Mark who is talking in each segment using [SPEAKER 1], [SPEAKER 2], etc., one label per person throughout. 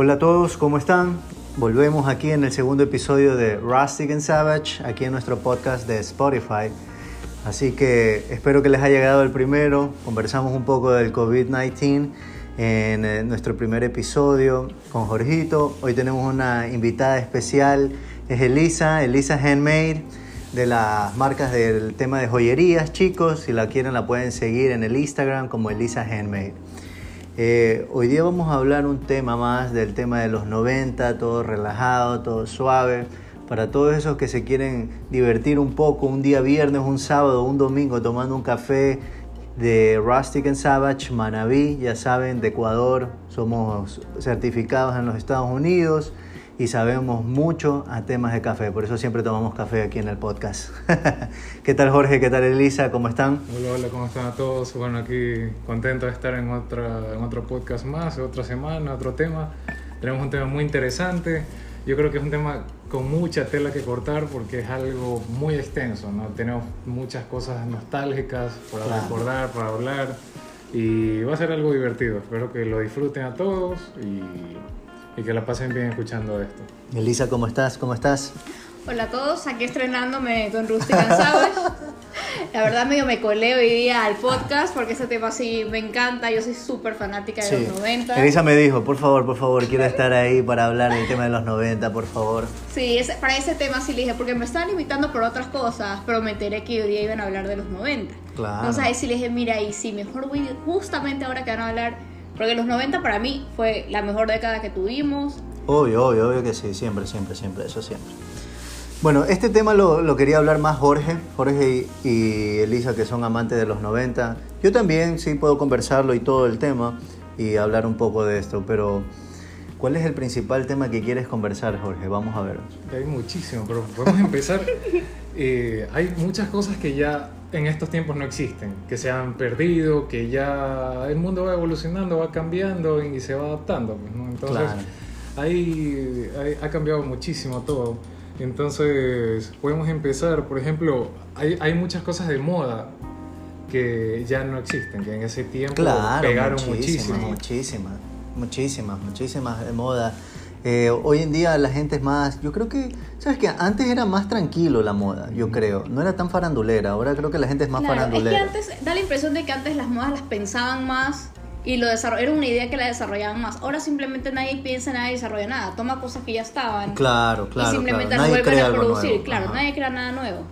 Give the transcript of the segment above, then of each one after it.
[SPEAKER 1] Hola a todos, ¿cómo están? Volvemos aquí en el segundo episodio de Rustic and Savage, aquí en nuestro podcast de Spotify. Así que espero que les haya llegado el primero. Conversamos un poco del COVID-19 en eh, nuestro primer episodio con Jorgito. Hoy tenemos una invitada especial, es Elisa, Elisa Handmade, de las marcas del tema de joyerías, chicos. Si la quieren la pueden seguir en el Instagram como Elisa Handmade. Eh, hoy día vamos a hablar un tema más del tema de los 90, todo relajado, todo suave. Para todos esos que se quieren divertir un poco, un día viernes, un sábado, un domingo, tomando un café de Rustic and Savage, Manabí, ya saben, de Ecuador. Somos certificados en los Estados Unidos y sabemos mucho a temas de café, por eso siempre tomamos café aquí en el podcast. ¿Qué tal Jorge? ¿Qué tal Elisa? ¿Cómo están?
[SPEAKER 2] Hola, hola, ¿cómo están a todos? Bueno, aquí contento de estar en, otra, en otro podcast más, otra semana, otro tema. Tenemos un tema muy interesante, yo creo que es un tema con mucha tela que cortar porque es algo muy extenso, ¿no? Tenemos muchas cosas nostálgicas para
[SPEAKER 1] Claro.
[SPEAKER 2] recordar, para hablar y va a ser algo divertido. Espero que lo disfruten a todos y, y que la pasen bien escuchando esto.
[SPEAKER 1] Elisa, ¿cómo estás? ¿Cómo estás?
[SPEAKER 3] Hola a todos, aquí estrenándome con Rusty Savage. La verdad medio me colé hoy día al podcast porque ese tema sí me encanta, yo soy súper fanática de los 90.
[SPEAKER 1] Elisa me dijo, por favor, por favor, quiero estar ahí para hablar del tema de los 90, por favor.
[SPEAKER 3] Sí, ese- para ese tema sí le dije, porque me estaban invitando por otras cosas, pero me enteré que hoy día iban a hablar de los 90.
[SPEAKER 1] Claro.
[SPEAKER 3] Entonces ahí sí le dije, mira, y sí, mejor voy justamente ahora que van a hablar, porque los 90 para mí fue la mejor década que tuvimos.
[SPEAKER 1] Obvio, obvio, obvio que sí, siempre, siempre, siempre, eso siempre. Bueno, este tema lo, lo quería hablar más Jorge, Jorge y, y Elisa que son amantes de los 90. Yo también sí puedo conversarlo y todo el tema y hablar un poco de esto, pero ¿cuál es el principal tema que quieres conversar, Jorge? Vamos a ver.
[SPEAKER 2] Hay muchísimo, pero podemos empezar. Eh, hay muchas cosas que ya en estos tiempos no existen, que se han perdido, que ya el mundo va evolucionando, va cambiando y se va adaptando. pues, ¿no? Entonces,
[SPEAKER 1] Claro.
[SPEAKER 2] ahí, ahí ha cambiado muchísimo todo. Entonces, podemos empezar, por ejemplo, hay, hay muchas cosas de moda que ya no existen, que en ese tiempo
[SPEAKER 1] Claro,
[SPEAKER 2] pegaron
[SPEAKER 1] muchísimas,
[SPEAKER 2] muchísimo.
[SPEAKER 1] muchísimas, muchísimas, muchísimas de moda. Eh, hoy en día la gente es más, yo creo que, ¿sabes qué? Antes era más tranquilo la moda, yo creo. No era tan farandulera, ahora creo que la gente es más
[SPEAKER 3] Claro, es que
[SPEAKER 1] farandulera.
[SPEAKER 3] antes da la impresión de que antes las modas las pensaban más y lo era una idea que la desarrollaban más. Ahora simplemente nadie piensa, nadie desarrolla nada, toma cosas que ya estaban
[SPEAKER 1] Claro, claro.
[SPEAKER 3] y simplemente
[SPEAKER 1] claro.
[SPEAKER 3] las
[SPEAKER 1] Nadie
[SPEAKER 3] vuelven a producir. Claro,
[SPEAKER 1] Ajá.
[SPEAKER 3] nadie crea nada nuevo.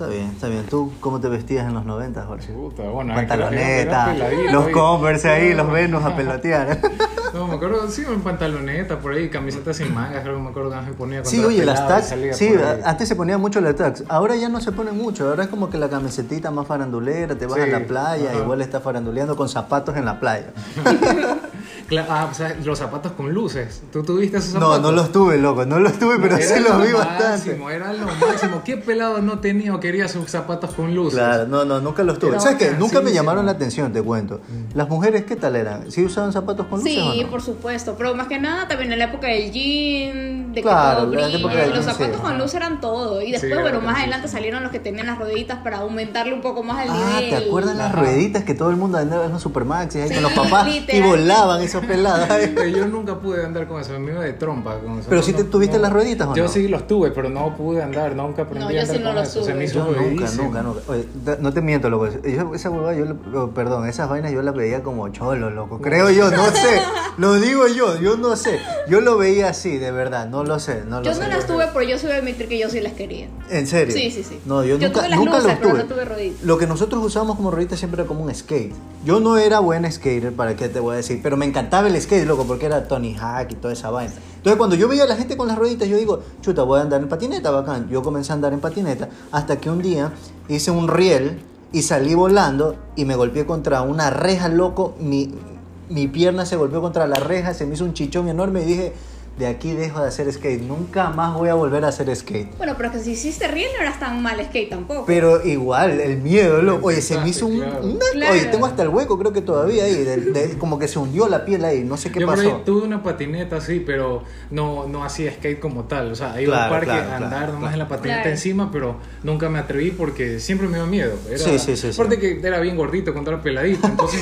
[SPEAKER 1] Está bien, está bien. ¿Tú cómo te vestías en los 90, Jorge?
[SPEAKER 2] Puta, bueno,
[SPEAKER 1] Pantaloneta, los. Converse ahí, los Venus a pelotear.
[SPEAKER 2] No, me acuerdo, sí, en pantaloneta por ahí, camiseta sin mangas, creo que me acuerdo que Ángel ponía
[SPEAKER 1] Sí, oye, las tags, sí, antes se ponía mucho las tags, ahora ya no se ponen mucho, ahora es como que la camisetita más farandulera, te vas
[SPEAKER 2] Sí,
[SPEAKER 1] a la playa,
[SPEAKER 2] ajá.
[SPEAKER 1] igual estás faranduleando con zapatos en la playa.
[SPEAKER 2] Ah, o sea, los zapatos con luces. ¿Tú tuviste esos
[SPEAKER 1] No,
[SPEAKER 2] zapatos?
[SPEAKER 1] no los tuve, loco, no los tuve, pero
[SPEAKER 2] Era
[SPEAKER 1] sí los
[SPEAKER 2] lo
[SPEAKER 1] vi bastante.
[SPEAKER 2] máximo, Era lo máximo. ¿Qué pelado no tenía o quería sus zapatos con luces?
[SPEAKER 1] Claro, no, no, nunca los tuve.
[SPEAKER 2] Era
[SPEAKER 1] ¿Sabes qué? Nunca me llamaron la atención, te cuento. Las mujeres, ¿qué tal eran? ¿Sí usaban zapatos con luces o
[SPEAKER 3] Sí,
[SPEAKER 1] no?
[SPEAKER 3] por supuesto, pero más que nada también en la época del jean, de que
[SPEAKER 1] Claro,
[SPEAKER 3] todo
[SPEAKER 1] en la
[SPEAKER 3] brilla,
[SPEAKER 1] época del
[SPEAKER 3] los
[SPEAKER 1] jean,
[SPEAKER 3] zapatos
[SPEAKER 1] sí.
[SPEAKER 3] con luz eran todo. Y después,
[SPEAKER 2] era
[SPEAKER 3] bueno, más adelante
[SPEAKER 2] sí.
[SPEAKER 3] salieron los que tenían las rueditas para aumentarle un poco más el
[SPEAKER 1] Ah,
[SPEAKER 3] nivel.
[SPEAKER 1] ¿te acuerdas las rueditas que todo el mundo andaba en los supermaxis ahí
[SPEAKER 3] Sí,
[SPEAKER 1] con los papás y volaban esos pelados? ahí?
[SPEAKER 2] Pero yo nunca pude andar con eso, me iba de trompa con eso.
[SPEAKER 1] Pero sí te
[SPEAKER 2] No-
[SPEAKER 1] tuviste
[SPEAKER 2] no-
[SPEAKER 1] las rueditas, ¿o
[SPEAKER 2] Yo
[SPEAKER 1] no?
[SPEAKER 2] sí los tuve, pero no pude andar, nunca aprendí
[SPEAKER 3] No, yo
[SPEAKER 2] a andar
[SPEAKER 3] sí no
[SPEAKER 2] con
[SPEAKER 3] los
[SPEAKER 2] eso. Se
[SPEAKER 3] tuve.
[SPEAKER 2] me hizo
[SPEAKER 1] Yo nunca, nunca, nunca. Oye, da- no te miento, loco. Yo, esa huevada, yo, lo- oh, perdón, esas vainas yo las veía como cholo, loco. Creo yo, no sé. Lo digo yo, yo no sé. Yo lo veía así, de verdad, no lo sé. No lo
[SPEAKER 3] Yo
[SPEAKER 1] sé.
[SPEAKER 3] no las tuve, pero yo sí voy a admitir que yo sí las quería.
[SPEAKER 1] ¿En serio?
[SPEAKER 3] Sí, sí, sí.
[SPEAKER 1] No, yo,
[SPEAKER 3] Yo
[SPEAKER 1] nunca,
[SPEAKER 3] tuve las
[SPEAKER 1] nunca
[SPEAKER 3] luces,
[SPEAKER 1] los
[SPEAKER 3] pero
[SPEAKER 1] tuve.
[SPEAKER 3] no tuve rueditas.
[SPEAKER 1] Lo que nosotros usábamos como rueditas siempre era como un skate. Yo no era buen skater, ¿para qué te voy a decir? Pero me encantaba el skate, loco, porque era Tony Hawk y toda esa vaina. Entonces, cuando yo veía a la gente con las rueditas, yo digo, chuta, voy a andar en patineta, bacán. Yo comencé a andar en patineta hasta que un día hice un riel y salí volando y me golpeé contra una reja, loco. Mi, mi pierna se golpeó contra la reja, se me hizo un chichón enorme y dije, de aquí dejo de hacer skate, nunca más voy a volver a hacer skate.
[SPEAKER 3] Bueno, pero es que si hiciste riel no eras tan mal skate tampoco.
[SPEAKER 1] Pero igual, el miedo, lo- oye, se me hizo un...
[SPEAKER 2] Claro.
[SPEAKER 1] una-
[SPEAKER 3] Claro.
[SPEAKER 1] Oye, tengo hasta el hueco, creo que todavía ahí, de- de- como que se hundió la piel ahí, no sé qué
[SPEAKER 2] Yo
[SPEAKER 1] pasó.
[SPEAKER 2] ahí tuve una patineta, sí, pero no, no hacía skate como tal. O sea, iba
[SPEAKER 1] Claro,
[SPEAKER 2] al parque
[SPEAKER 1] claro,
[SPEAKER 2] a andar
[SPEAKER 1] claro,
[SPEAKER 2] nomás
[SPEAKER 1] claro.
[SPEAKER 2] en la patineta
[SPEAKER 3] Claro.
[SPEAKER 2] encima, pero nunca me atreví porque siempre me dio miedo. Era,
[SPEAKER 1] Sí, sí, sí, sí.
[SPEAKER 2] Aparte que era bien gordito cuando era peladito, entonces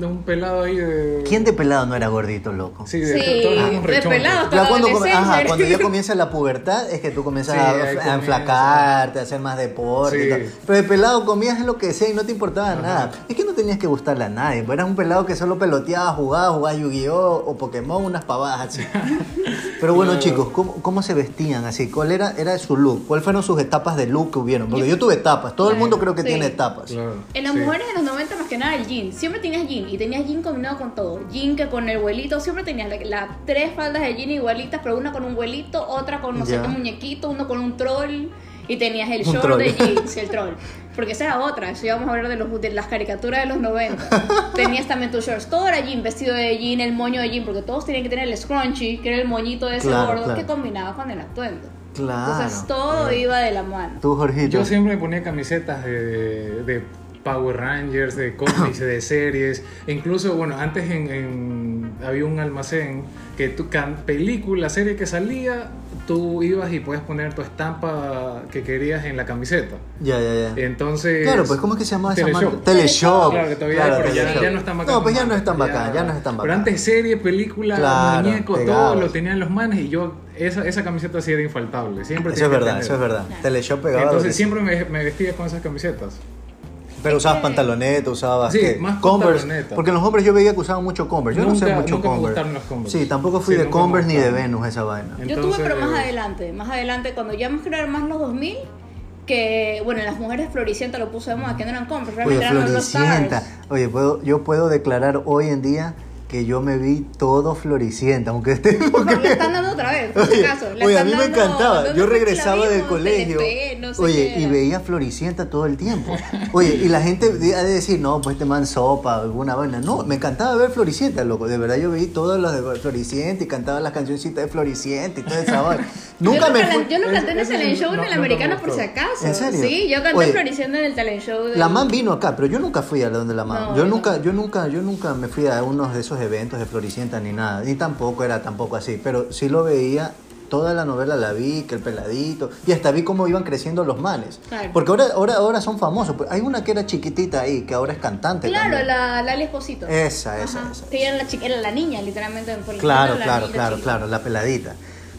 [SPEAKER 2] un, un pelado ahí de...
[SPEAKER 1] ¿Quién de pelado no era gordito, loco?
[SPEAKER 2] Sí, de,
[SPEAKER 3] Sí,
[SPEAKER 2] todos
[SPEAKER 3] de pelado.
[SPEAKER 1] Ya cuando, ajá, cuando ya comienza la pubertad es que tú comienzas
[SPEAKER 2] Sí,
[SPEAKER 1] a, a enflacarte, a hacer más deporte y
[SPEAKER 2] Sí.
[SPEAKER 1] tal. Pero de pelado comías lo que sea y no te importaba
[SPEAKER 2] Ajá.
[SPEAKER 1] nada. Es que no tenías que gustarle a nadie. pues Eras un pelado que solo peloteaba, jugaba, jugaba Yu-Gi-Oh! o Pokémon, unas pavadas así. Pero bueno,
[SPEAKER 2] Claro.
[SPEAKER 1] chicos, ¿cómo, cómo se vestían así? ¿Cuál era, era su look? ¿Cuáles fueron sus etapas de look que hubieron? Porque yo tuve etapas. Todo el mundo creo que
[SPEAKER 3] Sí.
[SPEAKER 1] tiene etapas.
[SPEAKER 2] Claro,
[SPEAKER 3] En las
[SPEAKER 2] sí.
[SPEAKER 3] mujeres de los 90 más que nada el jean. Siempre tenías jean y tenías jean combinado con todo. Jean que con el vuelito, siempre tenías las la tres faldas de jean igualitas, pero una con un vuelito, otra con no sé qué muñequito, uno con un troll y tenías el
[SPEAKER 1] Un
[SPEAKER 3] short
[SPEAKER 1] troll.
[SPEAKER 3] de jeans, el troll. Porque esa era otra, eso íbamos a hablar de, los, de las caricaturas de los 90. tenías también tus shorts, todo era jean, vestido de jean, el moño de jean, porque todos tenían que tener el scrunchie, que era el moñito de ese
[SPEAKER 1] Claro,
[SPEAKER 3] gordo
[SPEAKER 1] claro.
[SPEAKER 3] que combinaba con el atuendo.
[SPEAKER 1] Claro.
[SPEAKER 3] Entonces todo iba de la mano.
[SPEAKER 1] Tú, Jorgito.
[SPEAKER 2] Yo siempre me ponía camisetas de, de Power Rangers, de cómics, de series. E incluso, bueno, antes en, en- había un almacén que can- película, serie que salía, tú ibas y podías poner tu estampa que querías en la camiseta.
[SPEAKER 1] Ya, ya, ya.
[SPEAKER 2] Entonces.
[SPEAKER 1] Claro, pues ¿cómo es que se llamaba esa
[SPEAKER 2] Teleshop.
[SPEAKER 1] marca? Teleshop.
[SPEAKER 2] Claro, que todavía
[SPEAKER 1] Claro,
[SPEAKER 2] hay, pero ya, ya no es tan bacán.
[SPEAKER 1] No, pues ya no es tan
[SPEAKER 2] antes,
[SPEAKER 1] bacán, ya no es tan bacán.
[SPEAKER 2] Pero antes serie, película,
[SPEAKER 1] Claro,
[SPEAKER 2] muñeco,
[SPEAKER 1] pegabas.
[SPEAKER 2] todo lo tenían los manes y yo, esa, esa camiseta sí era infaltable. Siempre
[SPEAKER 1] Eso es verdad,
[SPEAKER 2] tener.
[SPEAKER 1] eso es verdad. Teleshop pegaba.
[SPEAKER 2] Entonces siempre me, me vestía con esas camisetas.
[SPEAKER 1] Pero usabas pantaloneta, usabas
[SPEAKER 2] Sí,
[SPEAKER 1] ¿qué?
[SPEAKER 2] más
[SPEAKER 1] Converse.
[SPEAKER 2] pantaloneta.
[SPEAKER 1] Porque los hombres yo veía que usaban mucho Converse. Yo no sé mucho
[SPEAKER 2] nunca me
[SPEAKER 1] Converse.
[SPEAKER 2] gustaron los Converse.
[SPEAKER 1] Sí, tampoco fui
[SPEAKER 2] Sí,
[SPEAKER 1] de
[SPEAKER 2] me
[SPEAKER 1] Converse ni de. Venus esa vaina.
[SPEAKER 3] Yo tuve, pero más adelante, más adelante, cuando ya me crearon más los 2000, que, bueno, las mujeres floricientas lo puse de moda, que no eran compras,
[SPEAKER 1] Oye,
[SPEAKER 3] realmente eran los
[SPEAKER 1] Floricienta.
[SPEAKER 3] stars.
[SPEAKER 1] Oye, puedo, yo puedo declarar hoy en día que yo me vi todo Floricienta, aunque esté...
[SPEAKER 3] Porque le están dando otra vez, por si
[SPEAKER 1] Oye,
[SPEAKER 3] acaso. Le
[SPEAKER 1] oye, a mí me
[SPEAKER 3] dando-
[SPEAKER 1] encantaba.
[SPEAKER 3] ¿dónde
[SPEAKER 1] Yo
[SPEAKER 3] la
[SPEAKER 1] regresaba del colegio.
[SPEAKER 3] No sé
[SPEAKER 1] oye,
[SPEAKER 3] qué
[SPEAKER 1] y veía Floricienta todo el tiempo. Oye, y la gente ha de decir, no, pues este man sopa, alguna vaina. No, me encantaba ver Floricienta, loco. De verdad, yo vi todos los de Floricienta y cantaba las cancioncitas de Floricienta y toda esa vaina. Nunca
[SPEAKER 3] yo
[SPEAKER 1] me
[SPEAKER 3] no,
[SPEAKER 1] fui.
[SPEAKER 3] Yo no canté en el talent show en
[SPEAKER 2] no-
[SPEAKER 3] el
[SPEAKER 2] nunca me
[SPEAKER 3] americano por si acaso.
[SPEAKER 1] ¿En serio?
[SPEAKER 3] Sí, yo canté
[SPEAKER 1] Oye,
[SPEAKER 3] floriciendo en el talent show. del-
[SPEAKER 1] La man vino acá, pero yo nunca fui a la donde la man.
[SPEAKER 3] No,
[SPEAKER 1] yo
[SPEAKER 3] yo
[SPEAKER 1] nunca,
[SPEAKER 3] no.
[SPEAKER 1] yo nunca, yo nunca me fui a uno de esos eventos de Floricienta ni nada. Ni tampoco era tampoco así. Pero sí lo veía. Toda la novela la vi, que el peladito. Y hasta vi cómo iban creciendo los manes.
[SPEAKER 3] Claro.
[SPEAKER 1] Porque ahora, ahora, ahora son famosos. Pues Hay una que era chiquitita ahí, que ahora es cantante.
[SPEAKER 3] Claro,
[SPEAKER 1] también.
[SPEAKER 3] la Lali Esposito.
[SPEAKER 1] Esa, esa,
[SPEAKER 3] Ajá.
[SPEAKER 1] esa.
[SPEAKER 3] Que era la, chica, era la niña, literalmente. en Floricienta,
[SPEAKER 1] Claro,
[SPEAKER 3] la
[SPEAKER 1] claro, claro, claro, la peladita.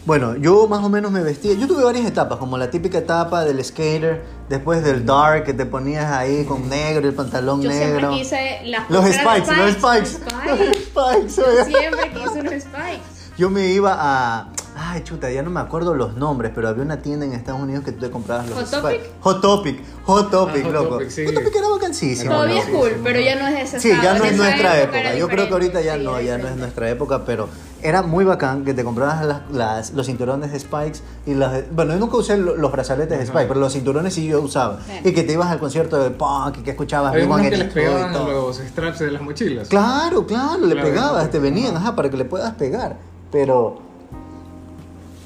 [SPEAKER 1] Bueno, yo más o menos me vestía. Yo tuve varias etapas, como la típica etapa del skater, después del dark, que te ponías ahí con negro, el pantalón
[SPEAKER 3] Yo siempre
[SPEAKER 1] negro.
[SPEAKER 3] quise las
[SPEAKER 1] Los spikes, los spikes. Los
[SPEAKER 3] Spikes.
[SPEAKER 1] Spikes,
[SPEAKER 3] siempre quise unos spikes.
[SPEAKER 1] Yo me iba a. Ay, chuta, ya no me acuerdo los nombres, pero había una tienda en Estados Unidos que tú te comprabas los
[SPEAKER 3] ¿Hot
[SPEAKER 1] spikes.
[SPEAKER 3] Topic?
[SPEAKER 1] Hot Topic, Hot Topic,
[SPEAKER 2] Ah, Hot
[SPEAKER 1] loco.
[SPEAKER 2] Topic, sí.
[SPEAKER 1] Hot Topic era vacancísimo.
[SPEAKER 3] Todavía es
[SPEAKER 1] loco.
[SPEAKER 3] cool, pero ya no es ese
[SPEAKER 1] Sí, ya no es
[SPEAKER 3] esa
[SPEAKER 1] nuestra época. Yo creo que ahorita ya no, ya no es nuestra época, pero era muy bacán que te comprabas las, las- los cinturones de Spikes y las. Bueno, yo nunca usé lo- los brazaletes de. Spikes, pero los cinturones sí yo usaba.
[SPEAKER 3] Sí.
[SPEAKER 1] Y que te ibas al concierto de punk y que escuchabas
[SPEAKER 2] Había unos que
[SPEAKER 1] Blink-182
[SPEAKER 2] les pegaban los straps de las mochilas.
[SPEAKER 1] Claro, claro, le
[SPEAKER 2] Claro,
[SPEAKER 1] pegabas, te venían,
[SPEAKER 2] Ajá.
[SPEAKER 1] ajá, para que le puedas pegar. Pero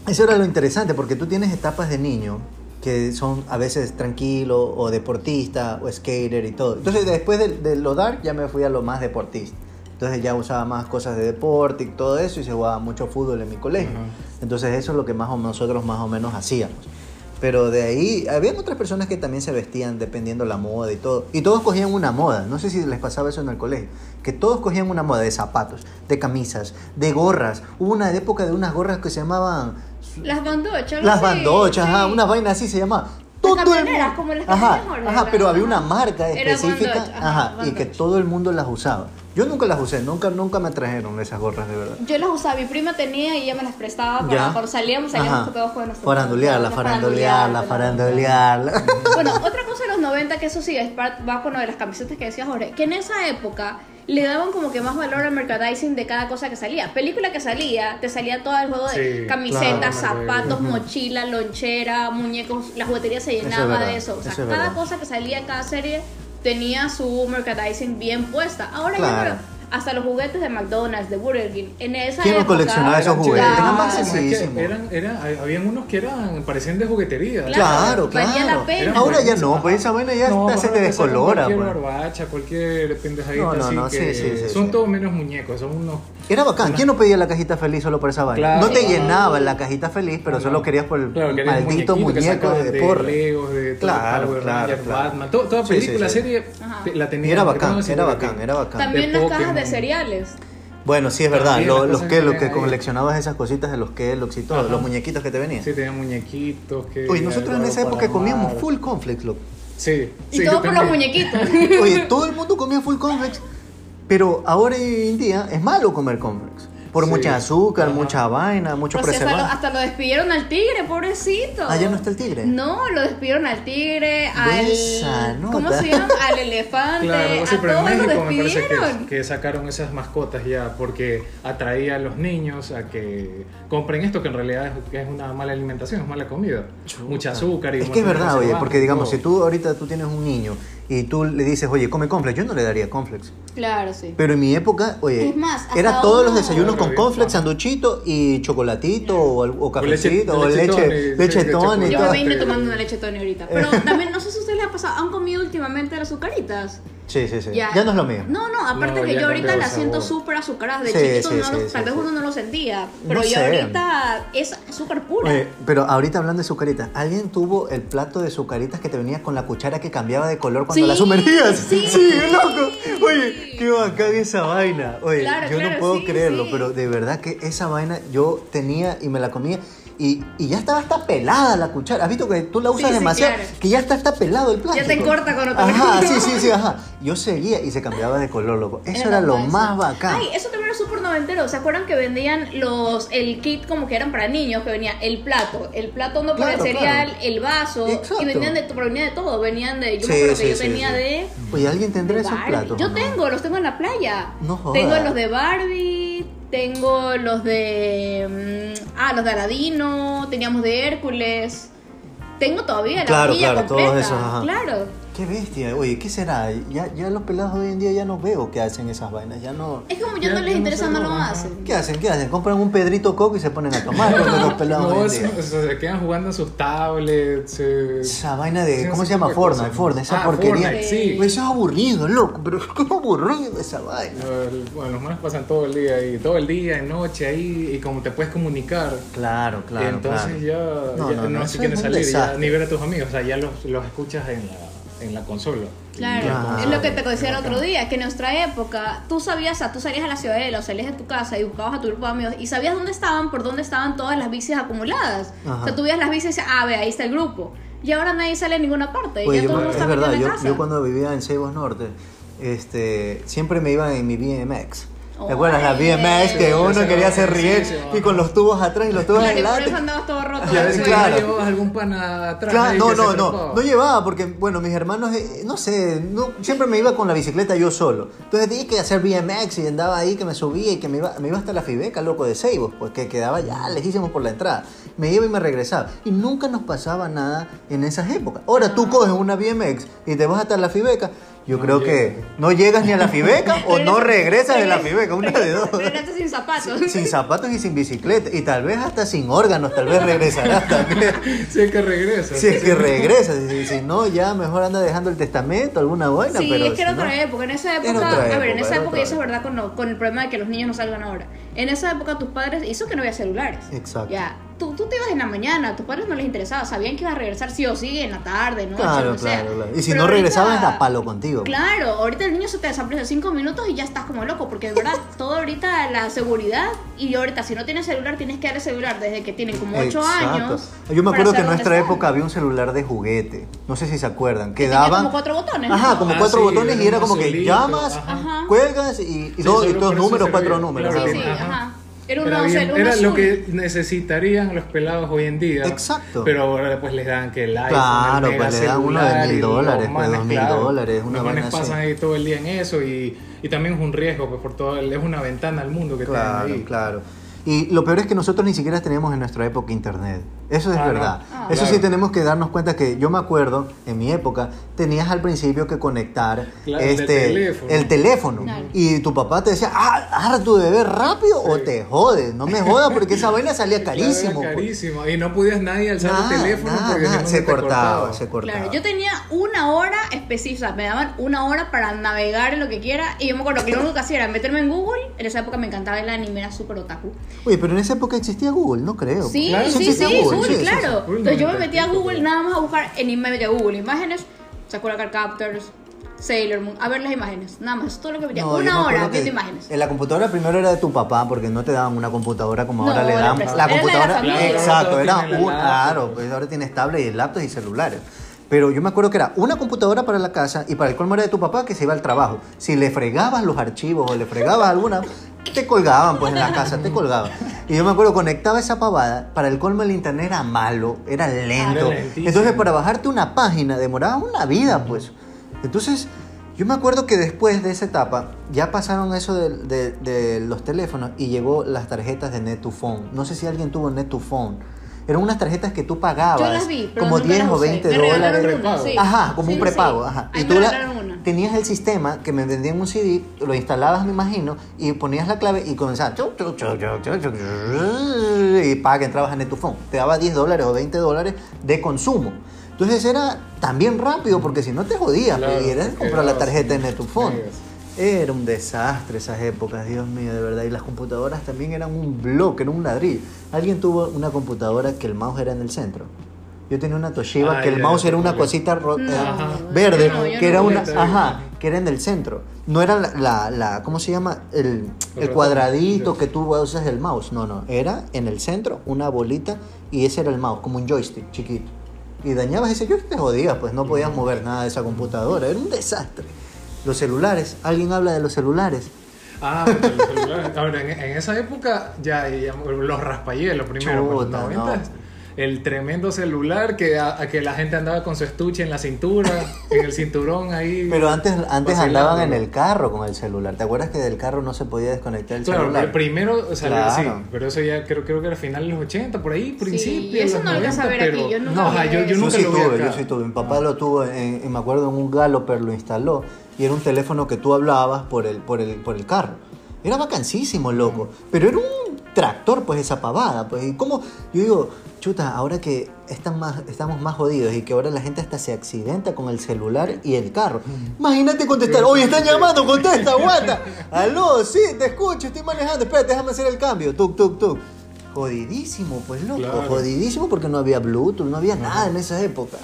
[SPEAKER 1] eso era lo interesante, porque tú tienes etapas de niño que son a veces tranquilo o deportista o skater y todo. Entonces después de, de lo dark ya me fui a lo más deportista. Entonces ya usaba más cosas de deporte y todo eso y se jugaba mucho fútbol en mi colegio.
[SPEAKER 2] Ajá.
[SPEAKER 1] Entonces eso es lo que más o nosotros más o menos hacíamos. Pero de ahí, habían otras personas que también se vestían dependiendo la moda y todo. Y todos cogían una moda. No sé si les pasaba eso en el colegio. Que todos cogían una moda de zapatos, de camisas, de gorras. Hubo una época de unas gorras que se llamaban...
[SPEAKER 3] Las bandochas.
[SPEAKER 1] Las bandochas, ajá,
[SPEAKER 3] sí.
[SPEAKER 1] una vaina así se llamaba. Todo el
[SPEAKER 3] como las
[SPEAKER 1] ajá, ajá, pero había una
[SPEAKER 3] ajá.
[SPEAKER 1] marca específica,
[SPEAKER 3] ajá,
[SPEAKER 1] ajá, y que todo el mundo las usaba. Yo nunca las usé, nunca, nunca me trajeron esas gorras de verdad.
[SPEAKER 3] Yo las usaba, mi prima tenía y ella me las prestaba para
[SPEAKER 1] Ya.
[SPEAKER 3] cuando salíamos, salíamos
[SPEAKER 1] Ajá.
[SPEAKER 3] todos con nuestros
[SPEAKER 1] Farandulearla, farandulearla, farandulearla.
[SPEAKER 3] Bueno, otra cosa de los 90 que eso sí, es va con lo de las camisetas que decía Jorge, que en esa época le daban como que más valor al merchandising de cada cosa que salía. Película que salía, te salía todo el juego de
[SPEAKER 2] Sí,
[SPEAKER 3] camisetas,
[SPEAKER 2] claro,
[SPEAKER 3] zapatos, mochila, lonchera, muñecos, la juguetería se
[SPEAKER 1] Eso es
[SPEAKER 3] llenaba de eso. O sea,
[SPEAKER 1] eso es
[SPEAKER 3] cada
[SPEAKER 1] verdad.
[SPEAKER 3] cosa que salía en cada serie tenía su merchandising bien puesta. Ahora
[SPEAKER 1] Claro.
[SPEAKER 3] ya no. Hasta los juguetes de McDonald's, de Burger King. En esa
[SPEAKER 1] ¿Quién
[SPEAKER 3] época,
[SPEAKER 1] coleccionaba esos juguetes?
[SPEAKER 3] Claro.
[SPEAKER 1] Eran
[SPEAKER 2] habían unos que eran, parecían de juguetería.
[SPEAKER 1] Claro,
[SPEAKER 3] valía
[SPEAKER 1] claro.
[SPEAKER 3] la pena.
[SPEAKER 1] Ahora ya no, pues esa vaina ya
[SPEAKER 2] No,
[SPEAKER 1] se te descolora.
[SPEAKER 2] Cualquier
[SPEAKER 1] pues.
[SPEAKER 2] barbacha, cualquier pendejadita
[SPEAKER 1] No, no,
[SPEAKER 2] así
[SPEAKER 1] no, sí,
[SPEAKER 2] que
[SPEAKER 1] sí, sí,
[SPEAKER 2] son
[SPEAKER 1] sí.
[SPEAKER 2] todos menos muñecos, son unos...
[SPEAKER 1] Era bacán. ¿Quién no pedía la cajita feliz solo por esa vaina?
[SPEAKER 2] Claro.
[SPEAKER 1] no te llenaba la cajita feliz, pero
[SPEAKER 2] Claro.
[SPEAKER 1] solo querías por el
[SPEAKER 2] Claro,
[SPEAKER 1] maldito muñeco de
[SPEAKER 2] de
[SPEAKER 1] porra.
[SPEAKER 2] Legos, de
[SPEAKER 1] Claro,
[SPEAKER 2] Power
[SPEAKER 1] claro,
[SPEAKER 2] Rangers,
[SPEAKER 1] claro.
[SPEAKER 2] Batman, todo- toda
[SPEAKER 1] Sí, sí,
[SPEAKER 2] película,
[SPEAKER 1] sí.
[SPEAKER 2] serie
[SPEAKER 3] Ajá.
[SPEAKER 2] la tenía.
[SPEAKER 1] Y era bacán, era bacán, era bacán.
[SPEAKER 3] También
[SPEAKER 2] de
[SPEAKER 3] las cajas de cereales.
[SPEAKER 1] Bueno, sí es verdad. Los que, los que
[SPEAKER 2] tenían
[SPEAKER 1] coleccionabas esas cositas de los Kellogg's y todo,
[SPEAKER 2] Ajá.
[SPEAKER 1] los muñequitos que te venían.
[SPEAKER 2] Sí, tenía muñequitos que...
[SPEAKER 1] Oye, nosotros en esa época comíamos full cornflakes, loco.
[SPEAKER 2] Sí.
[SPEAKER 3] Y todo por los muñequitos.
[SPEAKER 1] Oye, todo el mundo comía full cornflakes, pero ahora en día es malo comer cornflakes. Por
[SPEAKER 2] Sí.
[SPEAKER 1] mucha azúcar,
[SPEAKER 2] Ajá.
[SPEAKER 1] mucha vaina, mucho
[SPEAKER 3] Pero si hasta, lo, hasta lo despidieron al tigre, pobrecito.
[SPEAKER 1] Ah, ya no está el tigre.
[SPEAKER 3] No, lo despidieron al tigre, al. ¿Cómo se llama? Al elefante.
[SPEAKER 2] Claro, sí,
[SPEAKER 3] a
[SPEAKER 2] pero en
[SPEAKER 3] todos los
[SPEAKER 2] México me parece
[SPEAKER 3] despidieron.
[SPEAKER 2] que, que sacaron esas mascotas ya porque atraía a los niños a que compren esto que en realidad es, es una mala alimentación, es mala comida. Mucha azúcar y
[SPEAKER 1] Es que es verdad, oye, porque digamos,
[SPEAKER 2] todo.
[SPEAKER 1] si tú ahorita tú tienes un niño y tú le dices, oye, come cornflakes, yo no le daría cornflakes.
[SPEAKER 3] Claro, sí.
[SPEAKER 1] Pero en mi época, oye,
[SPEAKER 3] Es más,
[SPEAKER 1] era todos los
[SPEAKER 3] uno-
[SPEAKER 1] desayunos con
[SPEAKER 2] ajá.
[SPEAKER 1] sanduchito y chocolatito o, o cafecito o
[SPEAKER 2] leche-
[SPEAKER 1] leche,
[SPEAKER 2] de
[SPEAKER 3] Yo me vine
[SPEAKER 2] Todas.
[SPEAKER 3] tomando una leche Tony ahorita. Pero también, no sé si a ustedes les ha pasado, ¿han comido últimamente las azucaritas?
[SPEAKER 1] Sí, sí, sí. Ya, no es lo mío.
[SPEAKER 3] No, no, aparte
[SPEAKER 2] No,
[SPEAKER 3] que
[SPEAKER 2] ya
[SPEAKER 3] yo ahorita las siento súper azucaradas. De
[SPEAKER 1] Sí,
[SPEAKER 3] chiquito
[SPEAKER 1] sí,
[SPEAKER 3] no
[SPEAKER 1] sí,
[SPEAKER 3] lo-
[SPEAKER 1] sí,
[SPEAKER 3] tal vez
[SPEAKER 1] sí.
[SPEAKER 3] uno no lo sentía. Pero
[SPEAKER 1] No
[SPEAKER 3] yo
[SPEAKER 1] sé.
[SPEAKER 3] ahorita es azúcar pura.
[SPEAKER 1] Oye, pero ahorita hablando de sucaritas, ¿alguien tuvo el plato de sucaritas que te venía con la cuchara que cambiaba de color cuando
[SPEAKER 3] Sí,
[SPEAKER 1] la sumergías?
[SPEAKER 3] sí.
[SPEAKER 1] loco. Oye, qué bacán esa vaina. Oye,
[SPEAKER 3] Claro,
[SPEAKER 1] yo no puedo
[SPEAKER 3] sí,
[SPEAKER 1] creerlo,
[SPEAKER 3] sí.
[SPEAKER 1] pero de verdad que esa vaina yo tenía y me la comía. Y, y ya estaba hasta pelada la cuchara. ¿Has visto que tú la usas
[SPEAKER 3] Sí, sí,
[SPEAKER 1] demasiado?
[SPEAKER 3] claro.
[SPEAKER 1] Que ya está hasta pelado el plástico.
[SPEAKER 3] te corta cuando te
[SPEAKER 1] Ajá, sí, sí, sí, ajá. Yo seguía y se cambiaba de color, loco. Eso era, lo más bacán.
[SPEAKER 3] Ay, eso también era súper noventero. ¿Se acuerdan que vendían los el kit como que eran para niños? Que venía el plato, el plato no para
[SPEAKER 1] Claro,
[SPEAKER 3] el cereal,
[SPEAKER 1] claro.
[SPEAKER 3] el vaso.
[SPEAKER 1] Exacto.
[SPEAKER 3] Y vendían de, pero venía de todo. Venían de. Yo
[SPEAKER 1] Sí,
[SPEAKER 3] me acuerdo que yo tenía de.
[SPEAKER 1] Oye, ¿alguien tendrá esos platos?
[SPEAKER 3] Yo
[SPEAKER 1] no?
[SPEAKER 3] tengo, los tengo en la playa.
[SPEAKER 1] No jodas.
[SPEAKER 3] Tengo los de Barbie, tengo los de. Ah, los de Aladino, teníamos de Hércules. Tengo todavía la
[SPEAKER 1] Claro, claro, todos
[SPEAKER 3] completa.
[SPEAKER 1] esos, ajá.
[SPEAKER 3] Claro.
[SPEAKER 1] Qué bestia. Oye, ¿qué será? Ya, ya los pelados hoy en día ya no veo que hacen esas vainas. Ya no.
[SPEAKER 3] Es como ya,
[SPEAKER 2] Ya-
[SPEAKER 3] no les
[SPEAKER 2] no
[SPEAKER 3] interesa,
[SPEAKER 2] sé,
[SPEAKER 3] no lo hacen.
[SPEAKER 1] ¿Qué hacen? ¿Qué hacen? Compran un Pedrito Coco y se ponen a tomar los pelados
[SPEAKER 2] No,
[SPEAKER 1] hoy en
[SPEAKER 2] eso-
[SPEAKER 1] día.
[SPEAKER 2] se quedan jugando en sus tablets. eh,
[SPEAKER 1] Esa vaina de.
[SPEAKER 2] Sí,
[SPEAKER 1] ¿Cómo se llama?
[SPEAKER 2] de
[SPEAKER 1] Fortnite. Fortnite, esa
[SPEAKER 2] Ah,
[SPEAKER 1] porquería.
[SPEAKER 2] Fortnite, sí.
[SPEAKER 1] Pues eso es aburrido, loco. Pero ¿cómo aburrido esa vaina?
[SPEAKER 2] Bueno, los manos pasan todo el día ahí, todo el día, en noche ahí, y como te puedes comunicar.
[SPEAKER 1] Claro, claro.
[SPEAKER 2] entonces
[SPEAKER 1] claro.
[SPEAKER 2] ya
[SPEAKER 1] No,
[SPEAKER 2] ya
[SPEAKER 1] no,
[SPEAKER 2] no,
[SPEAKER 1] no,
[SPEAKER 2] si
[SPEAKER 1] eso
[SPEAKER 2] quieres salir, ya ni ver a tus amigos, o sea, ya los, los escuchas en la, en la consola.
[SPEAKER 3] Claro,
[SPEAKER 1] Claro.
[SPEAKER 3] es lo que te decía el otro día, que en nuestra época tú sabías, o sea, tú salías a la ciudadela o salías de tu casa y buscabas a tu grupo de amigos y sabías dónde estaban, por dónde estaban todas las bicis acumuladas.
[SPEAKER 1] Ajá.
[SPEAKER 3] O sea, tú veías las bicis y decías, ah, ve, ahí está el grupo. Y ahora nadie sale a ninguna parte,
[SPEAKER 1] Oye,
[SPEAKER 3] ya todo
[SPEAKER 1] me-
[SPEAKER 3] el mundo
[SPEAKER 1] es
[SPEAKER 3] está
[SPEAKER 1] verdad,
[SPEAKER 3] en
[SPEAKER 1] yo,
[SPEAKER 3] casa.
[SPEAKER 1] yo cuando vivía en Ceibos Norte, este, siempre me iba en mi BMX. ¿Te acuerdas? La. BMX que uno
[SPEAKER 2] Sí,
[SPEAKER 1] quería hacer riel y con los tubos atrás y los tubos
[SPEAKER 3] por
[SPEAKER 1] adelante.
[SPEAKER 3] eso andabas todo roto.
[SPEAKER 2] Y a veces
[SPEAKER 1] Claro.
[SPEAKER 2] llevabas algún pana atrás.
[SPEAKER 1] Claro, no, no, no, no llevaba porque, bueno, mis hermanos, eh, no sé, no, siempre me iba con la bicicleta yo solo. Entonces tenía que hacer BMX y andaba ahí que me subía y que me iba, me iba hasta la Fibeca, loco, de Seibos, pues que quedaba ya lejísimos por la entrada. Me iba y me regresaba. Y nunca nos pasaba nada en esas épocas. Ahora tú coges una BMX y te vas hasta la Fibeca. Yo
[SPEAKER 2] No
[SPEAKER 1] creo que no llegas ni a la Fibeca o no regresas de la Fibeca, una de dos.
[SPEAKER 3] Sin zapatos.
[SPEAKER 1] Sin zapatos y sin bicicleta. Y tal vez hasta sin órganos, tal vez regresarás también.
[SPEAKER 2] Sí, es que regresa.
[SPEAKER 1] Si es que regresa, si, si no, ya mejor anda dejando el testamento, alguna vaina.
[SPEAKER 3] Sí,
[SPEAKER 1] pero
[SPEAKER 3] es que era
[SPEAKER 1] si no-
[SPEAKER 3] otra época. En esa época, a ver, en esa época, y eso es verdad con, lo- con el problema de que los niños no salgan ahora. En esa época tus padres, hizo que no había celulares.
[SPEAKER 1] Exacto.
[SPEAKER 3] Ya, tú, tú te ibas en la mañana, a tus padres no les interesaba, sabían que ibas a regresar sí o sí en la tarde, ¿no?
[SPEAKER 1] Claro,
[SPEAKER 3] lo que sea.
[SPEAKER 1] claro, claro. Y si
[SPEAKER 3] Pero
[SPEAKER 1] no
[SPEAKER 3] ahorita-
[SPEAKER 1] regresabas, da palo contigo.
[SPEAKER 3] Claro, ahorita el niño se te desaparece cinco minutos y ya estás como loco, porque de verdad, todo ahorita la seguridad, y ahorita si no tienes celular, tienes que darle celular desde que tienen como ocho
[SPEAKER 1] Exacto.
[SPEAKER 3] años.
[SPEAKER 1] Yo me acuerdo que en nuestra
[SPEAKER 3] están.
[SPEAKER 1] época había un celular de juguete. No sé si se acuerdan. Que
[SPEAKER 3] tenía
[SPEAKER 1] daban.
[SPEAKER 3] como cuatro botones, ¿no?
[SPEAKER 1] Ajá, como
[SPEAKER 2] Ah,
[SPEAKER 1] cuatro
[SPEAKER 2] sí,
[SPEAKER 1] botones y
[SPEAKER 2] era
[SPEAKER 1] como que llamas,
[SPEAKER 2] ajá.
[SPEAKER 1] Cuelgas y, y
[SPEAKER 2] Sí,
[SPEAKER 1] dos, y dos números, cuatro números.
[SPEAKER 2] claro.
[SPEAKER 3] Sí,
[SPEAKER 2] Ajá.
[SPEAKER 3] Era,
[SPEAKER 2] Era,
[SPEAKER 3] uno,
[SPEAKER 2] bien-
[SPEAKER 3] un
[SPEAKER 2] era lo que necesitarían los pelados hoy en día.
[SPEAKER 1] Exacto.
[SPEAKER 2] Pero ahora pues les dan que el iPhone,
[SPEAKER 1] Claro,
[SPEAKER 2] el
[SPEAKER 1] pues, le dan uno de mil dólares, pues, dos mil
[SPEAKER 2] claro,
[SPEAKER 1] dólares, una
[SPEAKER 2] Los pasan ahí todo el día en eso y, y también es un riesgo pues por todo, es una ventana al mundo que
[SPEAKER 1] Claro,
[SPEAKER 2] tienen ahí.
[SPEAKER 1] claro. Y lo peor es que nosotros ni siquiera teníamos en nuestra época internet. Eso es
[SPEAKER 2] Ah, no.
[SPEAKER 1] verdad.
[SPEAKER 3] Ah.
[SPEAKER 1] Eso sí tenemos que darnos cuenta que yo me acuerdo, en mi época, tenías al principio que conectar
[SPEAKER 2] Claro, el
[SPEAKER 1] este,
[SPEAKER 2] teléfono.
[SPEAKER 1] el teléfono.
[SPEAKER 3] Claro.
[SPEAKER 1] Y tu papá te decía, ah, ahora tu bebé rápido o te jodes. No me jodas porque esa vaina salía carísimo.
[SPEAKER 2] era
[SPEAKER 1] pues.
[SPEAKER 2] carísimo. Y no podías nadie alzar
[SPEAKER 1] Nada,
[SPEAKER 2] el teléfono
[SPEAKER 1] nada,
[SPEAKER 2] porque si
[SPEAKER 1] nada,
[SPEAKER 2] no
[SPEAKER 1] se, cortaba, se cortaba.
[SPEAKER 3] Claro, yo tenía una hora específica, me daban una hora para navegar en lo que quiera y yo me acuerdo que lo único que hacía era meterme en Google, en esa época me encantaba el anime, era súper otaku.
[SPEAKER 1] Oye, pero en esa época existía Google, no creo.
[SPEAKER 3] Sí,
[SPEAKER 2] Claro,
[SPEAKER 3] sí, sí, Google,
[SPEAKER 1] sí, sí, sí.
[SPEAKER 3] claro.
[SPEAKER 2] Uy,
[SPEAKER 3] Entonces yo me metía a Google nada más a buscar en imagen de Google, imágenes, Sakura Card Captors, Sailor Moon, a ver las imágenes, nada más, todo lo que veía.
[SPEAKER 1] No, me
[SPEAKER 3] una hora viendo imágenes.
[SPEAKER 1] En la computadora primero era de tu papá, porque no te daban una computadora como
[SPEAKER 3] No,
[SPEAKER 1] ahora le
[SPEAKER 3] era
[SPEAKER 1] dan.
[SPEAKER 3] prestado.
[SPEAKER 1] La
[SPEAKER 3] Era la de la
[SPEAKER 1] computadora,
[SPEAKER 3] familia.
[SPEAKER 1] exacto, era un,
[SPEAKER 2] la
[SPEAKER 1] claro, pues ahora tienes tablets y laptops y celulares. Pero yo me acuerdo que era una computadora para la casa y para el colmo era de tu papá que se iba al trabajo. Si le fregabas los archivos o le fregabas alguna, te colgaban pues en la casa, te colgaban. Y yo me acuerdo, conectaba esa pavada, para el colmo el internet era malo, era lento.
[SPEAKER 2] Era.
[SPEAKER 1] Entonces para bajarte una página demoraba una vida pues. Entonces yo me acuerdo que después de esa etapa ya pasaron eso de, de- de los teléfonos y llegó las tarjetas de Net2Phone. No sé si alguien tuvo Net2Phone. Eran unas tarjetas que tú pagabas
[SPEAKER 3] Yo las vi, pero
[SPEAKER 1] como
[SPEAKER 3] nunca
[SPEAKER 1] 10
[SPEAKER 3] las
[SPEAKER 1] o
[SPEAKER 3] usé.
[SPEAKER 1] 20
[SPEAKER 3] Me
[SPEAKER 1] dólares.
[SPEAKER 3] una, sí.
[SPEAKER 1] Ajá, como
[SPEAKER 3] Sí,
[SPEAKER 1] un prepago,
[SPEAKER 3] sí.
[SPEAKER 1] ajá.
[SPEAKER 3] Ahí
[SPEAKER 1] y
[SPEAKER 3] me
[SPEAKER 1] tú la-
[SPEAKER 3] una.
[SPEAKER 1] tenías el sistema que me vendían un CD, lo instalabas, me imagino, y ponías la clave y comenzaba. chu, chu, chu, chu, chu, chu, chu, Y paga, entrabas a Net2Phone. Te daba 10 dólares o 20 dólares de consumo. Entonces era también rápido porque si no te jodías,
[SPEAKER 2] Claro, porque
[SPEAKER 1] comprar la tarjeta de Net2Phone. Era un desastre esas épocas, Dios mío, de verdad. Y las computadoras también eran un bloque, era un ladrillo. Alguien tuvo una computadora que el mouse era en el centro. Yo tenía una Toshiba
[SPEAKER 2] Ah,
[SPEAKER 1] que el
[SPEAKER 2] ya,
[SPEAKER 1] mouse era una cosita ro-
[SPEAKER 3] No,
[SPEAKER 1] eh, verde,
[SPEAKER 3] no,
[SPEAKER 1] que
[SPEAKER 3] no.
[SPEAKER 1] era una, ajá, que era en el centro. No era la, la, la- ¿cómo se llama? El, el cuadradito que tú usas el mouse. No, no, era en el centro una bolita y ese era el mouse, como un joystick chiquito. Y dañabas ese joystick, te jodías, pues no podías mover nada de esa computadora. Era un desastre. Los celulares, ¿alguien habla de los celulares?
[SPEAKER 2] Ah, pues los celulares. Ahora, en, en esa época ya, ya los raspahielos primero, pues,
[SPEAKER 1] Chuta,
[SPEAKER 2] los
[SPEAKER 1] no.
[SPEAKER 2] 90. El tremendo celular que, a, a que la gente andaba con su estuche en la cintura, en el cinturón ahí.
[SPEAKER 1] Pero antes, antes andaban en
[SPEAKER 2] ¿no?
[SPEAKER 1] el carro con el celular. ¿Te acuerdas que del carro no se podía desconectar el
[SPEAKER 2] Claro,
[SPEAKER 1] celular?
[SPEAKER 2] pero primero salió
[SPEAKER 1] Claro.
[SPEAKER 2] así, pero eso ya creo, creo que era final de los 80, por ahí, principio.
[SPEAKER 3] y eso
[SPEAKER 2] los
[SPEAKER 3] no lo alcanza a
[SPEAKER 2] 90,
[SPEAKER 3] ver aquí,
[SPEAKER 2] pero-
[SPEAKER 3] yo nunca
[SPEAKER 2] no,
[SPEAKER 3] vi
[SPEAKER 2] ajá, yo, yo.
[SPEAKER 1] Yo
[SPEAKER 2] nunca
[SPEAKER 1] sí
[SPEAKER 2] lo vi
[SPEAKER 1] tuve,
[SPEAKER 2] acá.
[SPEAKER 1] yo sí tuve. Mi papá lo tuvo, en, en- me acuerdo, en un Galloper lo instaló y era un teléfono que tú hablabas por el, por el, por el carro. Era vacancísimo, loco. Pero era un tractor, pues, esa pavada. Pues, y como, yo digo, chuta, ahora que están más, estamos más jodidos y que ahora la gente hasta se accidenta con el celular y el carro. Imagínate contestar, oye, están llamando, contesta, guata. Aló, sí, te escucho, estoy manejando, espérate, déjame hacer el cambio. Tuk, tuk, tuk. Jodidísimo, pues, loco.
[SPEAKER 2] Claro.
[SPEAKER 1] Jodidísimo porque no había Bluetooth, no había nada en esa época.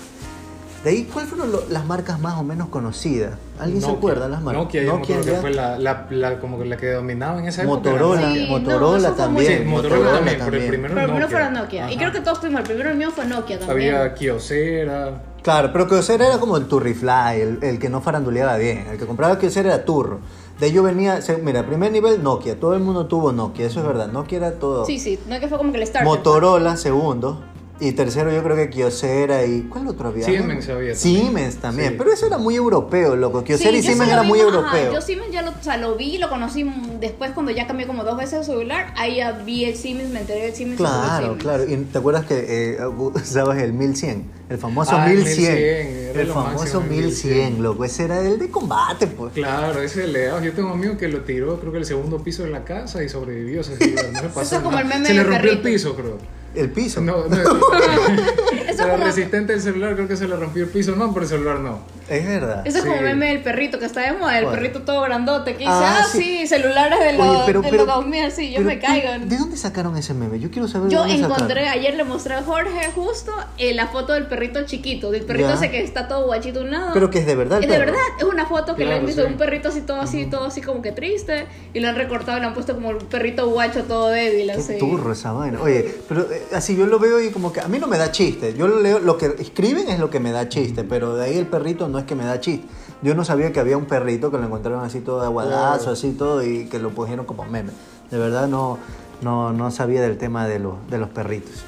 [SPEAKER 1] De ahí, ¿cuáles fueron lo- las marcas más o menos conocidas? ¿Alguien se
[SPEAKER 2] Nokia.
[SPEAKER 1] acuerda las marcas?
[SPEAKER 2] Nokia, yo me acuerdo que fue la, la, la- como que la que dominaba en esa época. era
[SPEAKER 1] Motorola,
[SPEAKER 3] Sí, no,
[SPEAKER 1] Motorola
[SPEAKER 3] eso fue muy-
[SPEAKER 1] también.
[SPEAKER 2] Sí, Motorola también, pero el primero
[SPEAKER 3] Pero
[SPEAKER 2] Nokia.
[SPEAKER 3] primero Nokia. Y
[SPEAKER 2] Ajá.
[SPEAKER 3] creo que todos tuvimos. El primero el mío fue Nokia también.
[SPEAKER 2] Había Kyocera.
[SPEAKER 1] Claro, pero Kyocera era como el Turrifly, el, el que no faranduleaba bien. El que compraba Kyocera era Turro. De ello venía, se- mira, primer nivel Nokia, todo el mundo tuvo Nokia, eso es verdad. Nokia era todo.
[SPEAKER 3] Sí, sí. Nokia fue como que el start.
[SPEAKER 1] Motorola, segundo. Y tercero, yo creo que Kyocera y. ¿Cuál otro había?
[SPEAKER 2] Siemens había también.
[SPEAKER 1] Siemens también.
[SPEAKER 2] Sí.
[SPEAKER 1] pero eso era muy europeo, loco. Kyocera y Siemens era
[SPEAKER 3] vi
[SPEAKER 1] muy europeo.
[SPEAKER 3] Ajá, yo Siemens ya lo, o sea, lo vi, lo conocí mm, después cuando ya cambié como dos veces de celular. Ahí ya vi el Siemens, me enteré del Siemens. el
[SPEAKER 1] Claro,
[SPEAKER 3] Siemens.
[SPEAKER 1] claro. Y te acuerdas que eh, usabas el 1100, el famoso
[SPEAKER 2] Ah, el
[SPEAKER 1] 1100.
[SPEAKER 2] 1100, era
[SPEAKER 1] el
[SPEAKER 2] lo
[SPEAKER 1] famoso
[SPEAKER 2] máximo, el
[SPEAKER 1] 1100,
[SPEAKER 2] 1100.
[SPEAKER 1] loco. Ese era el de combate, pues.
[SPEAKER 2] Claro, ese es leado. Yo tengo un amigo que lo tiró, creo que el segundo piso de la casa y sobrevivió. O sea, sí, no le pasó
[SPEAKER 3] es como
[SPEAKER 2] nada.
[SPEAKER 3] el meme
[SPEAKER 2] Se le rompió el piso, creo.
[SPEAKER 1] El piso.
[SPEAKER 2] No, no.
[SPEAKER 3] Eso
[SPEAKER 2] Era
[SPEAKER 3] como-
[SPEAKER 2] resistente el celular, creo que se le rompió el piso. No, pero el celular no.
[SPEAKER 1] Es verdad.
[SPEAKER 3] Eso es como
[SPEAKER 2] Sí.
[SPEAKER 3] meme del perrito que está de moda, el perrito todo grandote que dice,
[SPEAKER 1] Ah,
[SPEAKER 3] ah,
[SPEAKER 1] sí.
[SPEAKER 3] sí, celulares de los,
[SPEAKER 1] Oye, pero,
[SPEAKER 3] de
[SPEAKER 1] pero,
[SPEAKER 3] los 2000, sí, yo
[SPEAKER 1] pero
[SPEAKER 3] me caigo.
[SPEAKER 1] ¿De dónde sacaron ese meme? Yo quiero saber
[SPEAKER 3] Yo
[SPEAKER 1] dónde
[SPEAKER 3] encontré,
[SPEAKER 1] sacaron.
[SPEAKER 3] ayer le mostré a Jorge justo eh, la foto del perrito chiquito, del perrito
[SPEAKER 1] Ya.
[SPEAKER 3] ese que está todo guachito a un lado.
[SPEAKER 1] Pero que es de verdad
[SPEAKER 3] Es de verdad, es una foto que le
[SPEAKER 2] Claro,
[SPEAKER 3] han visto de
[SPEAKER 2] sí.
[SPEAKER 3] un perrito así, todo así, todo así como que triste, y lo han recortado y lo han puesto como un perrito guacho todo débil, así.
[SPEAKER 1] Qué turro esa vaina. Oye, pero eh, así yo lo veo y como que a mí no me da chiste. Yo lo leo, lo que escriben es lo que me da chiste, pero de ahí el perrito no es que me da chiste. Yo no sabía que había un perrito que lo encontraron así todo aguadazo,
[SPEAKER 2] Claro.
[SPEAKER 1] así todo, y que lo pusieron como meme. De verdad no, no, no sabía del tema de los, de los perritos.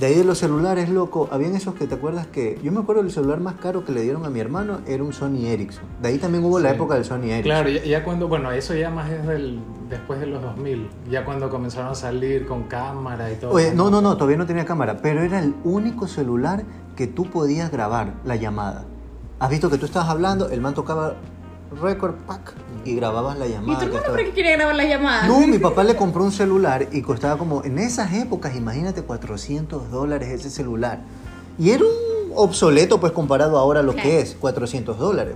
[SPEAKER 1] De ahí de los celulares, loco, habían esos que te acuerdas que. Yo me acuerdo del celular más caro que le dieron a mi hermano era un Sony Ericsson. De ahí también hubo la
[SPEAKER 2] Sí.
[SPEAKER 1] época del Sony Ericsson.
[SPEAKER 2] Claro, ya, ya cuando, bueno, eso ya más es del, después de los 2000, ya cuando comenzaron a salir con cámara y todo.
[SPEAKER 1] Oye, no, no, no, todavía no tenía cámara, pero era el único celular que tú podías grabar la llamada. ¿Has visto que tú estabas hablando, el man tocaba record pack y grababas la
[SPEAKER 3] ¿Y
[SPEAKER 1] llamada?
[SPEAKER 3] tu
[SPEAKER 1] que
[SPEAKER 3] hermano
[SPEAKER 1] estaba-
[SPEAKER 3] por qué quería grabar las llamadas?
[SPEAKER 1] No, mi papá le compró un celular y costaba como, en esas épocas, imagínate, 400 dólares ese celular. Y era un obsoleto, pues comparado ahora a lo que es 400 dólares.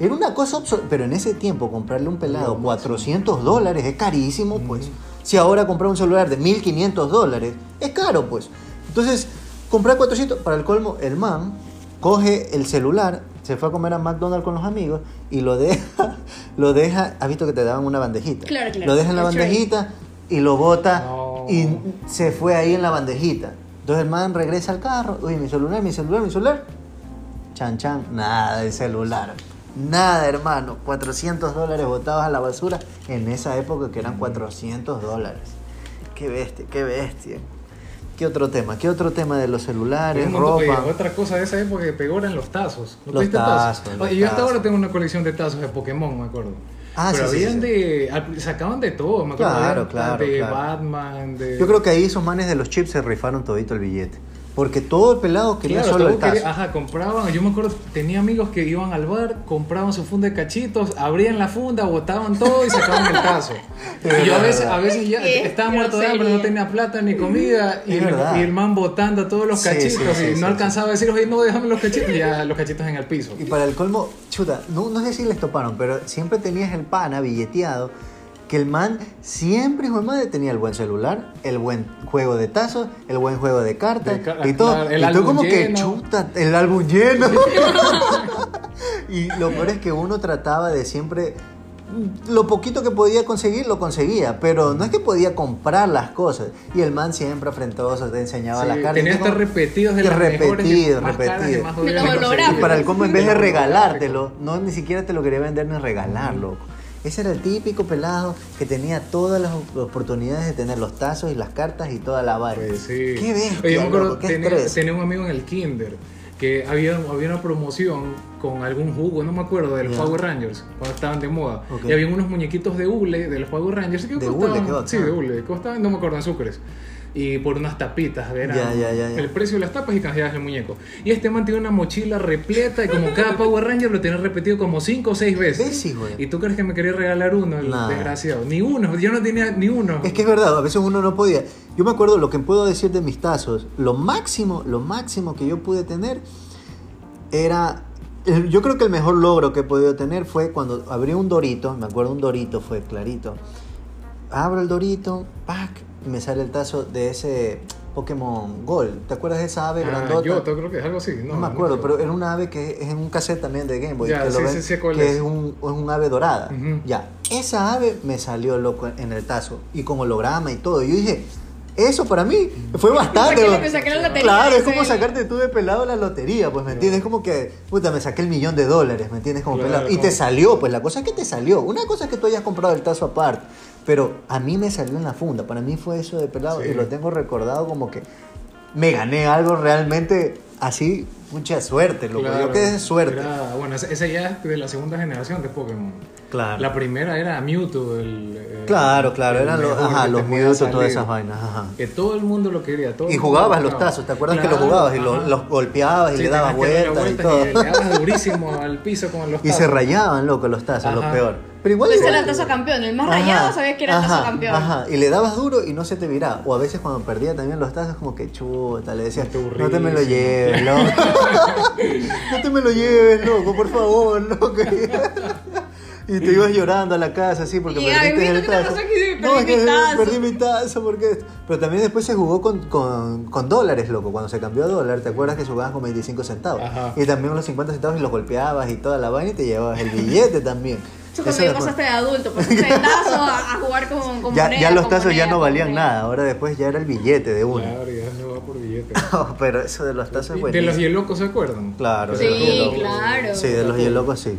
[SPEAKER 1] Era una cosa obsoleta, pero en ese tiempo comprarle un pelado 400 dólares es carísimo, pues. Si ahora comprar un celular de 1500 dólares, es caro, pues. Entonces, comprar 400, para el colmo, el man coge el celular, se fue a comer a McDonald's con los amigos y lo deja, lo deja, has visto que te daban una bandejita.
[SPEAKER 3] Claro, claro.
[SPEAKER 1] Lo deja en la bandejita y lo bota
[SPEAKER 2] No.
[SPEAKER 1] y se fue ahí en la bandejita. Entonces el man regresa al carro, oye, mi celular, mi celular, mi celular. Chan, chan, nada de celular. Nada, hermano. 400 dólares botados a la basura en esa época que eran 400 dólares. Qué bestia, qué bestia. ¿Qué otro tema? ¿Qué otro tema de los celulares, ropa?
[SPEAKER 2] otra cosa de esa época que pegó eran los tazos. ¿No
[SPEAKER 1] Los tazos, los
[SPEAKER 2] Oye, yo hasta
[SPEAKER 1] tazos.
[SPEAKER 2] ahora tengo una colección de tazos de Pokémon, me acuerdo.
[SPEAKER 1] Ah,
[SPEAKER 2] Pero
[SPEAKER 1] sí,
[SPEAKER 2] habían
[SPEAKER 1] sí.
[SPEAKER 2] de. Sacaban de todo, me acuerdo.
[SPEAKER 1] Claro,
[SPEAKER 2] habían
[SPEAKER 1] claro,
[SPEAKER 2] De
[SPEAKER 1] claro.
[SPEAKER 2] Batman, de.
[SPEAKER 1] Yo creo que ahí esos manes de los chips se rifaron todito el billete. Porque todo el pelado quería
[SPEAKER 2] Claro,
[SPEAKER 1] solo el tazo.
[SPEAKER 2] quería- ajá, compraban, yo me acuerdo, tenía amigos que iban al bar, compraban su funda de cachitos, abrían la funda, botaban todo y sacaban el tazo. Y yo a veces, a veces ya
[SPEAKER 3] Qué
[SPEAKER 2] estaba muerto de hambre, no tenía plata ni comida, y, el, y el man botando todos los
[SPEAKER 1] Sí,
[SPEAKER 2] cachitos,
[SPEAKER 1] sí, sí,
[SPEAKER 2] y
[SPEAKER 1] sí,
[SPEAKER 2] no
[SPEAKER 1] sí.
[SPEAKER 2] alcanzaba a decir, oye, no, déjame los cachitos, y ya los cachitos en el piso.
[SPEAKER 1] Y para el colmo, chuta, no, no sé si les toparon, pero siempre tenías el pana billeteado que el man siempre, hijo de madre, tenía el buen celular, el buen juego de tazos, el buen juego de cartas
[SPEAKER 2] De
[SPEAKER 1] y todo.
[SPEAKER 2] el
[SPEAKER 1] y tú como que chuta, el álbum lleno. y lo peor es que uno trataba de siempre lo poquito que podía conseguir lo conseguía, pero no es que podía comprar las cosas. Y el man siempre afrentoso te enseñaba
[SPEAKER 2] Sí,
[SPEAKER 1] las cartas.
[SPEAKER 2] tenía estar repetidos de las
[SPEAKER 1] repetido, repetido. Y para el combo, en vez de regalártelo, no ni siquiera te lo quería vender ni regalar, loco. Ese era el típico pelado que tenía todas las oportunidades de tener los tazos y las cartas y toda la vaina.
[SPEAKER 2] Pues sí.
[SPEAKER 1] Qué bestia,
[SPEAKER 2] Oye, yo me acuerdo,
[SPEAKER 1] loco, qué
[SPEAKER 2] tenía, un amigo en el kinder que había, había una promoción con algún jugo, no me acuerdo, de los. Power Rangers, cuando estaban de moda. Y había unos muñequitos de hule de los Power Rangers que
[SPEAKER 1] ¿De
[SPEAKER 2] costaban,
[SPEAKER 1] hule?
[SPEAKER 2] Sí, de hule, costaban, no me acuerdo, en sucres. Y por unas tapitas, eran
[SPEAKER 1] Ya, ya, ya,
[SPEAKER 2] el precio de las tapas y canjeabas el muñeco. Y este man tenía una mochila repleta y como cada Power Ranger lo tenía repetido como 5 o 6 veces.
[SPEAKER 1] ¿Ves, hijo de-
[SPEAKER 2] ¿Y tú crees que me quería regalar uno, el
[SPEAKER 1] Nah.
[SPEAKER 2] desgraciado? Ni uno, yo no tenía ni uno.
[SPEAKER 1] Es que es verdad, a veces uno no podía. Yo me acuerdo lo que puedo decir de mis tazos, lo máximo, lo máximo que yo pude tener era yo creo que el mejor logro que he podido tener fue cuando abrí un dorito, me acuerdo un dorito fue clarito. Abro el dorito, pack, y me sale el tazo de ese Pokémon Gold. ¿Te acuerdas de esa ave
[SPEAKER 2] Ah,
[SPEAKER 1] grandota?
[SPEAKER 2] yo creo que es algo así. No,
[SPEAKER 1] No, me acuerdo,
[SPEAKER 2] acuerdo.
[SPEAKER 1] pero era una ave que es en un cassette también de Game Boy.
[SPEAKER 2] Ya,
[SPEAKER 1] que
[SPEAKER 2] sí,
[SPEAKER 1] lo
[SPEAKER 2] sí,
[SPEAKER 1] ven,
[SPEAKER 2] sé cuál
[SPEAKER 1] que
[SPEAKER 2] es.
[SPEAKER 1] es un, es un ave dorada.
[SPEAKER 2] Ujú.
[SPEAKER 1] Ya, esa ave me salió loco en el tazo y con holograma y todo. Yo dije, eso para mí fue bastante.
[SPEAKER 3] Saqué saqué la lotería,
[SPEAKER 1] Claro, es como sacarte tú de pelado la lotería, pues, ¿me entiendes? Es como que, puta, me saqué el millón de dólares, ¿me entiendes? Como
[SPEAKER 2] Claro,
[SPEAKER 1] pelado. Y te salió, pues la cosa es que te salió. Una cosa es que tú hayas comprado el tazo aparte, pero a mí me salió en la funda. Para mí fue eso de pelado
[SPEAKER 2] Sí.
[SPEAKER 1] y lo tengo recordado como que me gané algo realmente así, mucha suerte, loco.
[SPEAKER 2] Claro,
[SPEAKER 1] Yo quedé de suerte.
[SPEAKER 2] era- bueno, esa, ya es de la segunda generación de Pokémon.
[SPEAKER 1] Claro.
[SPEAKER 2] La primera era Mewtwo. El, el-
[SPEAKER 1] Claro, claro,
[SPEAKER 2] el
[SPEAKER 1] eran los, ajá,
[SPEAKER 2] que
[SPEAKER 1] los Mewtwo, todas esas vainas, ajá.
[SPEAKER 2] Que todo el mundo lo quería. Todo
[SPEAKER 1] Y jugabas
[SPEAKER 2] lo
[SPEAKER 1] los tazos, ¿te acuerdas que
[SPEAKER 2] Claro,
[SPEAKER 1] los jugabas y los, los golpeabas y
[SPEAKER 2] Sí,
[SPEAKER 1] le dabas
[SPEAKER 2] que darle
[SPEAKER 1] vueltas y
[SPEAKER 2] vueltas
[SPEAKER 1] todo?
[SPEAKER 2] Y le dabas durísimo al piso con los
[SPEAKER 1] Y se
[SPEAKER 2] tazos.
[SPEAKER 1] rayaban, loco, los tazos, lo
[SPEAKER 2] Ajá.
[SPEAKER 1] peor. Pero igual...
[SPEAKER 3] Ese
[SPEAKER 1] igual-
[SPEAKER 3] era el tazo campeón. El más
[SPEAKER 1] Ajá,
[SPEAKER 3] rayado sabías que era el tazo campeón.
[SPEAKER 1] Ajá, y le dabas duro y no se te viraba. O a veces cuando perdía también los tazos, como que chuta, le decías, no te me lo
[SPEAKER 2] aburrísimo".
[SPEAKER 1] lleves, loco. no te me lo lleves, loco, por favor, loco. Y te ibas llorando a la casa así porque
[SPEAKER 3] Y, ay,
[SPEAKER 1] perdiste el
[SPEAKER 3] ¿qué te
[SPEAKER 1] tazo.
[SPEAKER 3] Perdí
[SPEAKER 1] no, es que
[SPEAKER 3] mi tazo.
[SPEAKER 1] perdí mi tazo porque... Pero también después se jugó con, con, con dólares, loco. Cuando se cambió a dólar, ¿te acuerdas que se jugaban con 25 centavos?
[SPEAKER 2] Ajá.
[SPEAKER 1] Y también los 50 centavos y los golpeabas y toda la vaina y te llevabas el billete también.
[SPEAKER 3] Eso cuando ya pasaste de adulto, pasaste de tazo a, a jugar con, con
[SPEAKER 1] ya,
[SPEAKER 3] moneda,
[SPEAKER 1] ya los
[SPEAKER 3] con
[SPEAKER 1] tazos ya no valían
[SPEAKER 3] moneda.
[SPEAKER 1] nada, ahora después ya era el billete de uno.
[SPEAKER 2] Claro, ya se va por billete.
[SPEAKER 1] Pero eso de los tazos es
[SPEAKER 2] Y de los hielocos, ¿se acuerdan?
[SPEAKER 1] Claro,
[SPEAKER 3] Sí,
[SPEAKER 1] de los hielocos.
[SPEAKER 3] claro.
[SPEAKER 1] Sí, de los hielocos sí.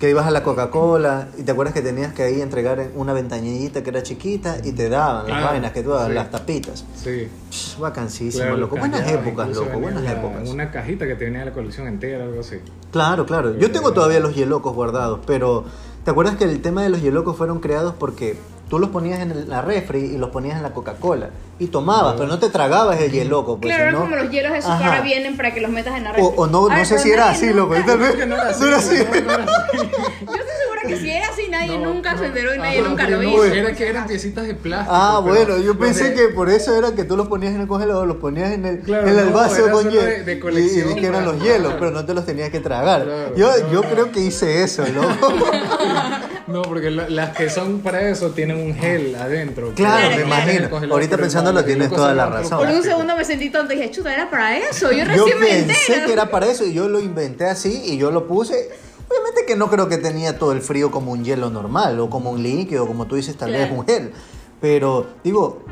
[SPEAKER 1] que ibas a la Coca-Cola y te acuerdas que tenías que ahí entregar en una ventanillita que era chiquita y te daban las
[SPEAKER 2] Ah,
[SPEAKER 1] vainas que tú dabas,
[SPEAKER 2] sí.
[SPEAKER 1] las tapitas.
[SPEAKER 2] Sí.
[SPEAKER 1] Psh, Vacancísimo,
[SPEAKER 2] Claro,
[SPEAKER 1] loco. Buenas épocas, loco, buenas
[SPEAKER 2] la-
[SPEAKER 1] épocas.
[SPEAKER 2] Una cajita que tenía la colección entera, algo así.
[SPEAKER 1] Claro, claro. Yo tengo todavía los hielocos guardados, pero ¿te acuerdas que el tema de los hielocos fueron creados porque tú los ponías en el- la refri y los ponías en la Coca-Cola y tomabas, pero no te tragabas el hieloco, pues,
[SPEAKER 3] claro, eran
[SPEAKER 1] ¿no?
[SPEAKER 3] como los hielos esos que
[SPEAKER 1] Ajá.
[SPEAKER 3] ahora vienen para que los metas en la red.
[SPEAKER 1] O, o no, no sé si era así, loco. Tal vez
[SPEAKER 2] Que no era así.
[SPEAKER 1] no era así.
[SPEAKER 2] no, no era así.
[SPEAKER 3] Yo estoy segura que si era así, nadie
[SPEAKER 2] No,
[SPEAKER 3] nunca
[SPEAKER 2] no.
[SPEAKER 3] se enteró y nadie
[SPEAKER 2] Ajá,
[SPEAKER 3] nunca lo
[SPEAKER 2] no,
[SPEAKER 3] hizo.
[SPEAKER 2] Era que eran piecitas de plástico.
[SPEAKER 1] Ah,
[SPEAKER 2] pero
[SPEAKER 1] bueno, yo pensé
[SPEAKER 2] de-
[SPEAKER 1] que por eso era que tú los ponías en el congelador, los ponías en el,
[SPEAKER 2] Claro,
[SPEAKER 1] en el
[SPEAKER 2] no,
[SPEAKER 1] vaso
[SPEAKER 2] era
[SPEAKER 1] con hielo.
[SPEAKER 2] de- de
[SPEAKER 1] y-
[SPEAKER 2] colección,
[SPEAKER 1] y, que eran los
[SPEAKER 2] claro.
[SPEAKER 1] hielos, pero no te los tenías que tragar.
[SPEAKER 2] Claro,
[SPEAKER 1] yo yo creo que hice eso, loco.
[SPEAKER 2] No, porque la- las que son para eso tienen un gel adentro.
[SPEAKER 1] Claro,
[SPEAKER 3] me
[SPEAKER 1] imagino. Ahorita pensándolo, tienes toda la razón.
[SPEAKER 3] Por un segundo me sentí tonta y dije, chuta, era para eso. Yo
[SPEAKER 1] Yo
[SPEAKER 3] recién me
[SPEAKER 1] pensé
[SPEAKER 3] entero.
[SPEAKER 1] que era para eso y yo lo inventé así y yo lo puse. Obviamente que no creo que tenía todo el frío como un hielo normal o como un líquido, como tú dices, tal vez
[SPEAKER 3] Claro.
[SPEAKER 1] un gel. Pero digo,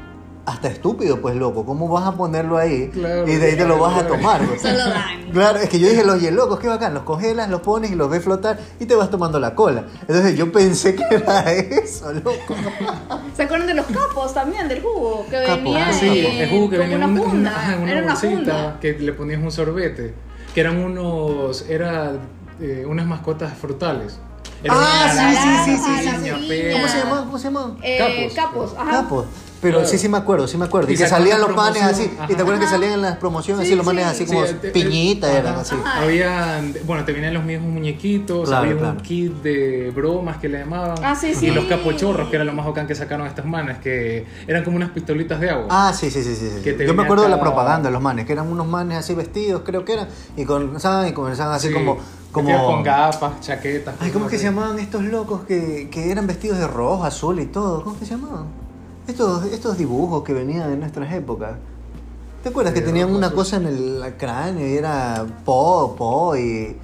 [SPEAKER 1] hasta estúpido, pues loco, ¿cómo vas a ponerlo ahí
[SPEAKER 2] Claro,
[SPEAKER 1] y de ahí te lo vas a tomar? pues?
[SPEAKER 3] Solo daño.
[SPEAKER 1] Claro, es que yo dije los hielocos, qué bacán, los congelas, los pones y los ves flotar y te vas tomando la cola. Entonces yo pensé que era eso, loco.
[SPEAKER 3] ¿Se acuerdan de los capos también, del jugo? Que
[SPEAKER 1] Capos,
[SPEAKER 3] venía
[SPEAKER 1] ah,
[SPEAKER 2] Sí,
[SPEAKER 3] en-
[SPEAKER 2] el jugo que venía
[SPEAKER 3] una
[SPEAKER 2] en una,
[SPEAKER 3] funda.
[SPEAKER 2] una- una
[SPEAKER 3] era una
[SPEAKER 2] bolsita
[SPEAKER 3] funda.
[SPEAKER 2] que le ponías un sorbete. Que eran unos. Era eh, unas mascotas frutales. Era
[SPEAKER 1] Ah, sí, sí, sí, sí,
[SPEAKER 2] piña. pera.
[SPEAKER 1] ¿Cómo se llama? ¿Cómo se llama?
[SPEAKER 3] Eh,
[SPEAKER 2] Capos.
[SPEAKER 3] capos, ajá.
[SPEAKER 1] Capos. Pero
[SPEAKER 2] Claro.
[SPEAKER 1] sí, sí me acuerdo, sí me acuerdo. Y,
[SPEAKER 2] Y
[SPEAKER 1] que salían los
[SPEAKER 2] la
[SPEAKER 1] panes así. Y te acuerdas que salían en las promociones
[SPEAKER 3] Sí,
[SPEAKER 1] así, los manes
[SPEAKER 3] sí.
[SPEAKER 1] así como
[SPEAKER 2] el-
[SPEAKER 1] piñita eran así.
[SPEAKER 3] Ajá.
[SPEAKER 2] Habían, bueno, te venían los mismos muñequitos,
[SPEAKER 1] Claro,
[SPEAKER 2] había
[SPEAKER 1] claro.
[SPEAKER 2] un kit de bromas que le llamaban.
[SPEAKER 3] Ah, sí,
[SPEAKER 2] y
[SPEAKER 3] sí.
[SPEAKER 2] los capochorros, que era lo más bacán que sacaron estas manes, que eran como unas pistolitas de agua.
[SPEAKER 1] Ah, sí, sí, sí, sí.
[SPEAKER 2] te
[SPEAKER 1] Yo me acuerdo de la propaganda de los manes, que eran unos manes así vestidos, creo que eran, y comenzaban y comenzaban así
[SPEAKER 2] Sí,
[SPEAKER 1] como... como...
[SPEAKER 2] con gafas, chaquetas.
[SPEAKER 1] Ay, ¿cómo es que se llamaban estos locos que, que eran vestidos de rojo, azul y todo? ¿Cómo es que se llamaban? Estos, estos dibujos que venían de nuestras épocas. ¿Te acuerdas que tenían una cosa en el cráneo y era po, po y...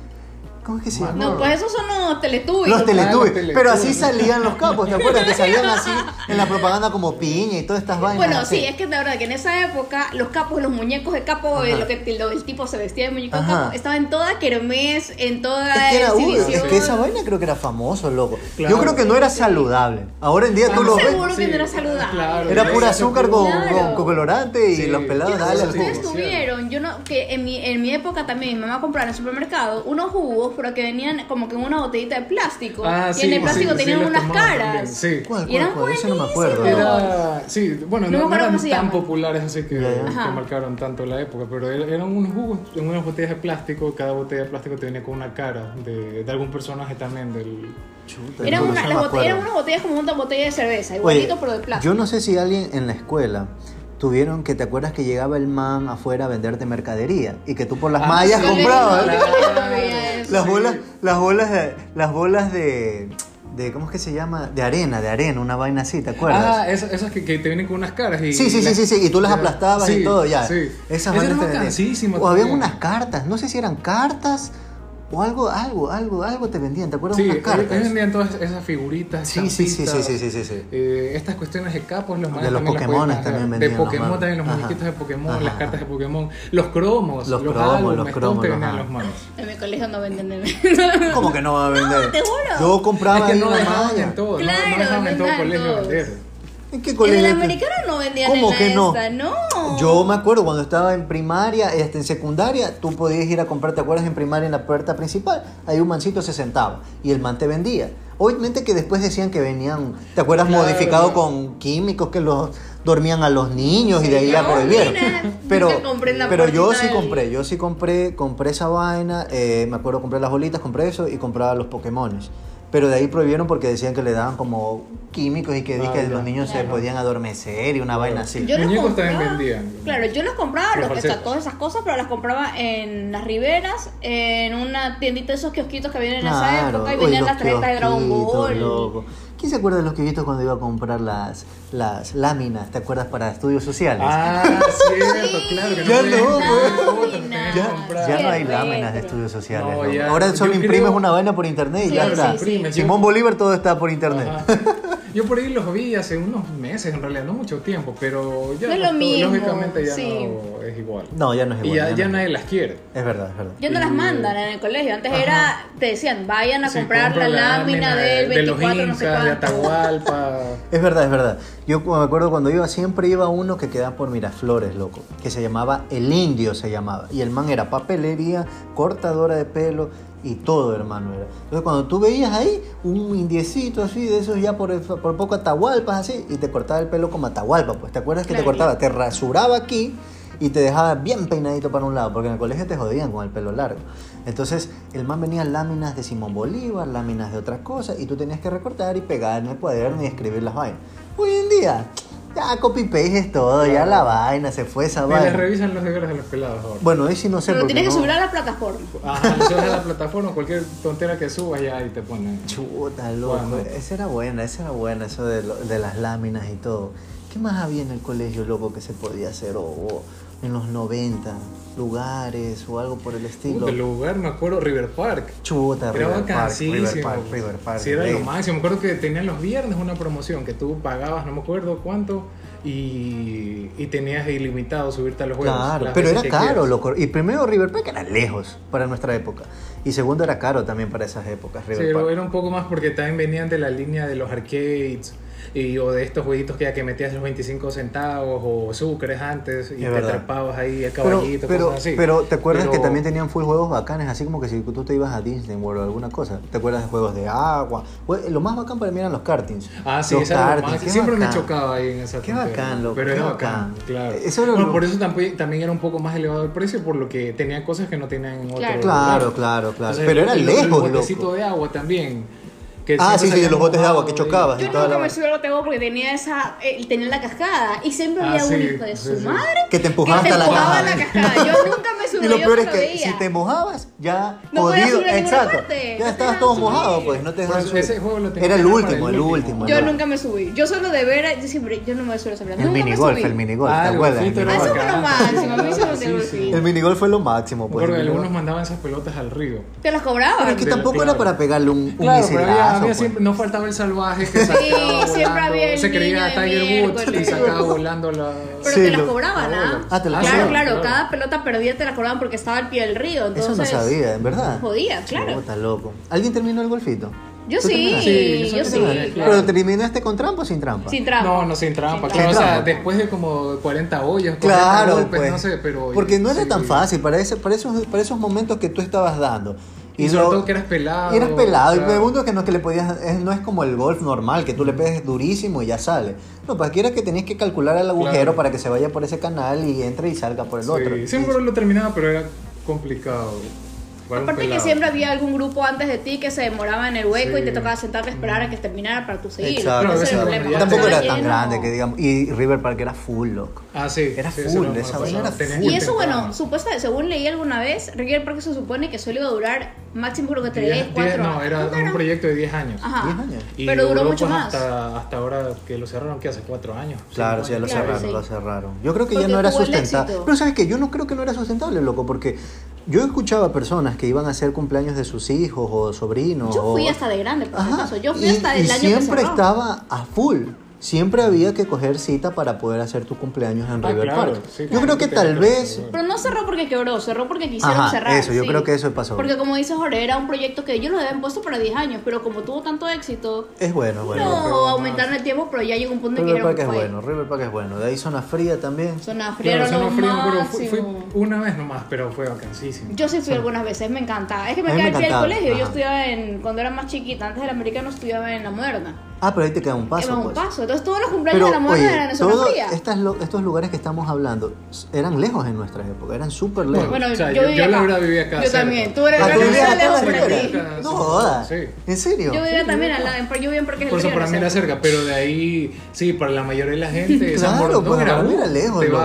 [SPEAKER 1] ¿Cómo es que se llamaban?
[SPEAKER 3] No, pues esos son los teletubbies.
[SPEAKER 1] Los
[SPEAKER 3] ¿no?
[SPEAKER 1] teletubbies. Pero así salían los capos, ¿te acuerdas? Que salían así en la propaganda como piña y todas estas vainas.
[SPEAKER 3] Bueno,
[SPEAKER 1] así.
[SPEAKER 3] sí, es que de verdad que en esa época los capos, los muñecos de capo, eh, lo que lo- el tipo se vestía de muñeco de capo, estaba en toda kermés, en toda
[SPEAKER 1] Es que, era,
[SPEAKER 3] exhibición.
[SPEAKER 1] es que esa vaina creo que era famoso, loco.
[SPEAKER 2] Claro.
[SPEAKER 1] Yo creo que no era saludable. Ahora en día tú
[SPEAKER 2] Ah,
[SPEAKER 1] lo ves.
[SPEAKER 3] Seguro que no era saludable.
[SPEAKER 2] claro.
[SPEAKER 1] Era pura azúcar con,
[SPEAKER 3] Claro.
[SPEAKER 1] con, con colorante y
[SPEAKER 2] Sí.
[SPEAKER 1] los pelados dale al jugo.
[SPEAKER 3] ustedes tuvieron, yo no, que en mi, en mi época también mi mamá compraba en el supermercado unos jugos, pero que venían como que en una botellita de plástico.
[SPEAKER 2] Ah,
[SPEAKER 3] y
[SPEAKER 2] sí,
[SPEAKER 3] en el plástico
[SPEAKER 2] sí,
[SPEAKER 3] tenían unas caras.
[SPEAKER 2] sí.
[SPEAKER 1] ¿Cuál,
[SPEAKER 3] Y
[SPEAKER 1] cuál,
[SPEAKER 3] eran
[SPEAKER 1] cuál? Ese no me acuerdo.
[SPEAKER 3] buenísimos.
[SPEAKER 2] Era, sí, bueno,
[SPEAKER 3] No
[SPEAKER 2] eran
[SPEAKER 3] cómo se
[SPEAKER 2] tan populares así que, marcaron tanto la época, pero er- eran unos jugos en unas botellas de plástico, cada botella de plástico te venía con una cara de, de algún personaje también del...
[SPEAKER 1] Chuta,
[SPEAKER 3] Eran, una- las
[SPEAKER 1] acuerdo.
[SPEAKER 3] eran unas botellas como una botella de cerveza,
[SPEAKER 1] Oye,
[SPEAKER 3] igualito pero de plástico.
[SPEAKER 1] yo no sé si alguien en la escuela tuvieron que te acuerdas que llegaba el man afuera a venderte mercadería y que tú por las
[SPEAKER 2] Ah,
[SPEAKER 1] mallas
[SPEAKER 2] sí,
[SPEAKER 1] comprabas las bolas las bolas de las bolas de de cómo es que se llama de arena de arena una vaina así te acuerdas
[SPEAKER 2] Ah, esas, esas que, que te vienen con unas caras y...
[SPEAKER 1] Sí, sí, sí,
[SPEAKER 2] las-
[SPEAKER 1] sí, sí, y tú las aplastabas y todo, ya.
[SPEAKER 2] Sí.
[SPEAKER 1] Esas
[SPEAKER 2] Esa
[SPEAKER 1] vainas
[SPEAKER 2] era
[SPEAKER 1] te vendían.
[SPEAKER 2] vacancísima
[SPEAKER 1] O habían unas cartas, no sé si eran cartas o algo, algo, algo, algo te vendían, ¿te acuerdas
[SPEAKER 2] Sí,
[SPEAKER 1] de unas
[SPEAKER 2] ellos
[SPEAKER 1] cartas?
[SPEAKER 2] vendían todas esas figuritas,
[SPEAKER 1] Sí, sí, sí, sí, sí, sí, sí, sí.
[SPEAKER 2] eh, estas cuestiones de capos, los
[SPEAKER 1] De los
[SPEAKER 2] podían
[SPEAKER 1] también vendían
[SPEAKER 2] De Pokémon también, los muñequitos de Pokémon,
[SPEAKER 1] Ajá.
[SPEAKER 2] las cartas de Pokémon, los cromos,
[SPEAKER 1] Los
[SPEAKER 2] los,
[SPEAKER 1] cromos,
[SPEAKER 2] álbumes,
[SPEAKER 1] los cromos,
[SPEAKER 2] te venían
[SPEAKER 1] ajá.
[SPEAKER 2] los manes.
[SPEAKER 3] En mi colegio no venden de
[SPEAKER 1] ¿Cómo que no va a vender?
[SPEAKER 3] te juro.
[SPEAKER 1] Yo compraba
[SPEAKER 2] Es que no dejaban en todo, no-
[SPEAKER 3] Claro,
[SPEAKER 2] no, dejaban en
[SPEAKER 3] no
[SPEAKER 2] todo colegio
[SPEAKER 3] todos.
[SPEAKER 2] vender.
[SPEAKER 1] ¿En qué
[SPEAKER 3] En
[SPEAKER 1] colegio?
[SPEAKER 3] el
[SPEAKER 1] te-
[SPEAKER 3] americano no vendían
[SPEAKER 1] ¿Cómo
[SPEAKER 3] en la
[SPEAKER 1] que no?
[SPEAKER 3] esta, no.
[SPEAKER 1] Yo me acuerdo cuando estaba en primaria, este, en secundaria, tú podías ir a comprar, ¿te acuerdas? En primaria en la puerta principal, ahí un mancito se sentaba y el man te vendía. Obviamente que después decían que venían, ¿te acuerdas?
[SPEAKER 2] Claro.
[SPEAKER 1] Modificado con químicos que los dormían a los niños y de ahí la
[SPEAKER 3] No,
[SPEAKER 1] prohibieron.
[SPEAKER 3] mira,
[SPEAKER 1] Pero,
[SPEAKER 3] en la
[SPEAKER 1] pero yo sí compré, yo sí compré, compré esa vaina, eh, me acuerdo compré las bolitas, compré eso y compraba los Pokémones. Pero de ahí prohibieron porque decían que le daban como químicos y que,
[SPEAKER 2] Ah,
[SPEAKER 1] que
[SPEAKER 2] ya.
[SPEAKER 1] los niños se podían adormecer y una vaina así.
[SPEAKER 3] Yo los
[SPEAKER 2] Muñecos también
[SPEAKER 3] compraba-
[SPEAKER 2] vendían.
[SPEAKER 3] Claro, yo los compraba,
[SPEAKER 2] Los
[SPEAKER 3] los que, todas esas cosas, pero las compraba en las riberas, en una tiendita de esos kiosquitos que vienen en esa época y venían las tarjetas de Dragon Ball.
[SPEAKER 1] loco. ¿Quién se acuerda de los kiosquitos cuando iba a comprar las, las láminas? ¿Te acuerdas para estudios sociales?
[SPEAKER 2] Ah, cierto, claro que
[SPEAKER 1] Ya no, ya, no hay láminas de estudios sociales.
[SPEAKER 2] No.
[SPEAKER 1] Ahora
[SPEAKER 2] Yo
[SPEAKER 1] solo
[SPEAKER 2] creo-
[SPEAKER 1] imprimes una vaina por internet y
[SPEAKER 3] Sí,
[SPEAKER 1] ya está.
[SPEAKER 3] sí.
[SPEAKER 1] Simón
[SPEAKER 2] yo-
[SPEAKER 1] Bolívar todo está por internet.
[SPEAKER 2] Ajá. Yo por ahí los vi hace unos meses, en realidad, no mucho tiempo, pero ya
[SPEAKER 3] No es lo mismo,
[SPEAKER 2] lógicamente ya
[SPEAKER 3] sí.
[SPEAKER 2] no es igual.
[SPEAKER 1] No, ya no es
[SPEAKER 2] y
[SPEAKER 1] igual.
[SPEAKER 2] ya,
[SPEAKER 1] ya
[SPEAKER 2] ya
[SPEAKER 1] no.
[SPEAKER 2] nadie las quiere.
[SPEAKER 1] Es verdad, es verdad.
[SPEAKER 3] Ya no las
[SPEAKER 2] Y-
[SPEAKER 3] mandan en el colegio. Antes
[SPEAKER 2] Ajá.
[SPEAKER 3] era, te decían, vayan a
[SPEAKER 2] Sí,
[SPEAKER 3] comprar la lámina del
[SPEAKER 2] de los
[SPEAKER 3] 24, no sé
[SPEAKER 2] incas, de
[SPEAKER 3] cuánto.
[SPEAKER 2] Atahualpa.
[SPEAKER 1] Es verdad, es verdad. Yo me acuerdo cuando iba, siempre iba uno que quedaba por Miraflores, loco, que se llamaba El Indio, se llamaba. Y el man era papelería, cortadora de pelo y todo, hermano. Era. Entonces cuando tú veías ahí un indiecito así, de esos ya por, por poco atahualpas así, y te cortaba el pelo como atahualpa, pues. ¿Te acuerdas que te cortaba? Te rasuraba aquí y te dejaba bien peinadito para un lado, porque en el colegio te jodían con el pelo largo. Entonces, el man venía láminas de Simón Bolívar, láminas de otras cosas, y tú tenías que recortar y pegar en el cuaderno y escribir las vainas. Hoy en día, ya copy-paste es todo, ya la vaina, se fue esa
[SPEAKER 2] Ni les
[SPEAKER 1] vaina.
[SPEAKER 2] revisan los deberes de los pelados ahora.
[SPEAKER 1] Bueno, ahí sí no sé
[SPEAKER 3] Pero
[SPEAKER 1] porque
[SPEAKER 3] tienes que
[SPEAKER 1] no-
[SPEAKER 3] subir a la plataforma.
[SPEAKER 2] Ajá, subes a la plataforma, cualquier tontera que subas ya ahí te ponen.
[SPEAKER 1] Chuta, loco.
[SPEAKER 2] Bueno.
[SPEAKER 1] Esa era buena, esa era buena, eso de, lo- de las láminas y todo. ¿Qué más había en el colegio, loco, que se podía hacer? O, o en los 90, lugares o algo por el estilo.
[SPEAKER 2] Del lugar me acuerdo, River Park.
[SPEAKER 1] Chuta,
[SPEAKER 2] Era
[SPEAKER 1] River Park. River Park, River Park.
[SPEAKER 2] Sí, era
[SPEAKER 1] Rey.
[SPEAKER 2] lo máximo. Me acuerdo que tenían los viernes una promoción que tú pagabas, no me acuerdo cuánto, y, y tenías ilimitado subirte a los juegos.
[SPEAKER 1] Claro, pero era caro, loco. Y primero River Park era lejos para nuestra época. Y segundo era caro también para esas épocas,
[SPEAKER 2] Sí,
[SPEAKER 1] River
[SPEAKER 2] pero
[SPEAKER 1] Park.
[SPEAKER 2] era un poco más porque también venían de la línea de los arcades y, o de estos jueguitos que ya que metías los 25 centavos o sucres antes y
[SPEAKER 1] Es
[SPEAKER 2] te
[SPEAKER 1] verdad.
[SPEAKER 2] atrapabas ahí el caballito,
[SPEAKER 1] pero,
[SPEAKER 2] cosas así.
[SPEAKER 1] pero te acuerdas
[SPEAKER 2] Pero-
[SPEAKER 1] que también tenían full juegos bacanes, así como que si tú te ibas a Disney World o alguna cosa. ¿Te acuerdas de juegos de agua? Lo más bacán para mí eran los kartings.
[SPEAKER 2] Ah, sí,
[SPEAKER 1] los kartings,
[SPEAKER 2] más- Siempre me chocaba ahí en esa
[SPEAKER 1] Qué
[SPEAKER 2] tontera.
[SPEAKER 1] bacán, loco,
[SPEAKER 2] Pero
[SPEAKER 1] qué
[SPEAKER 2] era
[SPEAKER 1] bacán.
[SPEAKER 2] bacán, claro.
[SPEAKER 1] Eso era
[SPEAKER 2] Bueno,
[SPEAKER 1] lo-
[SPEAKER 2] por eso también era un poco más elevado el precio, por lo que tenía cosas que no tenían en otro
[SPEAKER 3] Claro.
[SPEAKER 1] Claro,
[SPEAKER 2] lugar.
[SPEAKER 1] claro, claro.
[SPEAKER 2] Entonces,
[SPEAKER 1] Pero
[SPEAKER 2] el-
[SPEAKER 1] era
[SPEAKER 2] el-
[SPEAKER 1] lejos,
[SPEAKER 2] El
[SPEAKER 1] loco.
[SPEAKER 2] botecito de agua también. Que
[SPEAKER 1] Ah, sí, sí, de los botes de agua que chocabas.
[SPEAKER 3] Yo
[SPEAKER 1] y toda la
[SPEAKER 3] nunca me subí al bote porque tenía esa, eh, tenía la cascada y siempre
[SPEAKER 2] Ah,
[SPEAKER 3] había
[SPEAKER 2] sí,
[SPEAKER 3] un hijo de su
[SPEAKER 2] sí.
[SPEAKER 3] madre
[SPEAKER 1] Que te empujaba
[SPEAKER 3] que te
[SPEAKER 1] hasta la
[SPEAKER 3] empujaba
[SPEAKER 1] cascada.
[SPEAKER 3] la cascada. Yo nunca me subí.
[SPEAKER 1] Y lo
[SPEAKER 3] yo
[SPEAKER 1] peor es que
[SPEAKER 3] veía.
[SPEAKER 1] si te mojabas, ya
[SPEAKER 3] No subir ninguna
[SPEAKER 1] Exacto.
[SPEAKER 3] parte,
[SPEAKER 1] Ya
[SPEAKER 3] no
[SPEAKER 1] estabas todo
[SPEAKER 3] subir.
[SPEAKER 1] mojado, pues no te dejaban subir.
[SPEAKER 2] ese juego lo tenía
[SPEAKER 1] Era el último,
[SPEAKER 2] el último.
[SPEAKER 3] Yo nunca me subí. Yo solo de ver, yo siempre, yo no me suelo saber.
[SPEAKER 1] El
[SPEAKER 3] Nunca me
[SPEAKER 1] minigolf,
[SPEAKER 3] subí.
[SPEAKER 1] el minigolf, ¿te
[SPEAKER 2] el
[SPEAKER 1] acuerdas?
[SPEAKER 3] eso
[SPEAKER 1] minigolf.
[SPEAKER 3] fue lo máximo. A mí se el
[SPEAKER 1] minigolf fue lo máximo, pues.
[SPEAKER 2] Porque algunos mandaban esas pelotas al río.
[SPEAKER 3] Te las cobraban.
[SPEAKER 1] Pero es que
[SPEAKER 2] de-
[SPEAKER 1] tampoco era para pegarle un,
[SPEAKER 2] pero había,
[SPEAKER 1] misilazo,
[SPEAKER 2] había
[SPEAKER 1] pues.
[SPEAKER 2] siempre, no faltaba el salvaje que sacaba
[SPEAKER 3] siempre
[SPEAKER 2] volando,
[SPEAKER 3] había el
[SPEAKER 2] se creía Tiger Woods y sacaba volando la...
[SPEAKER 3] Pero
[SPEAKER 1] Sí,
[SPEAKER 3] te las cobraban, ¿ah?
[SPEAKER 1] Ah, te las
[SPEAKER 3] claro,
[SPEAKER 1] cobraban,
[SPEAKER 3] claro,
[SPEAKER 2] claro.
[SPEAKER 3] cada pelota perdida te la cobraban porque estaba al pie del río. Entonces,
[SPEAKER 1] Eso no sabía, en verdad.
[SPEAKER 3] Jodía, claro.
[SPEAKER 1] Loco. ¿Alguien terminó el golfito?
[SPEAKER 3] Yo
[SPEAKER 1] ¿Tú
[SPEAKER 3] sí?
[SPEAKER 2] Sí,
[SPEAKER 3] yo
[SPEAKER 2] yo
[SPEAKER 3] sí.
[SPEAKER 2] claro.
[SPEAKER 1] ¿Pero terminaste con trampa o sin trampa?
[SPEAKER 3] Sin trampa.
[SPEAKER 2] No, no sin trampa,
[SPEAKER 3] Sin
[SPEAKER 2] claro, o sea, después de como 40 hoyos, 40
[SPEAKER 1] Claro,
[SPEAKER 2] golpes,
[SPEAKER 1] pues.
[SPEAKER 2] no sé, pero...
[SPEAKER 1] Porque no era
[SPEAKER 2] sí.
[SPEAKER 1] tan fácil para, ese, para, esos, para esos momentos que tú estabas dando.
[SPEAKER 2] Y sobre todo que eras pelado.
[SPEAKER 1] Y eras pelado. Y
[SPEAKER 2] claro.
[SPEAKER 1] el segundo que no, que le podías, es- no es como el golf normal, que tú le pegues durísimo y ya sale. No, pues aquí era que tenías que calcular el agujero
[SPEAKER 2] Claro.
[SPEAKER 1] para que se vaya por ese canal y entre y salga por el
[SPEAKER 2] Sí,
[SPEAKER 1] otro.
[SPEAKER 2] siempre lo terminaba, pero era complicado.
[SPEAKER 3] Aparte que siempre había algún grupo antes de ti que se demoraba en el hueco
[SPEAKER 2] Sí.
[SPEAKER 3] y te tocaba sentarte a esperar a que terminara para tu seguir.
[SPEAKER 1] Exacto.
[SPEAKER 3] Ese era el
[SPEAKER 2] Claro,
[SPEAKER 3] problema.
[SPEAKER 2] ya
[SPEAKER 1] Tampoco era tan
[SPEAKER 3] lleno-
[SPEAKER 1] grande que digamos. Y River Park era full, loco.
[SPEAKER 2] Ah, sí.
[SPEAKER 1] Era
[SPEAKER 2] sí,
[SPEAKER 1] full, esa vaina era full.
[SPEAKER 3] Y eso, bueno, supuestamente, según leí alguna vez, River Park se supone que solo iba a durar máximo creo que 3,
[SPEAKER 2] Diez-
[SPEAKER 3] 4
[SPEAKER 2] diez-
[SPEAKER 3] años.
[SPEAKER 2] No, era
[SPEAKER 3] ¿Cuánto
[SPEAKER 2] un proyecto de 10 años.
[SPEAKER 3] Ajá.
[SPEAKER 1] 10 años.
[SPEAKER 2] Y
[SPEAKER 3] Pero duró
[SPEAKER 2] duró,
[SPEAKER 3] mucho
[SPEAKER 2] pues,
[SPEAKER 3] más.
[SPEAKER 2] Hasta, hasta ahora que lo cerraron, que hace 4 años.
[SPEAKER 1] Claro, sí, ya lo.
[SPEAKER 3] Claro,
[SPEAKER 1] cerraron,
[SPEAKER 3] sí.
[SPEAKER 1] lo cerraron. Yo creo que
[SPEAKER 3] Porque
[SPEAKER 1] ya no era sustentable. Pero sabes que yo no creo que no era sustentable, loco, porque yo escuchaba personas que iban a hacer cumpleaños de sus hijos o sobrinos.
[SPEAKER 3] Yo fui
[SPEAKER 1] o-
[SPEAKER 3] hasta de grande, por
[SPEAKER 1] Ajá.
[SPEAKER 3] Yo fui
[SPEAKER 1] y-
[SPEAKER 3] hasta el
[SPEAKER 1] y
[SPEAKER 3] año
[SPEAKER 1] siempre estaba a full. Siempre había que coger cita para poder hacer tu cumpleaños en
[SPEAKER 2] Ah,
[SPEAKER 1] River
[SPEAKER 2] claro,
[SPEAKER 1] Park.
[SPEAKER 2] sí,
[SPEAKER 1] yo
[SPEAKER 2] claro,
[SPEAKER 1] creo que
[SPEAKER 2] que
[SPEAKER 1] tal vez.
[SPEAKER 3] Pero no cerró porque quebró, cerró porque quisieron
[SPEAKER 1] Ajá,
[SPEAKER 3] cerrar.
[SPEAKER 1] eso, yo
[SPEAKER 3] sí.
[SPEAKER 1] creo que eso pasó.
[SPEAKER 3] Porque como dice Jorge, era un proyecto que ellos lo habían puesto para 10 años, pero como tuvo tanto éxito,
[SPEAKER 1] es bueno, bueno.
[SPEAKER 3] no
[SPEAKER 2] pero
[SPEAKER 3] aumentaron el tiempo, pero ya llegó un punto en que
[SPEAKER 1] River Park es
[SPEAKER 3] fue.
[SPEAKER 1] bueno, River Park es bueno. De ahí zona fría también.
[SPEAKER 3] Zona fría
[SPEAKER 2] Claro,
[SPEAKER 3] era lo
[SPEAKER 2] no frío, pero fui, una vez nomás, pero fue vacancísimo.
[SPEAKER 3] Yo sí fui algunas veces, me encantaba. Es que me quedé aquí al colegio. Yo estudiaba en, cuando era más chiquita, antes del americano estudiaba en la moderna.
[SPEAKER 1] Ah, pero ahí te queda un paso.
[SPEAKER 3] Era un
[SPEAKER 1] pues.
[SPEAKER 3] paso. Entonces todos los cumpleaños
[SPEAKER 1] Pero,
[SPEAKER 3] de la moderna
[SPEAKER 1] oye,
[SPEAKER 3] eran en zona fría.
[SPEAKER 1] estas estos lugares que estamos hablando eran lejos en nuestra época, eran súper lejos.
[SPEAKER 3] Bueno,
[SPEAKER 2] O sea,
[SPEAKER 3] yo,
[SPEAKER 2] yo-
[SPEAKER 3] vivía
[SPEAKER 2] yo la
[SPEAKER 3] acá.
[SPEAKER 2] verdad vivía acá
[SPEAKER 3] Yo
[SPEAKER 2] cerca.
[SPEAKER 3] también. Tú eres
[SPEAKER 1] Ah,
[SPEAKER 3] la
[SPEAKER 1] ¿tú
[SPEAKER 3] que
[SPEAKER 1] vivías
[SPEAKER 3] está
[SPEAKER 1] acá en
[SPEAKER 3] lejos para ti.
[SPEAKER 1] No
[SPEAKER 2] sí.
[SPEAKER 1] jodas.
[SPEAKER 2] Sí.
[SPEAKER 1] ¿En serio?
[SPEAKER 3] Yo vivía también al lado, yo vivía en Parque del
[SPEAKER 2] Por eso para mí era cerca, pero de ahí, sí, para la mayoría de la gente,
[SPEAKER 1] Claro,
[SPEAKER 2] Borondón
[SPEAKER 1] pues,
[SPEAKER 2] era,
[SPEAKER 1] lejos,
[SPEAKER 2] Te
[SPEAKER 1] loco.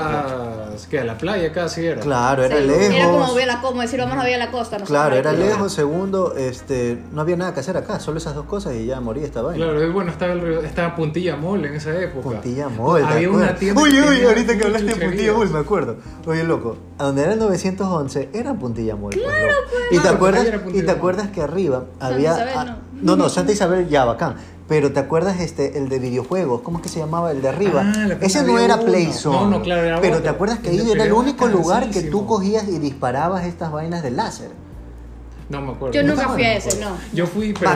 [SPEAKER 2] Que a la playa casi era.
[SPEAKER 1] Claro, era
[SPEAKER 3] Sí,
[SPEAKER 1] lejos.
[SPEAKER 3] Era como la como decir vamos a ver la costa. No
[SPEAKER 1] Claro, era lejos. Segundo, este, no había nada que hacer acá, solo esas dos cosas y ya morí esta vaina.
[SPEAKER 2] Claro, y bueno, estaba, el, río- estaba Puntilla Mall en esa época.
[SPEAKER 1] Puntilla Mall, ¿te
[SPEAKER 2] Había una
[SPEAKER 1] acuerdas?
[SPEAKER 2] tienda
[SPEAKER 1] Uy, uy, ahorita que hablaste de. Puntilla Mall, me acuerdo. Oye, loco, a donde era el 911 era Puntilla Mall. Claro, Y te
[SPEAKER 2] Claro,
[SPEAKER 1] acuerdas,
[SPEAKER 2] ahí era
[SPEAKER 1] y te acuerdas que arriba
[SPEAKER 3] Santa
[SPEAKER 1] había
[SPEAKER 3] Isabel,
[SPEAKER 1] ah,
[SPEAKER 3] no.
[SPEAKER 1] no, no, Santa Isabel ya bacán, Pero ¿te acuerdas este, el de videojuegos? ¿Cómo es que se llamaba? El de arriba.
[SPEAKER 2] Ah,
[SPEAKER 1] Ese no era. Playzone.
[SPEAKER 2] No, no, claro, era
[SPEAKER 1] Pero. ¿te acuerdas que ahí era el único lugar que tú cogías y disparabas estas vainas de láser?
[SPEAKER 2] No me acuerdo.
[SPEAKER 3] Yo nunca fui a ese, no.
[SPEAKER 2] Yo fui, pero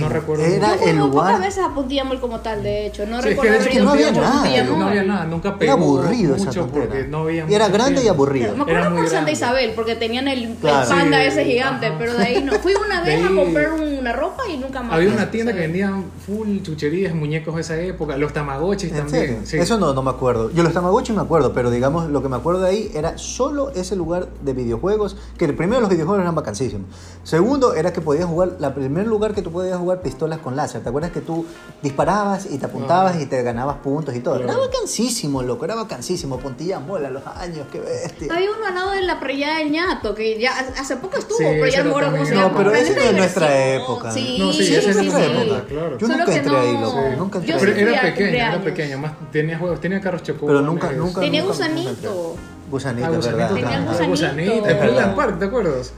[SPEAKER 2] no, recuerdo.
[SPEAKER 1] Era
[SPEAKER 3] Yo
[SPEAKER 2] mucho.
[SPEAKER 3] fui
[SPEAKER 1] el
[SPEAKER 3] muy
[SPEAKER 1] lugar-
[SPEAKER 3] pocas veces a Puntillamol como tal, de hecho. No
[SPEAKER 2] Sí, es que
[SPEAKER 3] recuerdo
[SPEAKER 2] hecho
[SPEAKER 3] ido
[SPEAKER 1] no había nada.
[SPEAKER 3] Puntillamol.
[SPEAKER 2] No había nada, nunca
[SPEAKER 1] Era
[SPEAKER 2] pegó
[SPEAKER 1] aburrido esa
[SPEAKER 2] mucho porque no había
[SPEAKER 1] Y era grande y aburrido.
[SPEAKER 3] Me acuerdo
[SPEAKER 2] Era muy
[SPEAKER 3] por Santa
[SPEAKER 2] grande.
[SPEAKER 3] Isabel, porque tenían el, panda
[SPEAKER 2] Sí,
[SPEAKER 3] ese gigante,
[SPEAKER 2] ajá.
[SPEAKER 3] pero de ahí no. Fui una vez a comprar una ropa y nunca más.
[SPEAKER 2] Había una tienda que vendían full chucherías, muñecos de esa época, los tamagotchis
[SPEAKER 1] ¿En
[SPEAKER 2] también.
[SPEAKER 1] Eso no, no me acuerdo. Yo los Tamagotchi me acuerdo, pero digamos, lo que me acuerdo de ahí era solo ese lugar de videojuegos, que el primero los videojuegos eran vacancísimos. Segundo, era que podías jugar, la primer lugar que tú podías jugar pistolas con láser. ¿Te acuerdas que tú disparabas y te apuntabas
[SPEAKER 2] Ah.
[SPEAKER 1] y te ganabas puntos y todo? Era
[SPEAKER 2] Claro.
[SPEAKER 1] vacancísimo, loco, era vacancísimo. Puntilla mola los años, qué bestia.
[SPEAKER 3] Había uno al lado de la playa del ñato, que ya hace poco estuvo,
[SPEAKER 2] Sí,
[SPEAKER 3] pero ya no me
[SPEAKER 2] era
[SPEAKER 3] acuerdo cómo se
[SPEAKER 2] también.
[SPEAKER 3] llama.
[SPEAKER 1] No, pero ese
[SPEAKER 3] era
[SPEAKER 1] no es nuestra época.
[SPEAKER 3] Sí,
[SPEAKER 2] No, sí,
[SPEAKER 1] Sí,
[SPEAKER 2] ese
[SPEAKER 1] es
[SPEAKER 2] es
[SPEAKER 1] nuestra
[SPEAKER 2] nuestra
[SPEAKER 1] época.
[SPEAKER 2] claro.
[SPEAKER 1] Yo
[SPEAKER 3] Solo
[SPEAKER 1] nunca entré ahí,
[SPEAKER 3] no-
[SPEAKER 1] loco. Nunca entré
[SPEAKER 3] yo
[SPEAKER 2] Pero
[SPEAKER 3] sí
[SPEAKER 1] ahí.
[SPEAKER 2] era pequeño, era pequeño, más tenía juegos, tenía carros chocones.
[SPEAKER 1] Pero nunca, nunca.
[SPEAKER 3] Tenía
[SPEAKER 1] nunca- nunca
[SPEAKER 3] gusanito.
[SPEAKER 1] Gusanito,
[SPEAKER 2] Ah, gusanito,
[SPEAKER 1] verdad.
[SPEAKER 3] Tenía gusanito.
[SPEAKER 2] gusanito. En. Park, ¿te acuerdas?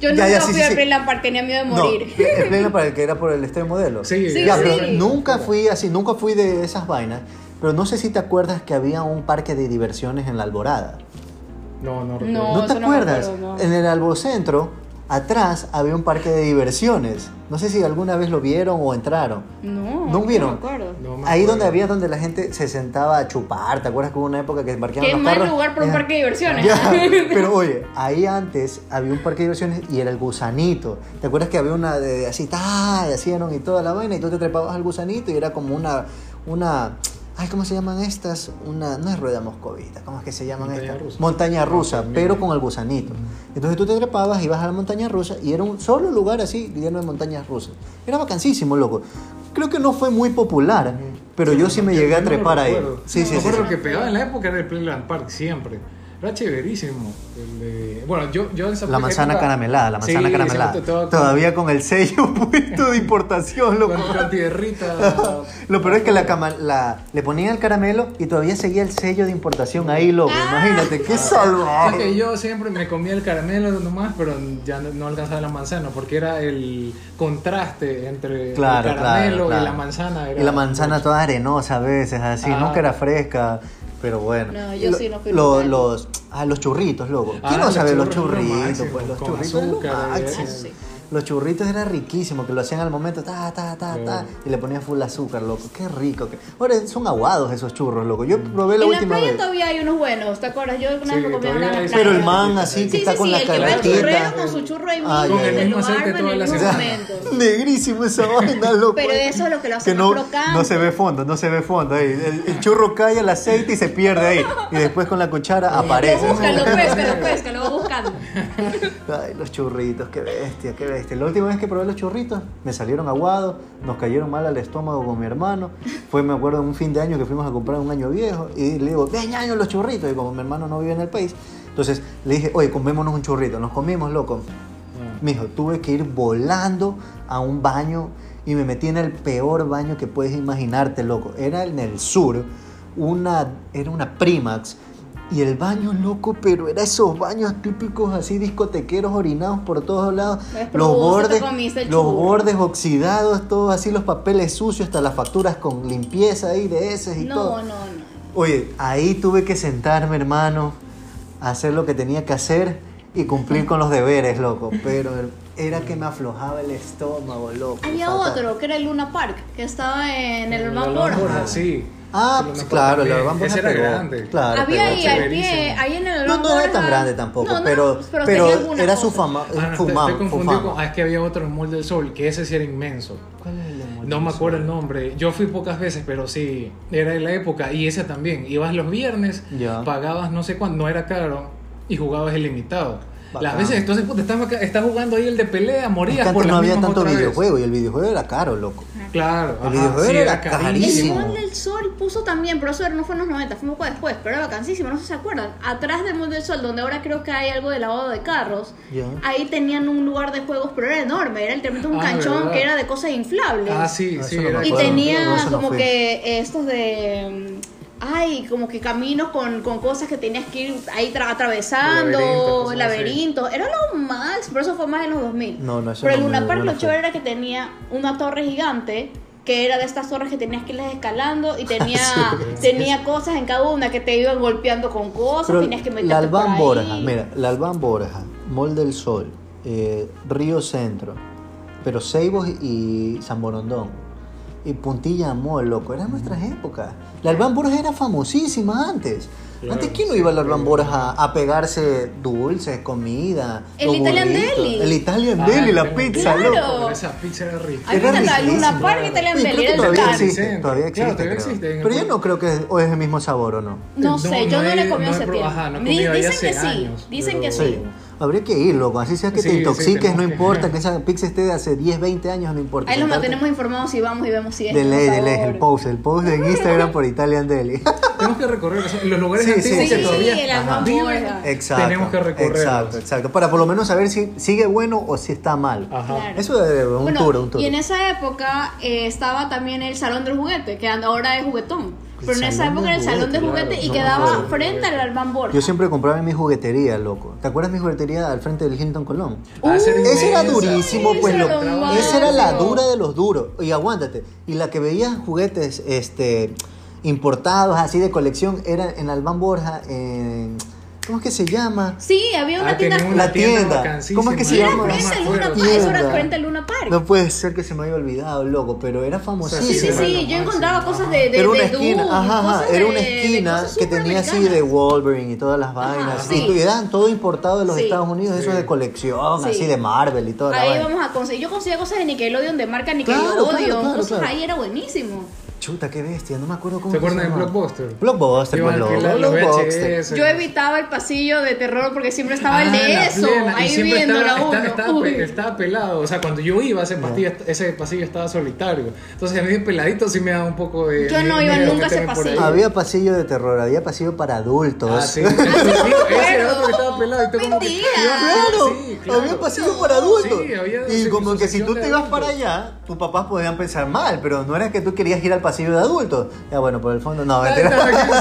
[SPEAKER 3] Yo nunca
[SPEAKER 1] ya, sí,
[SPEAKER 3] fui
[SPEAKER 1] sí, sí.
[SPEAKER 3] Playland Park, tenía miedo de
[SPEAKER 1] No,
[SPEAKER 3] morir.
[SPEAKER 1] el pleno para el que era por el estadio modelo.
[SPEAKER 2] Sí,
[SPEAKER 3] Sí,
[SPEAKER 1] Ya,
[SPEAKER 3] sí.
[SPEAKER 1] pero nunca fui así, nunca fui de esas vainas. Pero no sé si te acuerdas que había un parque de diversiones en la Alborada.
[SPEAKER 2] No, no recuerdo.
[SPEAKER 3] No.
[SPEAKER 1] ¿No te
[SPEAKER 3] eso no
[SPEAKER 1] acuerdas?
[SPEAKER 3] acuerdo, no.
[SPEAKER 1] En el Albocentro, atrás había un parque de diversiones. No sé si alguna vez lo vieron o entraron.
[SPEAKER 3] No,
[SPEAKER 1] ¿No vieron?
[SPEAKER 3] me acuerdo.
[SPEAKER 2] No me
[SPEAKER 1] Ahí
[SPEAKER 2] acuerdo.
[SPEAKER 1] donde había donde la gente se sentaba a chupar, ¿te acuerdas que hubo una época que parqueaban
[SPEAKER 3] Qué
[SPEAKER 1] los
[SPEAKER 3] mal
[SPEAKER 1] carros?
[SPEAKER 3] lugar para un parque de diversiones.
[SPEAKER 1] Ya, pero oye, ahí antes había un parque de diversiones y era el gusanito. ¿Te acuerdas que había una de así, ta, y hacían y toda la vaina y tú te trepabas al gusanito y era como una, una, ay, ¿cómo se llaman estas? Una, no es rueda moscovita, ¿cómo es que se llaman
[SPEAKER 2] Montaña
[SPEAKER 1] estas?
[SPEAKER 2] rusa.
[SPEAKER 1] Montaña rusa, pero con el gusanito. Entonces tú te trepabas, ibas a la montaña rusa y era un solo lugar así lleno de montañas rusas. Era vacancísimo, loco. Creo que no fue muy popular, pero yo sí me llegué a
[SPEAKER 2] lo
[SPEAKER 1] trepar ahí. Sí, sí, sí.
[SPEAKER 2] acuerdo
[SPEAKER 1] sí.
[SPEAKER 2] que pegaba en la época era el Playland Park siempre. Era chéverísimo. El de- Bueno, yo, yo en
[SPEAKER 1] La manzana
[SPEAKER 2] época-
[SPEAKER 1] caramelada, la manzana
[SPEAKER 2] Sí,
[SPEAKER 1] caramelada.
[SPEAKER 2] todo
[SPEAKER 1] Todavía con el sello puesto de importación, loco.
[SPEAKER 2] Con, con tierrita.
[SPEAKER 1] Lo peor es que la, cama- la- le ponían el caramelo y todavía seguía el sello de importación ahí, loco. Imagínate, qué
[SPEAKER 2] O sea que
[SPEAKER 1] salvaje.
[SPEAKER 2] yo siempre me comía el caramelo nomás, pero ya no, no alcanzaba la manzana, porque era el contraste entre
[SPEAKER 1] Claro,
[SPEAKER 2] el caramelo
[SPEAKER 1] claro, claro.
[SPEAKER 2] y la manzana. Era
[SPEAKER 1] Y la manzana
[SPEAKER 2] mucho.
[SPEAKER 1] toda arenosa a veces, así,
[SPEAKER 2] Ah.
[SPEAKER 1] nunca era fresca. Pero bueno.
[SPEAKER 3] No, yo
[SPEAKER 1] Lo-
[SPEAKER 3] sí no fui
[SPEAKER 1] lo- los, ah, los churritos, loco.
[SPEAKER 2] Ah,
[SPEAKER 1] ¿Quién no
[SPEAKER 2] los
[SPEAKER 1] sabe los churritos?
[SPEAKER 2] máximo,
[SPEAKER 1] Pues los churritos es lo
[SPEAKER 2] azúcar,
[SPEAKER 1] máximo.
[SPEAKER 2] eh,
[SPEAKER 3] sí.
[SPEAKER 1] Los churritos era riquísimo, que lo hacían al momento, ta, ta, ta, ta, y le ponían full azúcar, loco. Qué rico. que- Ahora son aguados esos churros, loco. Yo probé la
[SPEAKER 3] en la
[SPEAKER 1] última
[SPEAKER 3] playa
[SPEAKER 1] vez.
[SPEAKER 3] todavía hay unos buenos, ¿te acuerdas? Yo una
[SPEAKER 2] Sí,
[SPEAKER 3] vez me comí en la playa.
[SPEAKER 1] Pero el man así que
[SPEAKER 3] Sí,
[SPEAKER 1] está
[SPEAKER 3] sí,
[SPEAKER 1] con
[SPEAKER 3] sí,
[SPEAKER 1] la carretita.
[SPEAKER 3] churrero con su churro ahí
[SPEAKER 1] Ah,
[SPEAKER 3] mismo,
[SPEAKER 2] El
[SPEAKER 3] lo
[SPEAKER 2] mismo aceite
[SPEAKER 3] arma en
[SPEAKER 2] toda
[SPEAKER 3] el
[SPEAKER 2] la
[SPEAKER 3] mismo
[SPEAKER 2] semana.
[SPEAKER 3] momento.
[SPEAKER 1] Negrísimo esa vaina, loco.
[SPEAKER 3] Pero eso es lo que lo hace
[SPEAKER 1] que no, no se ve fondo, no se ve fondo. Ahí. El, el churro cae al aceite y se pierde ahí. Y después con la cuchara aparece.
[SPEAKER 3] Lo busca, lo pesca, lo pesca, lo va buscando.
[SPEAKER 1] Ay, los churritos, qué bestia, qué bestia. La última vez que probé los churritos, me salieron aguados, nos cayeron mal al estómago con mi hermano. Fue, me acuerdo, un fin de año que fuimos a comprar un año viejo. Y le digo, ven año los churritos. Y como mi hermano no vive en el país, entonces le dije, oye, comémonos un churrito. Nos comimos, loco.
[SPEAKER 2] Ah.
[SPEAKER 1] Mijo, tuve que ir volando a un baño y me metí en el peor baño que puedes imaginarte, loco. Era en el sur, una, era una Primax. Y el baño, loco, pero era esos baños típicos así discotequeros orinados por todos lados. Los bordes,
[SPEAKER 3] el
[SPEAKER 1] los bordes oxidados, todos así, los papeles sucios, hasta las facturas con limpieza ahí de heces y todo.
[SPEAKER 3] No, no, no.
[SPEAKER 1] Oye, ahí tuve que sentarme, hermano, a hacer lo que tenía que hacer y cumplir con los deberes, loco. Pero era que me aflojaba el estómago, loco.
[SPEAKER 3] Había
[SPEAKER 1] fatal.
[SPEAKER 3] otro que era el Luna Park, que estaba en el Urbán Borja.
[SPEAKER 2] Borja, sí.
[SPEAKER 1] Ah,
[SPEAKER 2] El
[SPEAKER 1] pues claro, el
[SPEAKER 2] también.
[SPEAKER 1] Urbán Borja
[SPEAKER 2] Ese era
[SPEAKER 1] pegó.
[SPEAKER 2] grande.
[SPEAKER 1] Claro,
[SPEAKER 3] Había
[SPEAKER 1] pegó.
[SPEAKER 3] ahí al pie, ahí en el
[SPEAKER 1] No,
[SPEAKER 3] Urbán
[SPEAKER 1] no era tan grande tampoco,
[SPEAKER 3] No, no,
[SPEAKER 1] pero,
[SPEAKER 3] pero,
[SPEAKER 1] pero era su fama,
[SPEAKER 2] Ah, no,
[SPEAKER 1] fumam-
[SPEAKER 2] confundido
[SPEAKER 1] fumama.
[SPEAKER 2] con. Ah, es que había otro en Mall del Sol, que ese sí era inmenso.
[SPEAKER 1] ¿Cuál es el de Molino?
[SPEAKER 2] No me acuerdo el nombre. Yo fui pocas veces, pero sí, era de la época. Y ese también. Ibas los viernes,
[SPEAKER 1] Ya.
[SPEAKER 2] pagabas no sé cuánto, no era caro, y jugabas ilimitado. Las
[SPEAKER 1] Bacán.
[SPEAKER 2] veces, entonces, puta, estás, estás jugando ahí el de pelea,
[SPEAKER 1] Es
[SPEAKER 2] morías
[SPEAKER 1] que antes
[SPEAKER 2] por
[SPEAKER 1] no
[SPEAKER 2] las
[SPEAKER 1] había tanto
[SPEAKER 2] vez.
[SPEAKER 1] videojuego y el videojuego era caro, loco.
[SPEAKER 2] Claro,
[SPEAKER 1] El
[SPEAKER 2] ajá,
[SPEAKER 1] videojuego
[SPEAKER 2] sí,
[SPEAKER 1] era
[SPEAKER 3] El
[SPEAKER 1] carísimo.
[SPEAKER 3] Mall del Sol puso también, pero eso no fue en los 90, fue un poco después, pero era vacancísimo, no sé si se acuerdan. Atrás del Mall del Sol, donde ahora creo que hay algo de lavado de carros, ahí tenían un lugar de juegos, pero era enorme, era literalmente un
[SPEAKER 2] Ah,
[SPEAKER 3] canchón
[SPEAKER 2] ¿verdad?
[SPEAKER 3] que era de cosas inflables.
[SPEAKER 2] Ah, sí,
[SPEAKER 1] Ah,
[SPEAKER 2] sí.
[SPEAKER 1] no
[SPEAKER 3] Y tenía
[SPEAKER 1] No, eso no
[SPEAKER 3] como que estos de. Ay, como que caminos con, con cosas que tenías que ir ahí tra- atravesando,
[SPEAKER 2] Laberintos, cosas
[SPEAKER 3] laberintos. Era lo más, pero eso fue más en los 2000.
[SPEAKER 1] No, no, eso
[SPEAKER 3] Pero el
[SPEAKER 1] no
[SPEAKER 3] Luna Park
[SPEAKER 1] lo
[SPEAKER 3] chévere era que tenía una torre gigante que era de estas torres que tenías que irlas escalando y tenía, tenía cosas en cada una que te iban golpeando con cosas,
[SPEAKER 1] Pero
[SPEAKER 3] tenías que meterte
[SPEAKER 1] la Albán
[SPEAKER 3] por
[SPEAKER 1] Borja, mira, la Albán Borja, Mol del Sol, eh, Río Centro, pero Ceibos y San Borondón. Y Puntilla Mall, loco, eran nuestras épocas. La Albán Borja era famosísima antes.
[SPEAKER 2] Claro,
[SPEAKER 1] antes, ¿quién no iba a la Albán Borja a pegarse dulces, comida?
[SPEAKER 3] El Italian
[SPEAKER 1] burritos?
[SPEAKER 3] Deli.
[SPEAKER 1] El Italian
[SPEAKER 2] Ah,
[SPEAKER 1] Deli, la pizza,
[SPEAKER 3] Claro.
[SPEAKER 1] loco.
[SPEAKER 2] Esa pizza era rica.
[SPEAKER 1] Era
[SPEAKER 3] la Luna. Park Italian Deli,
[SPEAKER 1] creo que
[SPEAKER 3] el
[SPEAKER 1] todavía existe, todavía existe.
[SPEAKER 2] Claro, todavía existe, el
[SPEAKER 1] Pero yo no creo que o es el mismo sabor o no.
[SPEAKER 3] No,
[SPEAKER 2] No,
[SPEAKER 3] sé, yo
[SPEAKER 2] no
[SPEAKER 3] no, le
[SPEAKER 2] he-
[SPEAKER 3] comí
[SPEAKER 2] probado-
[SPEAKER 3] tiempo. dicen que sí,
[SPEAKER 2] años,
[SPEAKER 3] dicen que
[SPEAKER 2] pero-
[SPEAKER 3] sí.
[SPEAKER 1] Sí. Habría que ir, loco. Así sea que
[SPEAKER 2] Sí,
[SPEAKER 1] te
[SPEAKER 2] sí,
[SPEAKER 1] intoxiques,
[SPEAKER 2] tenemos
[SPEAKER 1] no
[SPEAKER 2] que-
[SPEAKER 1] importa. Que esa pizza esté de hace 10, 20 años, no importa.
[SPEAKER 3] Ahí los mantenemos informados y vamos y vemos si es
[SPEAKER 1] De
[SPEAKER 3] el
[SPEAKER 1] ley, de ley, el post, el post en Instagram por Italian Deli.
[SPEAKER 2] Tenemos que recorrer los lugares
[SPEAKER 1] Sí,
[SPEAKER 2] antiguos
[SPEAKER 1] sí,
[SPEAKER 2] que
[SPEAKER 1] sí.
[SPEAKER 2] todavía
[SPEAKER 3] Sí, el
[SPEAKER 1] exacto.
[SPEAKER 2] Tenemos que recorrerlos.
[SPEAKER 1] Exacto, exacto. Para por lo menos saber si sigue bueno o si está mal.
[SPEAKER 2] Ajá.
[SPEAKER 3] Claro.
[SPEAKER 1] Eso es un
[SPEAKER 3] Bueno,
[SPEAKER 1] tour, un tour.
[SPEAKER 3] Y en esa época eh, estaba también el Salón del Juguete, que ahora es juguetón. Pero en esa época era el Salón de
[SPEAKER 2] Juguete, claro,
[SPEAKER 3] y
[SPEAKER 2] no
[SPEAKER 3] quedaba frente al Albán Borja.
[SPEAKER 1] Yo siempre compraba en mi juguetería, loco. ¿Te acuerdas de mi juguetería al frente del Hilton Colón?
[SPEAKER 2] Ah, esa era
[SPEAKER 1] durísimo,
[SPEAKER 3] Esa
[SPEAKER 1] pues
[SPEAKER 3] era
[SPEAKER 1] loco.
[SPEAKER 3] lo
[SPEAKER 1] Esa era la dura de los duros. Y aguántate. Y la que veías juguetes este, importados, así de colección, era en Albán Borja, en. ¿Cómo es que se llama?
[SPEAKER 3] Sí, había una
[SPEAKER 2] Ah,
[SPEAKER 3] tienda.
[SPEAKER 2] una
[SPEAKER 1] La tienda.
[SPEAKER 2] vacancísima.
[SPEAKER 1] ¿Cómo es que se
[SPEAKER 3] Era
[SPEAKER 1] llama?
[SPEAKER 3] Frente al Luna. Park, eso era frente al Luna Park.
[SPEAKER 1] No puede ser que se me haya olvidado, loco, pero era famosísimo.
[SPEAKER 3] Sí, sí,
[SPEAKER 2] Era
[SPEAKER 3] sí,
[SPEAKER 2] lo
[SPEAKER 3] yo encontraba cosas de, de,
[SPEAKER 1] Era una
[SPEAKER 3] de
[SPEAKER 1] esquina,
[SPEAKER 3] Doom,
[SPEAKER 1] ajá, ajá, era una esquina que tenía así de. Wolverine y todas las vainas.
[SPEAKER 3] Ajá,
[SPEAKER 1] y
[SPEAKER 3] sí.
[SPEAKER 1] tu- eran todo importado de los
[SPEAKER 3] Sí.
[SPEAKER 1] Estados Unidos, eso
[SPEAKER 2] Sí.
[SPEAKER 1] de colección,
[SPEAKER 3] Sí.
[SPEAKER 1] así de Marvel y toda la
[SPEAKER 3] Ahí
[SPEAKER 1] vaina.
[SPEAKER 3] vamos a conseguir. Yo conseguía cosas de Nickelodeon, de marca Nickelodeon,
[SPEAKER 1] claro, claro,
[SPEAKER 3] cosas
[SPEAKER 1] claro.
[SPEAKER 3] ahí era buenísimo.
[SPEAKER 1] Chuta, qué bestia, no me acuerdo cómo
[SPEAKER 2] ¿Se acuerdan de. Blockbuster?
[SPEAKER 1] Blockbuster,
[SPEAKER 2] Iban
[SPEAKER 1] pues,
[SPEAKER 2] a
[SPEAKER 1] loco,
[SPEAKER 2] alquilar los
[SPEAKER 1] Blockbuster.
[SPEAKER 2] VHS.
[SPEAKER 3] Yo evitaba el pasillo de terror porque siempre estaba el
[SPEAKER 2] Ah,
[SPEAKER 3] de
[SPEAKER 2] la
[SPEAKER 3] eso,
[SPEAKER 2] plena,
[SPEAKER 3] ahí
[SPEAKER 2] siempre
[SPEAKER 3] viéndolo
[SPEAKER 2] estaba,
[SPEAKER 3] a uno.
[SPEAKER 2] estaba- estaba estaba pelado. O sea, cuando yo iba, ese, pasillo, ese pasillo estaba solitario. Entonces, a mí de peladito sí me daba un poco de.
[SPEAKER 3] Yo no iba nunca a ese pasillo.
[SPEAKER 1] Había pasillo de terror, había pasillo para adultos.
[SPEAKER 2] Ah, sí. Ese era otro que estaba pelado. Y tú como que.
[SPEAKER 1] Claro,
[SPEAKER 2] Sí, claro.
[SPEAKER 1] había pasillo para adultos.
[SPEAKER 2] Sí, había
[SPEAKER 1] y como que si tú
[SPEAKER 2] de
[SPEAKER 1] te ibas para allá, tus papás podían pensar mal, pero no era que tú querías ir al pasillo de adultos. Ya bueno, por el fondo no, mentira.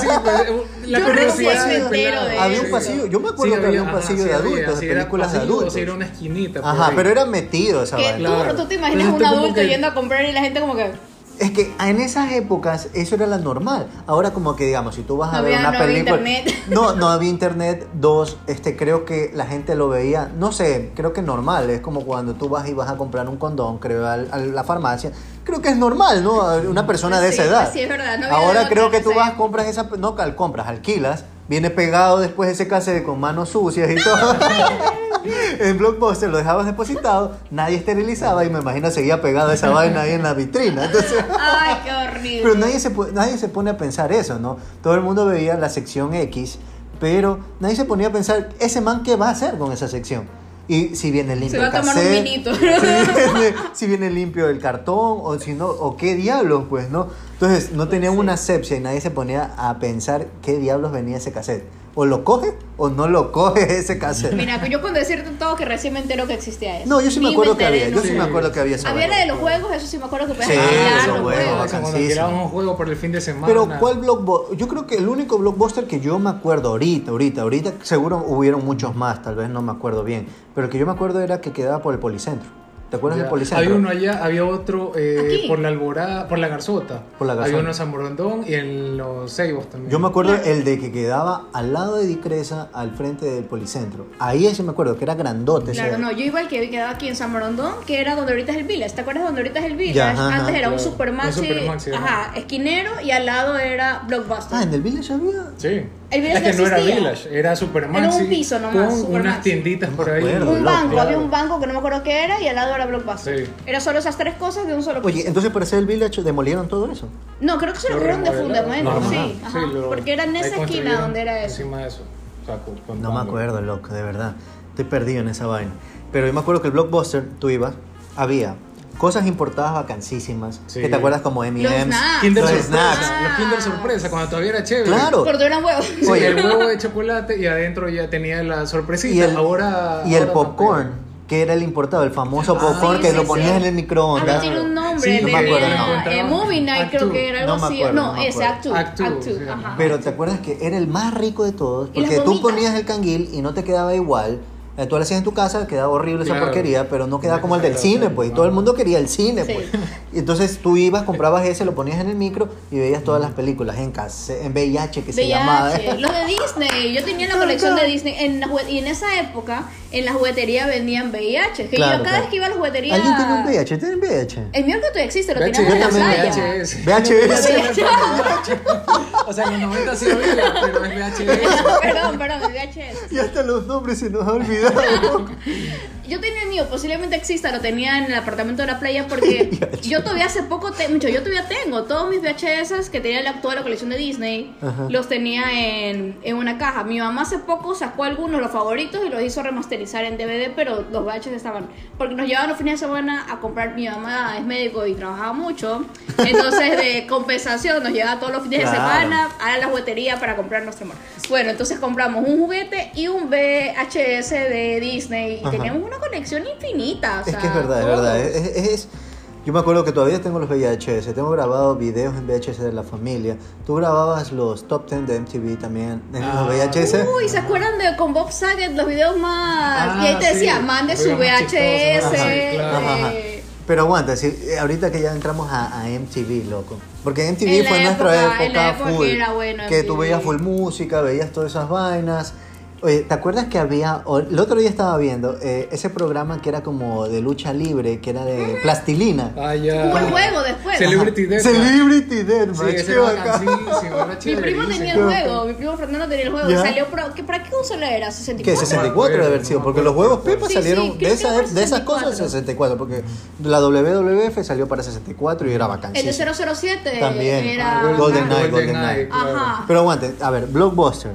[SPEAKER 2] sí, pues, la
[SPEAKER 3] Yo
[SPEAKER 2] curiosidad pelado.
[SPEAKER 3] de
[SPEAKER 1] Había un pasillo, yo me acuerdo que había un
[SPEAKER 2] ajá,
[SPEAKER 1] pasillo
[SPEAKER 2] sí
[SPEAKER 1] de adultos,
[SPEAKER 2] sí,
[SPEAKER 1] de
[SPEAKER 2] era
[SPEAKER 1] películas de
[SPEAKER 2] pasillo,
[SPEAKER 1] adultos.
[SPEAKER 2] sí, era una esquinita.
[SPEAKER 1] Ajá,
[SPEAKER 2] ahí.
[SPEAKER 1] pero era metido esa vaina.
[SPEAKER 3] tú,
[SPEAKER 2] Claro.
[SPEAKER 3] tú te imaginas
[SPEAKER 2] Entonces,
[SPEAKER 3] un adulto
[SPEAKER 2] que-
[SPEAKER 3] yendo a comprar y la gente como que...
[SPEAKER 1] Es que en esas épocas eso era la normal. Ahora como que digamos, si tú vas a
[SPEAKER 3] No
[SPEAKER 1] ver
[SPEAKER 3] había-
[SPEAKER 1] una
[SPEAKER 3] no había
[SPEAKER 1] película...
[SPEAKER 3] internet.
[SPEAKER 1] No, no había internet. Dos, este, creo que la gente lo veía, no sé, creo que normal. Es como cuando tú vas y vas a comprar un condón, creo, al- a, la farmacia. Creo que es normal, ¿no? Una persona de
[SPEAKER 3] Sí,
[SPEAKER 1] esa edad.
[SPEAKER 3] pues sí, es verdad, no había
[SPEAKER 1] Ahora creo que tú vas, compras esa... No, compras, alquilas. Viene pegado después ese cassette con manos sucias y todo. en Blockbuster lo dejabas depositado, nadie esterilizaba y me imagino seguía pegada esa vaina ahí en la vitrina. Entonces...
[SPEAKER 3] Ay, qué horrible.
[SPEAKER 1] Pero nadie se, nadie se pone a pensar eso, ¿no? Todo el mundo veía la sección X, pero nadie se ponía a pensar, ¿ese man qué va a hacer con esa sección? Y si viene limpio
[SPEAKER 3] Se va
[SPEAKER 1] el
[SPEAKER 3] a tomar un
[SPEAKER 1] cassette,
[SPEAKER 3] vinito.
[SPEAKER 1] si, viene, si viene limpio el cartón, o si no, o qué diablos, pues, ¿no? Entonces, no tenían una asepsia y nadie se ponía a pensar qué diablos venía ese cassette. O lo coge o no lo coge ese cassette.
[SPEAKER 3] Mira, que yo con decirte todo que recién me entero que existía eso.
[SPEAKER 1] No, yo sí me acuerdo que había, yo sí me acuerdo que había esa
[SPEAKER 3] Había la de los juegos, eso sí me acuerdo que podías
[SPEAKER 1] Sí,
[SPEAKER 3] los
[SPEAKER 1] juegos.
[SPEAKER 2] Cuando alquilábamos un juego por el fin de semana.
[SPEAKER 1] Pero ¿cuál blockbuster? Yo creo que el único blockbuster que yo me acuerdo ahorita, ahorita, ahorita, seguro hubieron muchos más, tal vez no me acuerdo bien, pero el que yo me acuerdo era que quedaba por el Policentro. ¿Te acuerdas
[SPEAKER 2] Ya.
[SPEAKER 1] del Policentro?
[SPEAKER 2] Había uno allá, había otro eh, por la Alborada, por la Garzota.
[SPEAKER 1] Por la
[SPEAKER 2] Había
[SPEAKER 1] Garzota.
[SPEAKER 2] uno en San Borondón y en los Ceibos también.
[SPEAKER 1] Yo me acuerdo el de que quedaba al lado de Dicresa, al frente del Policentro. Ahí ese me acuerdo, que era grandote. ese-
[SPEAKER 3] Claro, no, yo iba al que quedaba aquí en San Borondón, que era donde ahorita es el Village. ¿Te acuerdas donde ahorita es el Village?
[SPEAKER 1] Ya, ajá, ajá,
[SPEAKER 3] Antes era un. Supermaxi,
[SPEAKER 2] Un Supermaxi, ajá.
[SPEAKER 3] ajá, esquinero y al lado era Blockbuster.
[SPEAKER 1] Ah, en el Village había.
[SPEAKER 2] Sí.
[SPEAKER 3] El Village
[SPEAKER 2] es que
[SPEAKER 3] no
[SPEAKER 2] no era. Village, era Supermaxi.
[SPEAKER 3] Era un piso nomás,
[SPEAKER 2] Con unas tienditas
[SPEAKER 1] No
[SPEAKER 2] por
[SPEAKER 1] me
[SPEAKER 2] ahí.
[SPEAKER 1] acuerdo.
[SPEAKER 3] un banco,
[SPEAKER 2] claro.
[SPEAKER 3] había un banco que no me acuerdo qué era y al lado era Blockbuster.
[SPEAKER 2] Sí.
[SPEAKER 3] Era solo esas tres cosas de un solo piso.
[SPEAKER 1] Oye, entonces para hacer el Village demolieron todo eso.
[SPEAKER 3] no, creo que se lo dieron de fundamento,
[SPEAKER 1] No,
[SPEAKER 3] sí, ajá,
[SPEAKER 2] lo-
[SPEAKER 3] porque era en esa esquina donde era eso.
[SPEAKER 2] Encima de eso. O sea, con- con
[SPEAKER 1] No me
[SPEAKER 2] banco.
[SPEAKER 1] acuerdo, loco, de verdad. Estoy perdido en esa vaina. Pero yo me acuerdo que el Blockbuster, tú ibas, había cosas importadas vacancísimas.
[SPEAKER 2] Sí.
[SPEAKER 1] Que te acuerdas como M&M's.
[SPEAKER 3] snacks.
[SPEAKER 2] Kinder
[SPEAKER 1] los
[SPEAKER 2] sorpresa.
[SPEAKER 1] snacks.
[SPEAKER 2] Los Kinder sorpresa, cuando todavía era chévere.
[SPEAKER 1] Claro.
[SPEAKER 3] Porque eran huevos.
[SPEAKER 2] Sí,
[SPEAKER 1] Oye.
[SPEAKER 2] el huevo de chocolate y adentro ya tenía la sorpresita.
[SPEAKER 1] Y el,
[SPEAKER 2] ahora,
[SPEAKER 1] y el
[SPEAKER 2] ahora
[SPEAKER 1] popcorn,
[SPEAKER 2] también.
[SPEAKER 1] que era el importado, el famoso
[SPEAKER 2] Ah,
[SPEAKER 1] popcorn
[SPEAKER 3] sí,
[SPEAKER 1] que
[SPEAKER 3] sí,
[SPEAKER 1] lo ponías
[SPEAKER 3] sí.
[SPEAKER 1] en el
[SPEAKER 3] Ah,
[SPEAKER 1] microondas.
[SPEAKER 3] tiene un nombre,
[SPEAKER 2] Sí,
[SPEAKER 1] no me acuerdo nombre.
[SPEAKER 3] eh, Movie Night creo que era algo
[SPEAKER 1] No me
[SPEAKER 3] así.
[SPEAKER 1] acuerdo,
[SPEAKER 3] no,
[SPEAKER 1] no me
[SPEAKER 3] ese
[SPEAKER 1] acuerdo.
[SPEAKER 3] Act 2.
[SPEAKER 2] Act Two, sí.
[SPEAKER 1] Pero te acuerdas que era el más rico de todos,
[SPEAKER 3] ¿Y las
[SPEAKER 1] porque tú ponías el canguil y no te quedaba igual. Eh, tú lo hacías en tu casa, quedaba horrible esa
[SPEAKER 2] Claro.
[SPEAKER 1] porquería, pero no quedaba
[SPEAKER 2] No
[SPEAKER 1] como el del cine, pues. Y todo el mundo quería el cine,
[SPEAKER 3] Sí.
[SPEAKER 1] pues. Y entonces tú ibas, comprabas ese, lo ponías en el micro y veías todas las películas en case- en VIH que se llamaba.
[SPEAKER 3] VIH, los de Disney. Yo tenía la colección de Disney. En la y en esa época, en la juguetería vendían VIH. Que
[SPEAKER 1] Claro,
[SPEAKER 3] yo cada
[SPEAKER 1] claro.
[SPEAKER 3] vez que iba a la juguetería.
[SPEAKER 1] ¿Alguien tiene un VIH? ¿Tienen VIH?
[SPEAKER 3] El mío que todavía existe, lo
[SPEAKER 2] VHS,
[SPEAKER 3] teníamos en la
[SPEAKER 1] también,
[SPEAKER 3] playa.
[SPEAKER 2] VHS.
[SPEAKER 1] VHS.
[SPEAKER 2] O sea, en los 90 sí había, pero es VHS.
[SPEAKER 3] perdón, perdón, el VHS.
[SPEAKER 1] Y hasta los nombres se nos ha olvidado.
[SPEAKER 3] Yo tenía el mío, posiblemente exista, lo tenía en el apartamento de la playa porque yo todavía hace poco, te- mucho, yo todavía tengo todos mis VHS que tenía la, toda la colección de Disney,
[SPEAKER 1] Ajá.
[SPEAKER 3] los tenía en, en una caja. Mi mamá hace poco sacó algunos, los favoritos, y los hizo remasterizar en DVD, pero los VHS estaban, porque nos llevaban los fines de semana a comprar, mi mamá es médico y trabajaba mucho, entonces de compensación nos llevaba todos los fines
[SPEAKER 1] Claro.
[SPEAKER 3] de semana a la juguetería para comprar nuestro amor. Bueno, entonces compramos un juguete y un VHS de Disney y
[SPEAKER 1] Ajá.
[SPEAKER 3] teníamos una colección infinita. o
[SPEAKER 1] Es
[SPEAKER 3] sea,
[SPEAKER 1] que es verdad, es
[SPEAKER 3] todo.
[SPEAKER 1] verdad. Es, es- es- yo me acuerdo que todavía tengo los VHS, tengo grabados videos en VHS de la familia. Tú grababas los top 10 de MTV también en
[SPEAKER 2] Ah,
[SPEAKER 1] los VHS.
[SPEAKER 3] Uy, ¿se acuerdan de con Bob Saget los videos más?
[SPEAKER 2] Ah,
[SPEAKER 3] y ahí te decía,
[SPEAKER 2] sí.
[SPEAKER 3] mande
[SPEAKER 2] Los
[SPEAKER 3] su VHS.
[SPEAKER 2] ajá, claro.
[SPEAKER 1] Pero aguanta, si, eh, ahorita que ya entramos a, a MTV, loco. Porque MTV
[SPEAKER 3] En
[SPEAKER 1] fue nuestra
[SPEAKER 3] época- la época
[SPEAKER 1] full.
[SPEAKER 3] que era bueno
[SPEAKER 1] que tú veías full música, veías todas esas vainas. Oye, ¿te acuerdas que había, el otro día estaba viendo eh, ese programa que era como de lucha libre, que era de plastilina?
[SPEAKER 2] Ah, ya.
[SPEAKER 3] Hubo el juego después.
[SPEAKER 2] Celebrity Deathmatch.
[SPEAKER 1] Celebrity
[SPEAKER 2] Sí,
[SPEAKER 1] Deathmatch,
[SPEAKER 2] ese
[SPEAKER 1] qué
[SPEAKER 2] era
[SPEAKER 3] Mi primo tenía el juego, mi primo Fernando tenía el juego. Salió pro, ¿qué, ¿Para qué consola era? ¿64?
[SPEAKER 1] ¿Qué? 64 debe haber sido, porque los juegos Pepa
[SPEAKER 3] Sí,
[SPEAKER 1] salieron
[SPEAKER 3] sí,
[SPEAKER 1] de,
[SPEAKER 3] que
[SPEAKER 1] esa,
[SPEAKER 3] fue
[SPEAKER 1] de esas cosas
[SPEAKER 3] 64.
[SPEAKER 1] 64, porque la WWF salió para 64 y era bacán.
[SPEAKER 3] El de 007
[SPEAKER 1] También.
[SPEAKER 3] era...
[SPEAKER 1] Ah, Golden Knight,
[SPEAKER 2] Golden
[SPEAKER 1] Golden
[SPEAKER 2] Knight,
[SPEAKER 1] Knight.
[SPEAKER 2] claro.
[SPEAKER 3] Ajá.
[SPEAKER 1] Pero aguante, a ver, Blockbuster.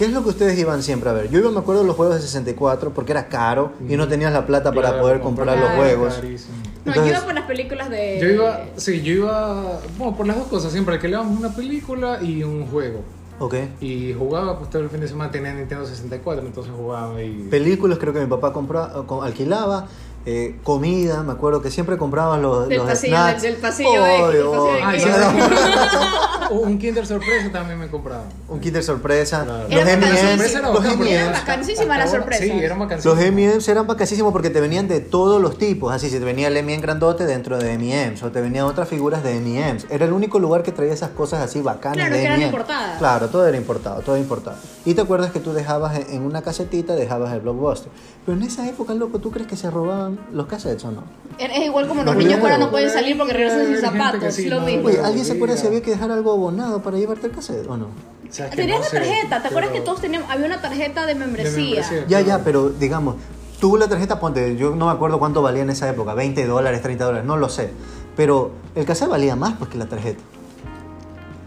[SPEAKER 1] ¿Qué es lo que ustedes iban siempre a ver? Yo iba, me acuerdo de los juegos de 64 porque era caro y no tenías la plata para
[SPEAKER 2] Claro,
[SPEAKER 1] poder comprar los juegos.
[SPEAKER 2] Carísimo.
[SPEAKER 3] No,
[SPEAKER 1] Entonces-
[SPEAKER 3] yo iba por las películas de...
[SPEAKER 2] Yo iba, sí, yo iba, bueno, por las dos cosas, siempre alquilábamos una película y un juego.
[SPEAKER 1] Ok.
[SPEAKER 2] Y jugaba, pues todo el fin de semana tenía Nintendo 64, entonces jugaba y...
[SPEAKER 1] Películas creo que mi papá compraba, co- alquilaba. Eh, comida, me acuerdo que siempre compraba los,
[SPEAKER 3] Del
[SPEAKER 1] los
[SPEAKER 3] pasillo,
[SPEAKER 1] snacks.
[SPEAKER 3] del- del pasillo X, del
[SPEAKER 1] Obvio,
[SPEAKER 3] pasillo.
[SPEAKER 2] Ah, era- un Kinder Sorpresa también me compraba.
[SPEAKER 1] Un Kinder sorpresa.
[SPEAKER 2] Claro.
[SPEAKER 1] Los
[SPEAKER 3] Era
[SPEAKER 1] M&M's.
[SPEAKER 2] era
[SPEAKER 1] Los
[SPEAKER 2] bacán, porque
[SPEAKER 1] M&M's.
[SPEAKER 3] Era bacanísima la
[SPEAKER 2] hasta ahora-
[SPEAKER 3] sorpresa.
[SPEAKER 2] Sí, era bacanísimo.
[SPEAKER 1] Los M&M's eran bacasísimos porque te venían de todos los tipos. Así, si te venía el M&M grandote dentro de M&M's o te venían otras figuras de M&M's. Era el único lugar que traía esas cosas así bacanas
[SPEAKER 3] Claro,
[SPEAKER 1] de
[SPEAKER 3] que eran importadas.
[SPEAKER 1] Claro, todo era importado, todo importado. Y te acuerdas que tú dejabas en- en una casetita, dejabas el Blockbuster. Pero en esa época, loco, ¿tú crees que se robaban los cassettes o no?
[SPEAKER 3] Es igual como los
[SPEAKER 1] Los
[SPEAKER 3] niños que ahora no pueden salir porque regresan sin zapatos.
[SPEAKER 2] sí,
[SPEAKER 3] lo mismo.
[SPEAKER 1] Oye, ¿alguien se acuerda si había que dejar algo abonado para llevarte el cassette o no?
[SPEAKER 2] O sea, que
[SPEAKER 3] Tenías
[SPEAKER 2] no
[SPEAKER 3] la
[SPEAKER 2] sé,
[SPEAKER 3] tarjeta, ¿te acuerdas
[SPEAKER 2] pero-
[SPEAKER 3] que todos teníamos? Había una tarjeta de membresía.
[SPEAKER 2] membresía.
[SPEAKER 1] Ya,
[SPEAKER 2] Claro.
[SPEAKER 1] ya, pero digamos, tú la tarjeta, ponte, yo no me acuerdo cuánto valía en esa época, 20 dólares, 30 dólares, no lo sé. Pero el cassette valía más pues que la tarjeta.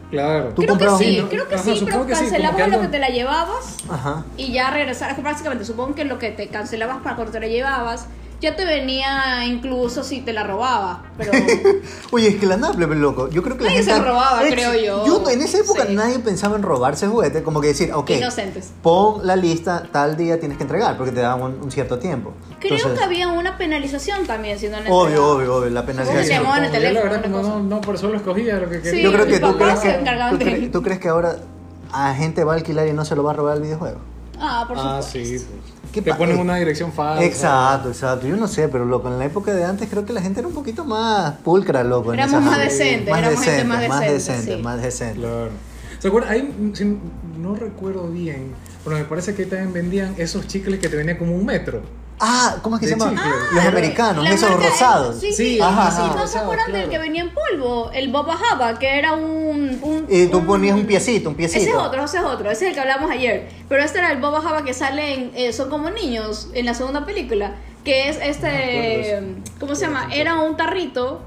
[SPEAKER 2] Claro.
[SPEAKER 1] Tú
[SPEAKER 3] Creo que
[SPEAKER 1] comprabas
[SPEAKER 3] sí, creo que
[SPEAKER 2] Ajá,
[SPEAKER 3] sí,
[SPEAKER 2] supongo
[SPEAKER 3] pero
[SPEAKER 2] que sí,
[SPEAKER 3] cancelabas
[SPEAKER 2] que
[SPEAKER 3] lo que te la llevabas
[SPEAKER 1] Ajá.
[SPEAKER 3] y ya regresabas. Que básicamente supongo que lo que te cancelabas para cuando te la llevabas ya te venía incluso si te la robabas. Pero
[SPEAKER 1] Oye, es que la Naple, loco. Yo creo que la
[SPEAKER 3] Nadie
[SPEAKER 1] gente.
[SPEAKER 3] se robaba, creo yo.
[SPEAKER 1] Yo en esa época
[SPEAKER 3] Sí.
[SPEAKER 1] nadie pensaba en robarse juguete, como que decir, ok,
[SPEAKER 3] Inocentes.
[SPEAKER 1] pon la lista, tal día tienes que entregar, porque te daban un, un cierto tiempo.
[SPEAKER 3] creo
[SPEAKER 1] Entonces,
[SPEAKER 3] que había una penalización también si no la
[SPEAKER 1] Obvio,
[SPEAKER 3] entregabas.
[SPEAKER 1] obvio, obvio, la penalización.
[SPEAKER 3] se llamaba en el teléfono,
[SPEAKER 2] La no, no, por solo escogía lo que quería.
[SPEAKER 1] Yo creo que tú
[SPEAKER 3] papá
[SPEAKER 1] crees
[SPEAKER 3] se
[SPEAKER 1] que,
[SPEAKER 3] encargaban
[SPEAKER 1] tú,
[SPEAKER 3] de-
[SPEAKER 1] cre- tú crees que ahora a gente va a alquilar y no se lo va a robar el videojuego.
[SPEAKER 3] Ah, por
[SPEAKER 2] Ah,
[SPEAKER 3] supuesto.
[SPEAKER 2] sí. pues.
[SPEAKER 1] ¿Qué
[SPEAKER 2] Te ponen una dirección falsa.
[SPEAKER 1] Exacto, exacto. Yo no sé, pero loco, en la época de antes creo que la gente era un poquito más pulcra, loco.
[SPEAKER 3] Éramos más decentes, éramos gente más
[SPEAKER 1] más
[SPEAKER 3] decente,
[SPEAKER 1] decente,
[SPEAKER 3] sí.
[SPEAKER 1] más decente.
[SPEAKER 2] Claro. ¿Se acuerdan? Ahí, si no recuerdo bien, pero me parece que ahí también vendían esos chicles que te venían como un metro.
[SPEAKER 1] Ah, ¿cómo es que
[SPEAKER 2] De
[SPEAKER 1] se llama?
[SPEAKER 2] chicle.
[SPEAKER 1] Los
[SPEAKER 2] Ah,
[SPEAKER 1] americanos, esos
[SPEAKER 3] marca-
[SPEAKER 1] rosados.
[SPEAKER 3] Sí, sí.
[SPEAKER 2] Sí,
[SPEAKER 1] ajá,
[SPEAKER 3] sí,
[SPEAKER 1] ajá.
[SPEAKER 3] ¿No se acuerdan del
[SPEAKER 2] claro.
[SPEAKER 3] que venía en polvo? El Boba Java, que era un... un
[SPEAKER 1] Y tú
[SPEAKER 3] un-
[SPEAKER 1] ponías un piecito, un piecito.
[SPEAKER 3] Ese es otro, ese es otro, ese es el que hablamos ayer. Pero este era el Boba Java que sale en eh, Son como niños en la segunda película. Que es
[SPEAKER 2] No
[SPEAKER 3] este.
[SPEAKER 2] acuerdo
[SPEAKER 3] ¿Cómo se llama? Era un tarrito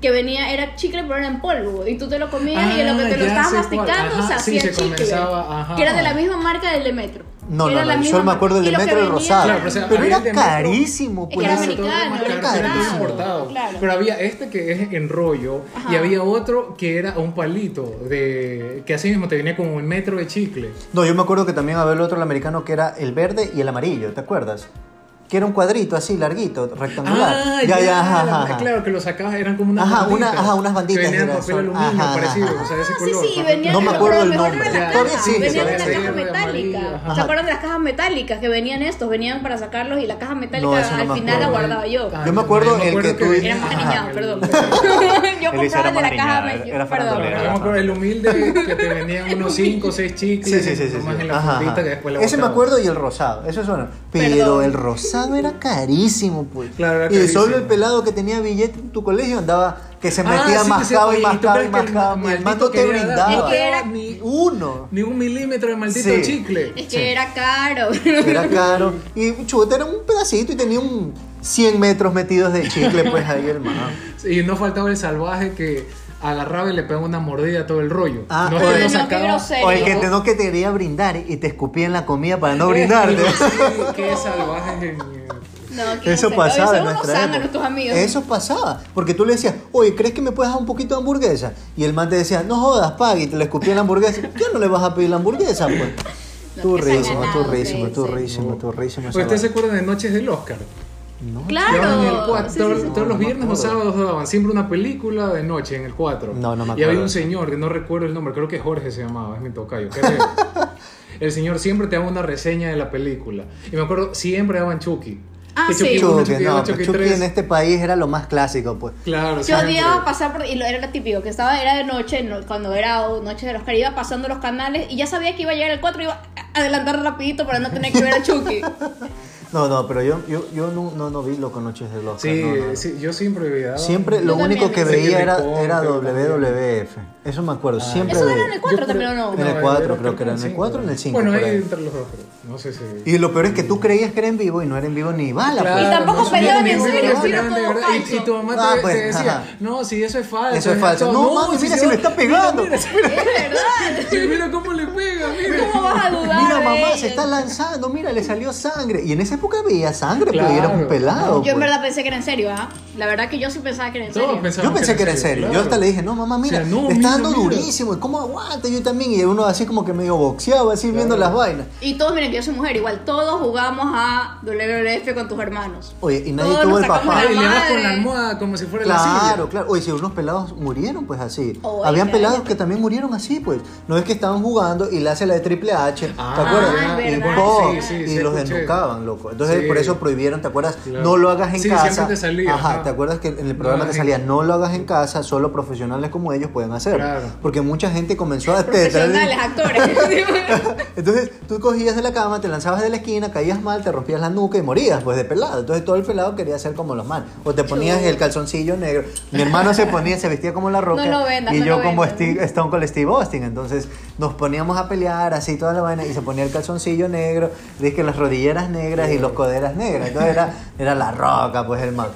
[SPEAKER 3] que venía, era chicle, pero era en polvo. Y tú te lo comías y en lo que
[SPEAKER 2] Ah,
[SPEAKER 3] te lo estabas masticando
[SPEAKER 2] Ajá,
[SPEAKER 3] se
[SPEAKER 2] sí,
[SPEAKER 3] hacía
[SPEAKER 2] se
[SPEAKER 3] chicle.
[SPEAKER 2] ajá.
[SPEAKER 3] Que era de la misma marca del de Metro.
[SPEAKER 1] No, no,
[SPEAKER 3] era la
[SPEAKER 1] no, yo me acuerdo del Metro
[SPEAKER 3] que
[SPEAKER 1] el
[SPEAKER 3] venía-
[SPEAKER 1] rosado.
[SPEAKER 2] Claro, pero, o sea,
[SPEAKER 1] pero era
[SPEAKER 2] de
[SPEAKER 1] carísimo, pues.
[SPEAKER 3] era americano, era americano,
[SPEAKER 2] importado.
[SPEAKER 3] claro.
[SPEAKER 2] Pero había este que es en rollo
[SPEAKER 3] Ajá.
[SPEAKER 2] y había otro que era un palito de que así mismo te venía como un metro de chicle.
[SPEAKER 1] No, yo me acuerdo que también había el otro el americano que era el verde y el amarillo, ¿te acuerdas? Que era un cuadrito así, larguito, rectangular.
[SPEAKER 2] Ah,
[SPEAKER 1] ya, ya, ajá,
[SPEAKER 2] la-
[SPEAKER 1] ajá.
[SPEAKER 2] Claro, que lo sacabas, eran como unas
[SPEAKER 1] Ajá,
[SPEAKER 2] banditas.
[SPEAKER 1] una- ajá, unas banditas
[SPEAKER 2] Que venían papel aluminio
[SPEAKER 1] Ajá,
[SPEAKER 2] parecido,
[SPEAKER 1] ajá.
[SPEAKER 2] o sea, ese
[SPEAKER 3] Ah,
[SPEAKER 2] color.
[SPEAKER 3] sí, sí, venían
[SPEAKER 1] No me acuerdo el nombre.
[SPEAKER 3] las cajas,
[SPEAKER 1] sí,
[SPEAKER 3] venían en
[SPEAKER 1] sí,
[SPEAKER 3] metálicas.
[SPEAKER 2] amarilla,
[SPEAKER 3] ¿Se acuerdan de las cajas metálicas que venían estos? Venían para sacarlos y la caja metálica
[SPEAKER 1] No, no
[SPEAKER 3] al
[SPEAKER 1] me
[SPEAKER 3] final la
[SPEAKER 1] acuerdo.
[SPEAKER 3] guardaba yo.
[SPEAKER 2] Ah,
[SPEAKER 1] Yo me acuerdo
[SPEAKER 2] yo
[SPEAKER 1] el que tú-
[SPEAKER 3] Era más
[SPEAKER 1] Ajá.
[SPEAKER 3] niñado, perdón. yo compraba el de la caja. me-
[SPEAKER 1] era
[SPEAKER 3] perdón,
[SPEAKER 1] farandulera.
[SPEAKER 2] Yo me acuerdo el humilde que te venían unos 5 o 6 chicles.
[SPEAKER 1] Sí, sí, sí,
[SPEAKER 2] la
[SPEAKER 1] Ese me acuerdo y el rosado, eso suena. Pero el rosado era carísimo, pues.
[SPEAKER 2] Claro, era
[SPEAKER 1] y
[SPEAKER 2] carísimo.
[SPEAKER 1] solo el pelado que tenía billete en tu colegio andaba que se
[SPEAKER 2] Ah,
[SPEAKER 1] metía
[SPEAKER 2] sí,
[SPEAKER 1] más
[SPEAKER 2] sí,
[SPEAKER 1] cabo y
[SPEAKER 2] ¿y
[SPEAKER 1] más cabo y más
[SPEAKER 2] el
[SPEAKER 1] cabo. Y el
[SPEAKER 2] maldito
[SPEAKER 1] te brindaba.
[SPEAKER 3] Es que era-
[SPEAKER 2] Ni-
[SPEAKER 1] Uno.
[SPEAKER 2] Ni un milímetro de maldito
[SPEAKER 1] Sí.
[SPEAKER 2] chicle.
[SPEAKER 3] Es que
[SPEAKER 1] Sí.
[SPEAKER 3] era caro.
[SPEAKER 1] Era caro. Y chuta, era un pedacito y tenía un 100 metros metidos de chicle, pues ahí el man.
[SPEAKER 2] Y no faltaba el salvaje que agarraba y le pegaba una mordida a todo el rollo.
[SPEAKER 1] Ah,
[SPEAKER 2] no,
[SPEAKER 1] oye,
[SPEAKER 2] no sacaba.
[SPEAKER 1] O el que te, no que te quería brindar y te escupía en la comida para no brindarte.
[SPEAKER 2] qué salvaje.
[SPEAKER 3] No,
[SPEAKER 1] Eso pasaba en nuestra época.
[SPEAKER 3] tus amigos.
[SPEAKER 1] Eso pasaba. Porque tú le decías, oye, ¿crees que me puedes dar un poquito de hamburguesa? Y el man te decía, no jodas, pague. Y te le escupía la hamburguesa. ¿Qué no le vas a pedir la hamburguesa, pues?
[SPEAKER 3] No,
[SPEAKER 1] Tú rísimo, tú rísimo, tú rísimo, tú rísimo.
[SPEAKER 2] ¿Ustedes se acuerdan de Noches del Oscar?
[SPEAKER 1] No.
[SPEAKER 3] Claro.
[SPEAKER 2] En el cuatro,
[SPEAKER 3] Sí,
[SPEAKER 2] todos,
[SPEAKER 3] sí, sí.
[SPEAKER 2] todos
[SPEAKER 1] No,
[SPEAKER 2] los
[SPEAKER 1] no
[SPEAKER 2] viernes o
[SPEAKER 1] acuerdo.
[SPEAKER 2] sábados daban siempre una película de noche en el 4.
[SPEAKER 1] No, no me
[SPEAKER 2] Y había
[SPEAKER 1] acuerdo.
[SPEAKER 2] un señor que no recuerdo el nombre, creo que Jorge se llamaba, es mi tocayo. creo. el señor siempre te daba una reseña de la película. Y me acuerdo, siempre daban Chucky.
[SPEAKER 3] Ah,
[SPEAKER 2] Que
[SPEAKER 3] sí.
[SPEAKER 2] Chucky uno,
[SPEAKER 1] Chucky,
[SPEAKER 2] Chucky
[SPEAKER 1] no,
[SPEAKER 2] Chucky
[SPEAKER 1] Chucky en este país era lo más clásico, pues.
[SPEAKER 2] Claro,
[SPEAKER 3] Yo
[SPEAKER 2] siempre.
[SPEAKER 3] odiaba pasar por, y lo, era lo típico, que estaba, era de noche, no- cuando era noche de los Oscar, iba pasando los canales y ya sabía que iba a llegar el 4 y iba a adelantar rapidito para no tener que ver a Chucky.
[SPEAKER 1] No, no, pero yo, yo, yo no, no, no vi Loco Noches del Oscar.
[SPEAKER 2] Sí,
[SPEAKER 1] no, no, no.
[SPEAKER 2] sí, yo siempre veía.
[SPEAKER 1] Siempre lo
[SPEAKER 3] también
[SPEAKER 1] único que veía
[SPEAKER 2] Sí,
[SPEAKER 1] era,
[SPEAKER 2] Rincón,
[SPEAKER 1] era
[SPEAKER 2] también.
[SPEAKER 1] WWF. Eso me acuerdo. Siempre
[SPEAKER 3] ¿Eso
[SPEAKER 1] veía.
[SPEAKER 3] era en el 4
[SPEAKER 2] Yo
[SPEAKER 3] también o no?
[SPEAKER 1] En el
[SPEAKER 2] era-
[SPEAKER 1] cuatro,
[SPEAKER 2] era-
[SPEAKER 1] creo que era en el
[SPEAKER 2] cinco.
[SPEAKER 1] cuatro o en el cinco,
[SPEAKER 2] Bueno,
[SPEAKER 1] por
[SPEAKER 2] ahí
[SPEAKER 1] ahí.
[SPEAKER 2] entre los dos, creo. No sé si.
[SPEAKER 1] Y lo peor es que tú creías que era en vivo y no era en vivo ni bala.
[SPEAKER 2] Claro,
[SPEAKER 3] Y
[SPEAKER 1] pues.
[SPEAKER 3] tampoco
[SPEAKER 2] no,
[SPEAKER 3] peleaban
[SPEAKER 2] ni-
[SPEAKER 3] en serio, era todo.
[SPEAKER 2] Y-. Y, tu mamá
[SPEAKER 1] Ah,
[SPEAKER 2] te,
[SPEAKER 1] pues,
[SPEAKER 2] te decía,
[SPEAKER 1] ajá.
[SPEAKER 2] no, si eso es falso.
[SPEAKER 1] Eso es falso. No, mami, mira, se lo está pegando.
[SPEAKER 2] Mira, mira,
[SPEAKER 3] Es verdad.
[SPEAKER 2] mira, mira cómo le pega, mira.
[SPEAKER 3] ¿Cómo vas a dudar?
[SPEAKER 1] Mira, mamá, se está lanzando, mira, le salió sangre. Y en esa época veía sangre, pero
[SPEAKER 2] Claro.
[SPEAKER 1] era un pelado.
[SPEAKER 3] Yo en
[SPEAKER 1] pues.
[SPEAKER 3] verdad pensé que era en serio, ¿ah? La verdad que yo sí pensaba que era en serio.
[SPEAKER 1] Yo pensé que era en serio. Yo
[SPEAKER 2] claro.
[SPEAKER 1] hasta le dije, no, mamá, mira,
[SPEAKER 2] O sea, no,
[SPEAKER 1] le está dando durísimo. ¿Y cómo aguanta? Yo también. Y uno así como que medio boxeaba, así viendo las vainas.
[SPEAKER 3] Y todos, miren que yo soy mujer, igual todos jugamos a WWF con tus hermanos.
[SPEAKER 1] Oye, y nadie
[SPEAKER 3] Todos
[SPEAKER 1] tuvo el papá.
[SPEAKER 2] Y le vas
[SPEAKER 3] madre.
[SPEAKER 2] con la almohada como si fuera la silla.
[SPEAKER 1] Claro, claro. Oye, si unos pelados murieron, pues así. Habían pelados
[SPEAKER 3] ya.
[SPEAKER 1] que también murieron así, pues. No es que estaban jugando y le hace la de Triple H, ¿te
[SPEAKER 2] Ah,
[SPEAKER 1] acuerdas? y los
[SPEAKER 2] escuché.
[SPEAKER 1] loco. Entonces,
[SPEAKER 2] Sí.
[SPEAKER 1] por eso prohibieron, ¿te acuerdas?
[SPEAKER 2] Claro.
[SPEAKER 1] No lo hagas en
[SPEAKER 2] Sí,
[SPEAKER 1] casa.
[SPEAKER 2] siempre te salía,
[SPEAKER 1] Ajá. ¿te acuerdas que en el programa
[SPEAKER 2] No
[SPEAKER 1] que
[SPEAKER 2] hagas
[SPEAKER 1] salía, no lo hagas en casa, solo profesionales como ellos pueden hacerlo?
[SPEAKER 2] Claro.
[SPEAKER 1] Porque mucha gente comenzó a
[SPEAKER 3] Profesionales, actores.
[SPEAKER 1] Entonces tú cogías de la cama, te lanzabas de la esquina, caías mal, te rompías la nuca y morías, pues de pelado. Entonces todo el pelado quería ser como los man. O te ponías el calzoncillo negro. Mi hermano se ponía, se vestía como la roca.
[SPEAKER 3] No lo vendas,
[SPEAKER 1] y
[SPEAKER 3] no
[SPEAKER 1] yo como. Steve, Stone Cold Steve Austin. Entonces nos poníamos a pelear así toda la vaina y se ponía el calzoncillo negro, dice que las rodilleras negras y los coderas negras. Entonces era, era la roca, pues el man.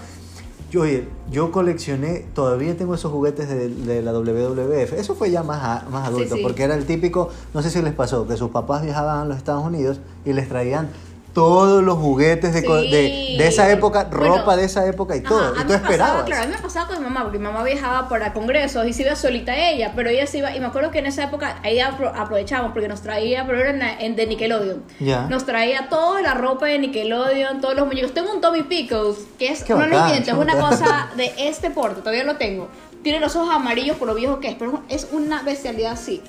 [SPEAKER 1] Yo, yo coleccioné, todavía tengo esos juguetes de, de la WWF. Eso fue ya más, a- más adulto,
[SPEAKER 3] sí.
[SPEAKER 1] porque era el típico, no sé si les pasó, que sus papás viajaban a los Estados Unidos y les traían todos los juguetes de,
[SPEAKER 3] Sí.
[SPEAKER 1] de, de esa época,
[SPEAKER 3] Bueno,
[SPEAKER 1] ropa de esa época y
[SPEAKER 3] Ajá,
[SPEAKER 1] todo. y tú
[SPEAKER 3] me pasaba,
[SPEAKER 1] esperabas.
[SPEAKER 3] claro, a mí me pasaba con mi mamá, porque mi mamá viajaba para congresos y se iba solita ella, pero ella se iba, y me acuerdo que en esa época ahí apro- aprovechábamos porque nos traía, pero era en, en de Nickelodeon,
[SPEAKER 1] Ya.
[SPEAKER 3] nos traía toda la ropa de Nickelodeon, todos los muñecos. Tengo un Tommy Pickles, que es, no miento, es una cosa de este porte, todavía lo tengo. Tiene los ojos amarillos por lo viejo que es, pero es una bestialidad así.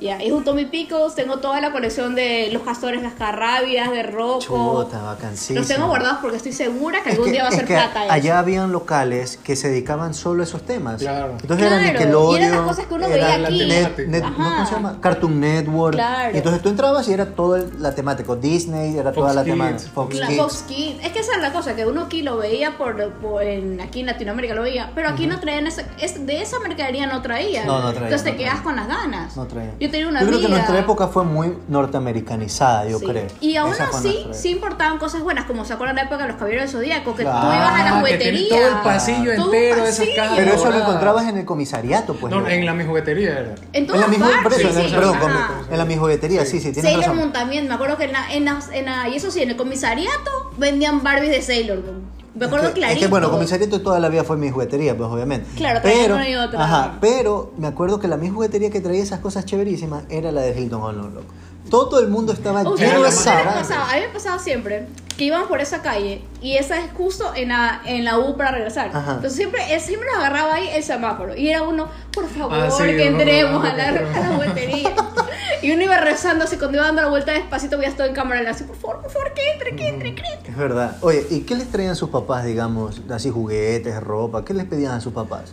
[SPEAKER 3] Ya, es un Tommy Pickles, tengo toda la colección de los castores cascarrabias, de Rocco.
[SPEAKER 1] Chuta, vacancísimo.
[SPEAKER 3] Los tengo guardados porque estoy segura que
[SPEAKER 1] Es
[SPEAKER 3] algún
[SPEAKER 1] que-
[SPEAKER 3] día va a ser
[SPEAKER 1] que
[SPEAKER 3] plata eso.
[SPEAKER 1] Allá habían locales que se dedicaban solo a esos temas.
[SPEAKER 2] Claro.
[SPEAKER 1] Entonces
[SPEAKER 3] Claro,
[SPEAKER 1] Nickelodeon.
[SPEAKER 3] y eran las cosas que uno veía
[SPEAKER 2] aquí.
[SPEAKER 1] Net- Net-. ¿no? ¿Cómo se llama? Cartoon Network.
[SPEAKER 3] Claro.
[SPEAKER 1] Y entonces tú entrabas y era toda la temática. Disney era toda
[SPEAKER 2] Fox
[SPEAKER 1] la temática. Fox
[SPEAKER 3] La
[SPEAKER 1] Kids.
[SPEAKER 3] Fox Kids. Es que esa es la cosa, que uno aquí lo veía por, por en, aquí en Latinoamérica lo veía, pero aquí no traían esa, es, de esa mercadería no traían.
[SPEAKER 1] No, no traían,
[SPEAKER 3] Entonces te quedas con las ganas.
[SPEAKER 1] No traían.
[SPEAKER 3] Yo tenía una
[SPEAKER 1] Yo creo que
[SPEAKER 3] amiga-
[SPEAKER 1] nuestra época fue muy norteamericanizada, yo
[SPEAKER 3] Sí.
[SPEAKER 1] creo.
[SPEAKER 3] Y aún
[SPEAKER 1] Esa
[SPEAKER 3] así, sí importaban cosas buenas, como se acuerdan la época de los caballeros del Zodíaco, que
[SPEAKER 1] Claro.
[SPEAKER 3] tú ibas a la
[SPEAKER 2] Ah, que
[SPEAKER 3] juguetería.
[SPEAKER 2] todo el pasillo
[SPEAKER 3] Todo
[SPEAKER 2] entero de esas.
[SPEAKER 1] Pero eso lo encontrabas en el comisariato, pues.
[SPEAKER 2] No,
[SPEAKER 1] ¿no?
[SPEAKER 2] en la mi juguetería era.
[SPEAKER 3] En
[SPEAKER 1] la misma, en-
[SPEAKER 3] sí,
[SPEAKER 1] perdón, con- en la misma juguetería, sí, sí, tienes
[SPEAKER 3] Sailor
[SPEAKER 1] razón.
[SPEAKER 3] Moon también, me acuerdo que en la, en la- en la- y eso sí, en el comisariato vendían Barbies de Sailor Moon. Me acuerdo
[SPEAKER 1] es que,
[SPEAKER 3] clarito.
[SPEAKER 1] es que, bueno, comisariato toda la vida fue mi juguetería, pues obviamente.
[SPEAKER 3] Claro,
[SPEAKER 1] pero,
[SPEAKER 3] una y otra.
[SPEAKER 1] Ajá, pero me acuerdo que la mi juguetería que traía esas cosas chéverísimas era la de Hilton Honor, loco. Todo el mundo estaba lleno
[SPEAKER 3] no
[SPEAKER 1] de.
[SPEAKER 3] A mí me pasaba siempre que íbamos por esa calle y esa es justo en la, en la U para regresar.
[SPEAKER 1] Ajá.
[SPEAKER 3] Entonces siempre, eh, siempre nos agarraba ahí el semáforo y era uno, por favor,
[SPEAKER 2] Ah, sí,
[SPEAKER 3] que entremos a la, a la vueltería. y uno iba rezando así cuando iba dando la vuelta despacito, voy a estar en cámara, así, por favor, por favor, que entre, que entre, que entre.
[SPEAKER 1] Es verdad. Oye, ¿y qué les traían sus papás, digamos, así juguetes, ropa? ¿Qué les pedían a sus papás?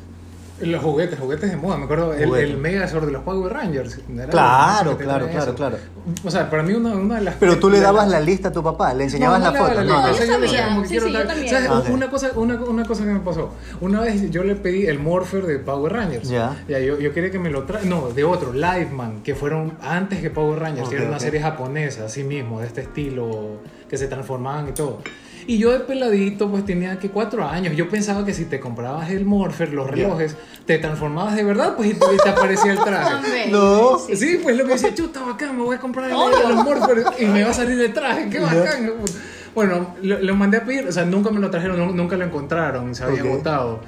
[SPEAKER 2] Los juguetes, juguetes de moda. Me acuerdo el, el Megazord de los Power Rangers. Era
[SPEAKER 1] Claro, claro, claro,
[SPEAKER 2] eso. O sea, para mí una, una de las...
[SPEAKER 1] Pero tú le dabas la lista a tu papá, le enseñabas
[SPEAKER 2] No, no
[SPEAKER 1] la foto.
[SPEAKER 2] lista,
[SPEAKER 1] No, no.
[SPEAKER 2] yo decía como que
[SPEAKER 3] Sí,
[SPEAKER 2] quiero
[SPEAKER 3] sí, yo
[SPEAKER 2] tal-
[SPEAKER 3] también.
[SPEAKER 2] ¿sabes?
[SPEAKER 1] Ah.
[SPEAKER 2] Una, cosa, una, una cosa que me pasó. Una vez yo le pedí el Morpher de Power Rangers.
[SPEAKER 1] Ya.
[SPEAKER 2] yo, yo quería que me lo traiga. No, de otro, Liveman, que fueron antes que Power Rangers.
[SPEAKER 1] Ok,
[SPEAKER 2] que era una
[SPEAKER 1] ok.
[SPEAKER 2] serie japonesa, así mismo, de este estilo, que se transformaban y todo. Y yo de peladito, pues tenía que cuatro años. Yo pensaba que si te comprabas el Morpher, los relojes, te transformabas de verdad, pues y te, y te aparecía el traje.
[SPEAKER 1] No.
[SPEAKER 2] Sí, pues lo que decía, chuta, bacán, me voy a comprar el los Morpher y me va a salir el traje, qué bacán. Bueno, lo, lo mandé a pedir, o sea, nunca me lo trajeron, nu- nunca lo encontraron, se había agotado.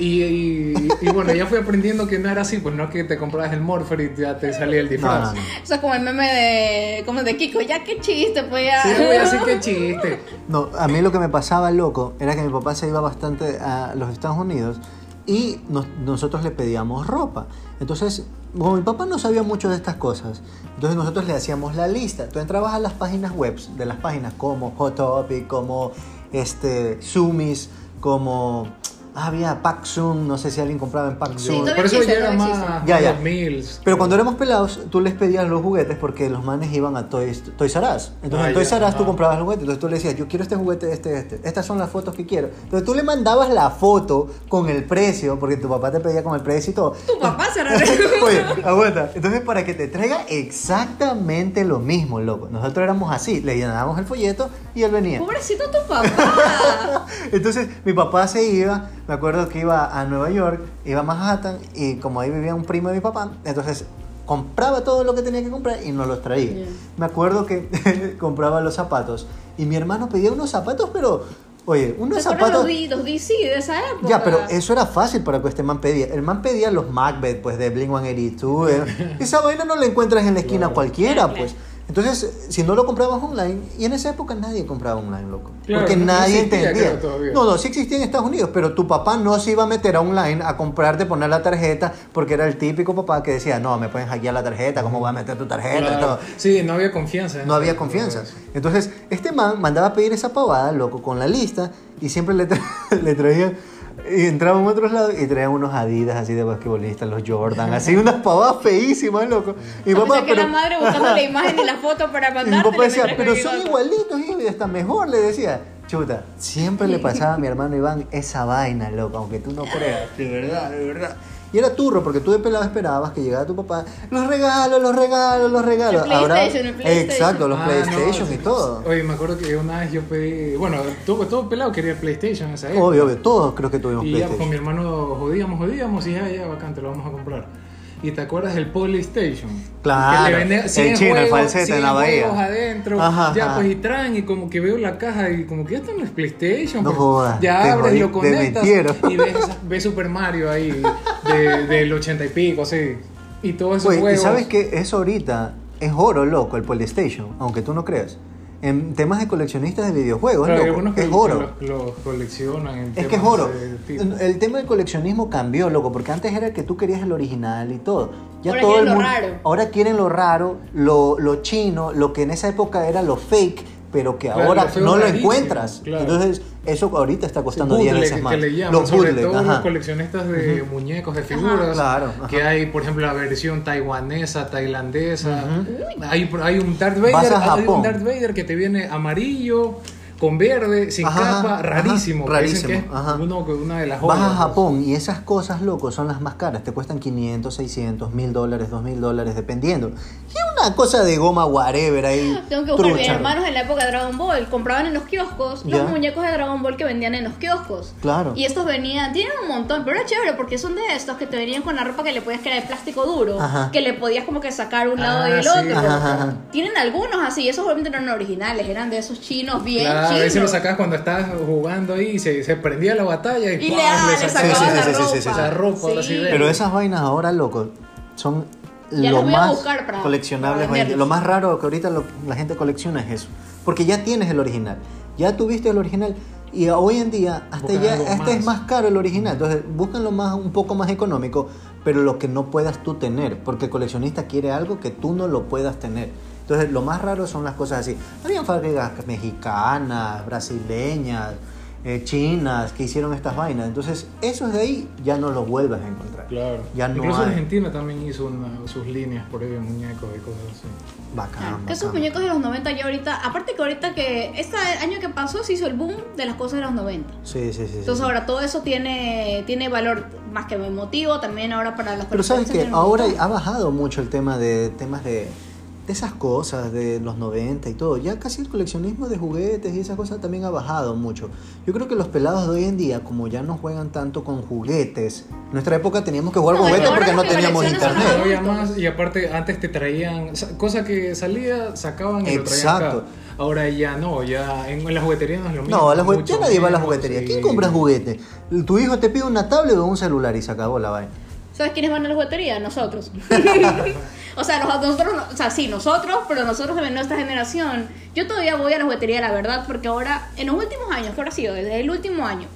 [SPEAKER 2] Y, y, y bueno, ya fui aprendiendo que no era así, pues no que te comprabas el Morpher y ya te salía el disfraz.
[SPEAKER 1] no, no.
[SPEAKER 3] Eso es como el meme de, como de Kiko, ya qué chiste, pues ya.
[SPEAKER 2] Sí, güey, así que chiste.
[SPEAKER 1] No, a mí lo que me pasaba loco era que mi papá se iba bastante a los Estados Unidos y nos- nosotros le pedíamos ropa. Entonces, como mi papá no sabía mucho de estas cosas, entonces nosotros le hacíamos la lista. Tú entrabas a las páginas web de las páginas como Hot Topic, como este, Sumis, como ah, había Paxun, no sé si alguien compraba en Paxun.
[SPEAKER 3] todavía
[SPEAKER 2] Por eso
[SPEAKER 3] existe,
[SPEAKER 2] llega más.
[SPEAKER 1] Ya, ya.
[SPEAKER 2] los Mills.
[SPEAKER 1] Pero cuando éramos pelados, tú les pedías los juguetes porque los manes iban a Toys, Toys R Us. Entonces
[SPEAKER 2] Ah,
[SPEAKER 1] en Toys R Us tú comprabas los juguetes. Entonces tú le decías, yo quiero este juguete, este, este. Estas son las fotos que quiero. Entonces tú le mandabas la foto con el precio, porque tu papá te pedía con el precio y todo.
[SPEAKER 3] Tu papá se re-
[SPEAKER 1] Oye, aguanta. Entonces para que te traiga exactamente lo mismo, loco. Nosotros éramos así, le llenábamos el folleto y él venía.
[SPEAKER 3] Pobrecito tu papá.
[SPEAKER 1] Entonces mi papá se iba, me acuerdo que iba a Nueva York, iba a Manhattan y como ahí vivía un primo de mi papá, entonces compraba todo lo que tenía que comprar y nos los traía.
[SPEAKER 3] Yeah.
[SPEAKER 1] Me acuerdo que compraba los zapatos y mi hermano pedía unos zapatos, pero oye, unos
[SPEAKER 3] ¿Te acuerdas
[SPEAKER 1] zapatos...
[SPEAKER 3] los, los DC de esa época?
[SPEAKER 1] Ya, pero eso era fácil para que este man pedía. El man pedía los Macbeth, pues, de Blink-182. eh. Esa vaina no la encuentras en la esquina
[SPEAKER 2] Claro.
[SPEAKER 1] cualquiera,
[SPEAKER 3] Claro,
[SPEAKER 1] pues.
[SPEAKER 3] claro.
[SPEAKER 1] Entonces, si no lo comprabas online, y en esa época nadie compraba online, loco.
[SPEAKER 2] Claro,
[SPEAKER 1] porque
[SPEAKER 2] no-
[SPEAKER 1] nadie entendía. No, no, sí existía en Estados Unidos, pero tu papá no se iba a meter a online a comprarte, poner la tarjeta, porque era el típico papá que decía, no, me pueden hackear la tarjeta, ¿cómo voy a meter tu tarjeta? y todo.
[SPEAKER 2] Sí, no había confianza.
[SPEAKER 1] No había confianza. Entonces, este man mandaba a pedir esa pavada, loco, con la lista y siempre le, tra- le traían. Y entraban a otros lados y traían unos Adidas así de basquetbolistas, los Jordan, así unas pavadas feísimas, loco. Y
[SPEAKER 3] pesar que
[SPEAKER 1] pero-
[SPEAKER 3] la madre buscando la imagen y la foto para
[SPEAKER 1] y mi
[SPEAKER 3] mandarte.
[SPEAKER 1] papá decía, pero son igualitos y hasta mejor, le decía. Chuta, siempre le pasaba a mi hermano Iván esa vaina, loco, aunque tú no creas, de verdad, de verdad. Y era turro, porque tú de pelado esperabas que llegara tu papá, los regalos, los regalos, los regalos.
[SPEAKER 3] El PlayStation, el PlayStation.
[SPEAKER 1] Exacto, los
[SPEAKER 2] Ah,
[SPEAKER 1] PlayStation
[SPEAKER 2] no,
[SPEAKER 1] y todo.
[SPEAKER 2] Oye, me acuerdo que una vez yo pedí. Bueno, todo, todo pelado quería el PlayStation en esa época.
[SPEAKER 1] Obvio, obvio, todos creo que tuvimos
[SPEAKER 2] Y ya pues, con mi
[SPEAKER 1] PlayStation.
[SPEAKER 2] hermano jodíamos, jodíamos y ya, ya, bacán, te lo vamos a comprar. ¿Y te acuerdas del Polystation?
[SPEAKER 1] Claro,
[SPEAKER 2] Que le vendía
[SPEAKER 1] el
[SPEAKER 2] 100
[SPEAKER 1] chino, el
[SPEAKER 2] juegos,
[SPEAKER 1] falsete en
[SPEAKER 2] 100
[SPEAKER 1] la bahía.
[SPEAKER 2] adentro.
[SPEAKER 1] Ajá,
[SPEAKER 2] ya,
[SPEAKER 1] ajá.
[SPEAKER 2] pues y traen y como que veo la caja y como que esto no es PlayStation.
[SPEAKER 1] No
[SPEAKER 2] pues.
[SPEAKER 1] jodas,
[SPEAKER 2] Ya abres, lo conectas y ves, ves Super Mario ahí de- del 80 y pico, así. Y todos esos
[SPEAKER 1] ¿y
[SPEAKER 2] juegos.
[SPEAKER 1] sabes que eso ahorita es oro, loco, el PlayStation, aunque tú no creas. En temas de coleccionistas de videojuegos,
[SPEAKER 2] Claro, hay
[SPEAKER 1] loco,
[SPEAKER 2] algunos que,
[SPEAKER 1] es
[SPEAKER 2] que
[SPEAKER 1] oro.
[SPEAKER 2] los, los coleccionan. en
[SPEAKER 1] Es que es oro. El tema del coleccionismo cambió, loco, porque antes era que tú querías el original y todo. Ya
[SPEAKER 3] Ahora
[SPEAKER 1] todo
[SPEAKER 3] quieren
[SPEAKER 1] el
[SPEAKER 3] lo raro.
[SPEAKER 1] Ahora quieren lo raro, lo, lo chino, lo que en esa época era lo fake, pero que
[SPEAKER 2] Claro,
[SPEAKER 1] ahora no lo encuentras.
[SPEAKER 2] claro.
[SPEAKER 1] Entonces, eso ahorita está costando
[SPEAKER 2] Sí,
[SPEAKER 1] 10
[SPEAKER 2] bootleg,
[SPEAKER 1] veces más.
[SPEAKER 2] que le llaman,
[SPEAKER 1] los
[SPEAKER 2] sobre
[SPEAKER 1] bootleg,
[SPEAKER 2] todo los
[SPEAKER 1] ajá.
[SPEAKER 2] coleccionistas de muñecos, de figuras,
[SPEAKER 1] Claro, ajá.
[SPEAKER 2] que hay, por ejemplo, la versión taiwanesa, tailandesa,
[SPEAKER 1] Ujú.
[SPEAKER 2] hay, hay un Darth
[SPEAKER 1] Vas
[SPEAKER 2] Vader, hay un. Darth Vader que te viene amarillo, con verde, sin
[SPEAKER 1] Ajá,
[SPEAKER 2] capa,
[SPEAKER 1] ajá,
[SPEAKER 2] rarísimo, que
[SPEAKER 1] rarísimo, ajá.
[SPEAKER 2] uno- una de las
[SPEAKER 1] Vas a
[SPEAKER 2] pues.
[SPEAKER 1] Japón y esas cosas, loco, son las más caras. Te cuestan 500, 600, 1000 dólares, 2000 dólares, dependiendo. Y una cosa de goma whatever ahí.
[SPEAKER 3] Tengo que buscar mis hermanos en la época de Dragon Ball. Compraban en los kioscos
[SPEAKER 1] Ya.
[SPEAKER 3] los muñecos de Dragon Ball que vendían en los kioscos.
[SPEAKER 1] Claro.
[SPEAKER 3] Y estos venían, tienen un montón, pero era chévere porque son de estos que te venían con la ropa que le podías crear de plástico duro,
[SPEAKER 1] Ajá.
[SPEAKER 3] que le podías como que sacar un lado
[SPEAKER 2] Ah,
[SPEAKER 3] y el
[SPEAKER 2] sí.
[SPEAKER 3] otro.
[SPEAKER 1] Ajá, ajá, ajá.
[SPEAKER 3] Tienen algunos así, esos obviamente no eran originales, eran de esos chinos bien
[SPEAKER 2] Claro, a veces lo sacabas cuando estabas jugando ahí y se, se prendía la batalla y,
[SPEAKER 3] Y le, ah, le
[SPEAKER 2] sacabas
[SPEAKER 1] Sí, sí,
[SPEAKER 3] la
[SPEAKER 1] sí, sí,
[SPEAKER 3] ropa.
[SPEAKER 1] sí, sí.
[SPEAKER 2] Esa ropa.
[SPEAKER 1] Pero esas vainas ahora, loco, son
[SPEAKER 3] Ya
[SPEAKER 1] lo más
[SPEAKER 3] buscar para-
[SPEAKER 1] coleccionable
[SPEAKER 3] para
[SPEAKER 1] hoy en día.
[SPEAKER 3] venderlos.
[SPEAKER 1] Lo más raro que ahorita lo- la gente colecciona es eso. Porque ya tienes el original. Ya tuviste el original. Y hoy en día hasta
[SPEAKER 2] Buscan
[SPEAKER 1] ya hasta es
[SPEAKER 2] más.
[SPEAKER 1] más caro el original. Entonces buscan lo más un poco más económico, pero lo que no puedas tú tener, porque el coleccionista quiere algo que tú no lo puedas tener. Entonces lo más raro son las cosas así. Habían fábricas mexicanas, brasileñas, eh, chinas que hicieron estas vainas. Entonces esos de ahí ya no los vuelvas a encontrar.
[SPEAKER 2] Claro.
[SPEAKER 1] Ya no
[SPEAKER 2] Incluso
[SPEAKER 1] hay.
[SPEAKER 2] Argentina también hizo una- sus líneas por ahí de muñecos y cosas así.
[SPEAKER 1] Bacán.
[SPEAKER 3] Esos muñecos de los 90 ya ahorita, aparte que ahorita que este año que pasó se hizo el boom de las cosas de los 90.
[SPEAKER 1] Sí, sí, sí.
[SPEAKER 3] Entonces
[SPEAKER 1] sí.
[SPEAKER 3] ahora todo eso tiene, tiene valor más que emotivo también ahora para las
[SPEAKER 1] Pero sabes que ahora ha bajado mucho el tema de temas de, de esas cosas de los 90 y todo. Ya casi el coleccionismo de juguetes y esas cosas también ha bajado mucho. Yo creo que los pelados de hoy en día, como ya no juegan tanto con juguetes, en nuestra época teníamos que jugar
[SPEAKER 3] No,
[SPEAKER 1] con
[SPEAKER 3] y
[SPEAKER 1] juguetes porque no teníamos internet.
[SPEAKER 3] adultos.
[SPEAKER 2] Había más y aparte antes te traían sa- cosa que salía sacaban y lo traían
[SPEAKER 1] Exacto.
[SPEAKER 2] acá. Ahora ya no, ya en, en las jugueterías no es lo mismo.
[SPEAKER 1] No, la jugue-
[SPEAKER 2] mucho
[SPEAKER 1] ya nadie va a la juguetería.
[SPEAKER 2] y-
[SPEAKER 1] ¿Quién compra juguetes? Tu hijo te pide una tablet o un celular y se acabó la vaina.
[SPEAKER 3] ¿Sabes quiénes van a la juguetería? Nosotros. o sea, nos- nosotros, no- o sea, sí, nosotros, pero nosotros de nuestra generación. Yo todavía voy a la juguetería, la verdad, porque ahora, en los últimos años, que ahora ha sido, desde el último año,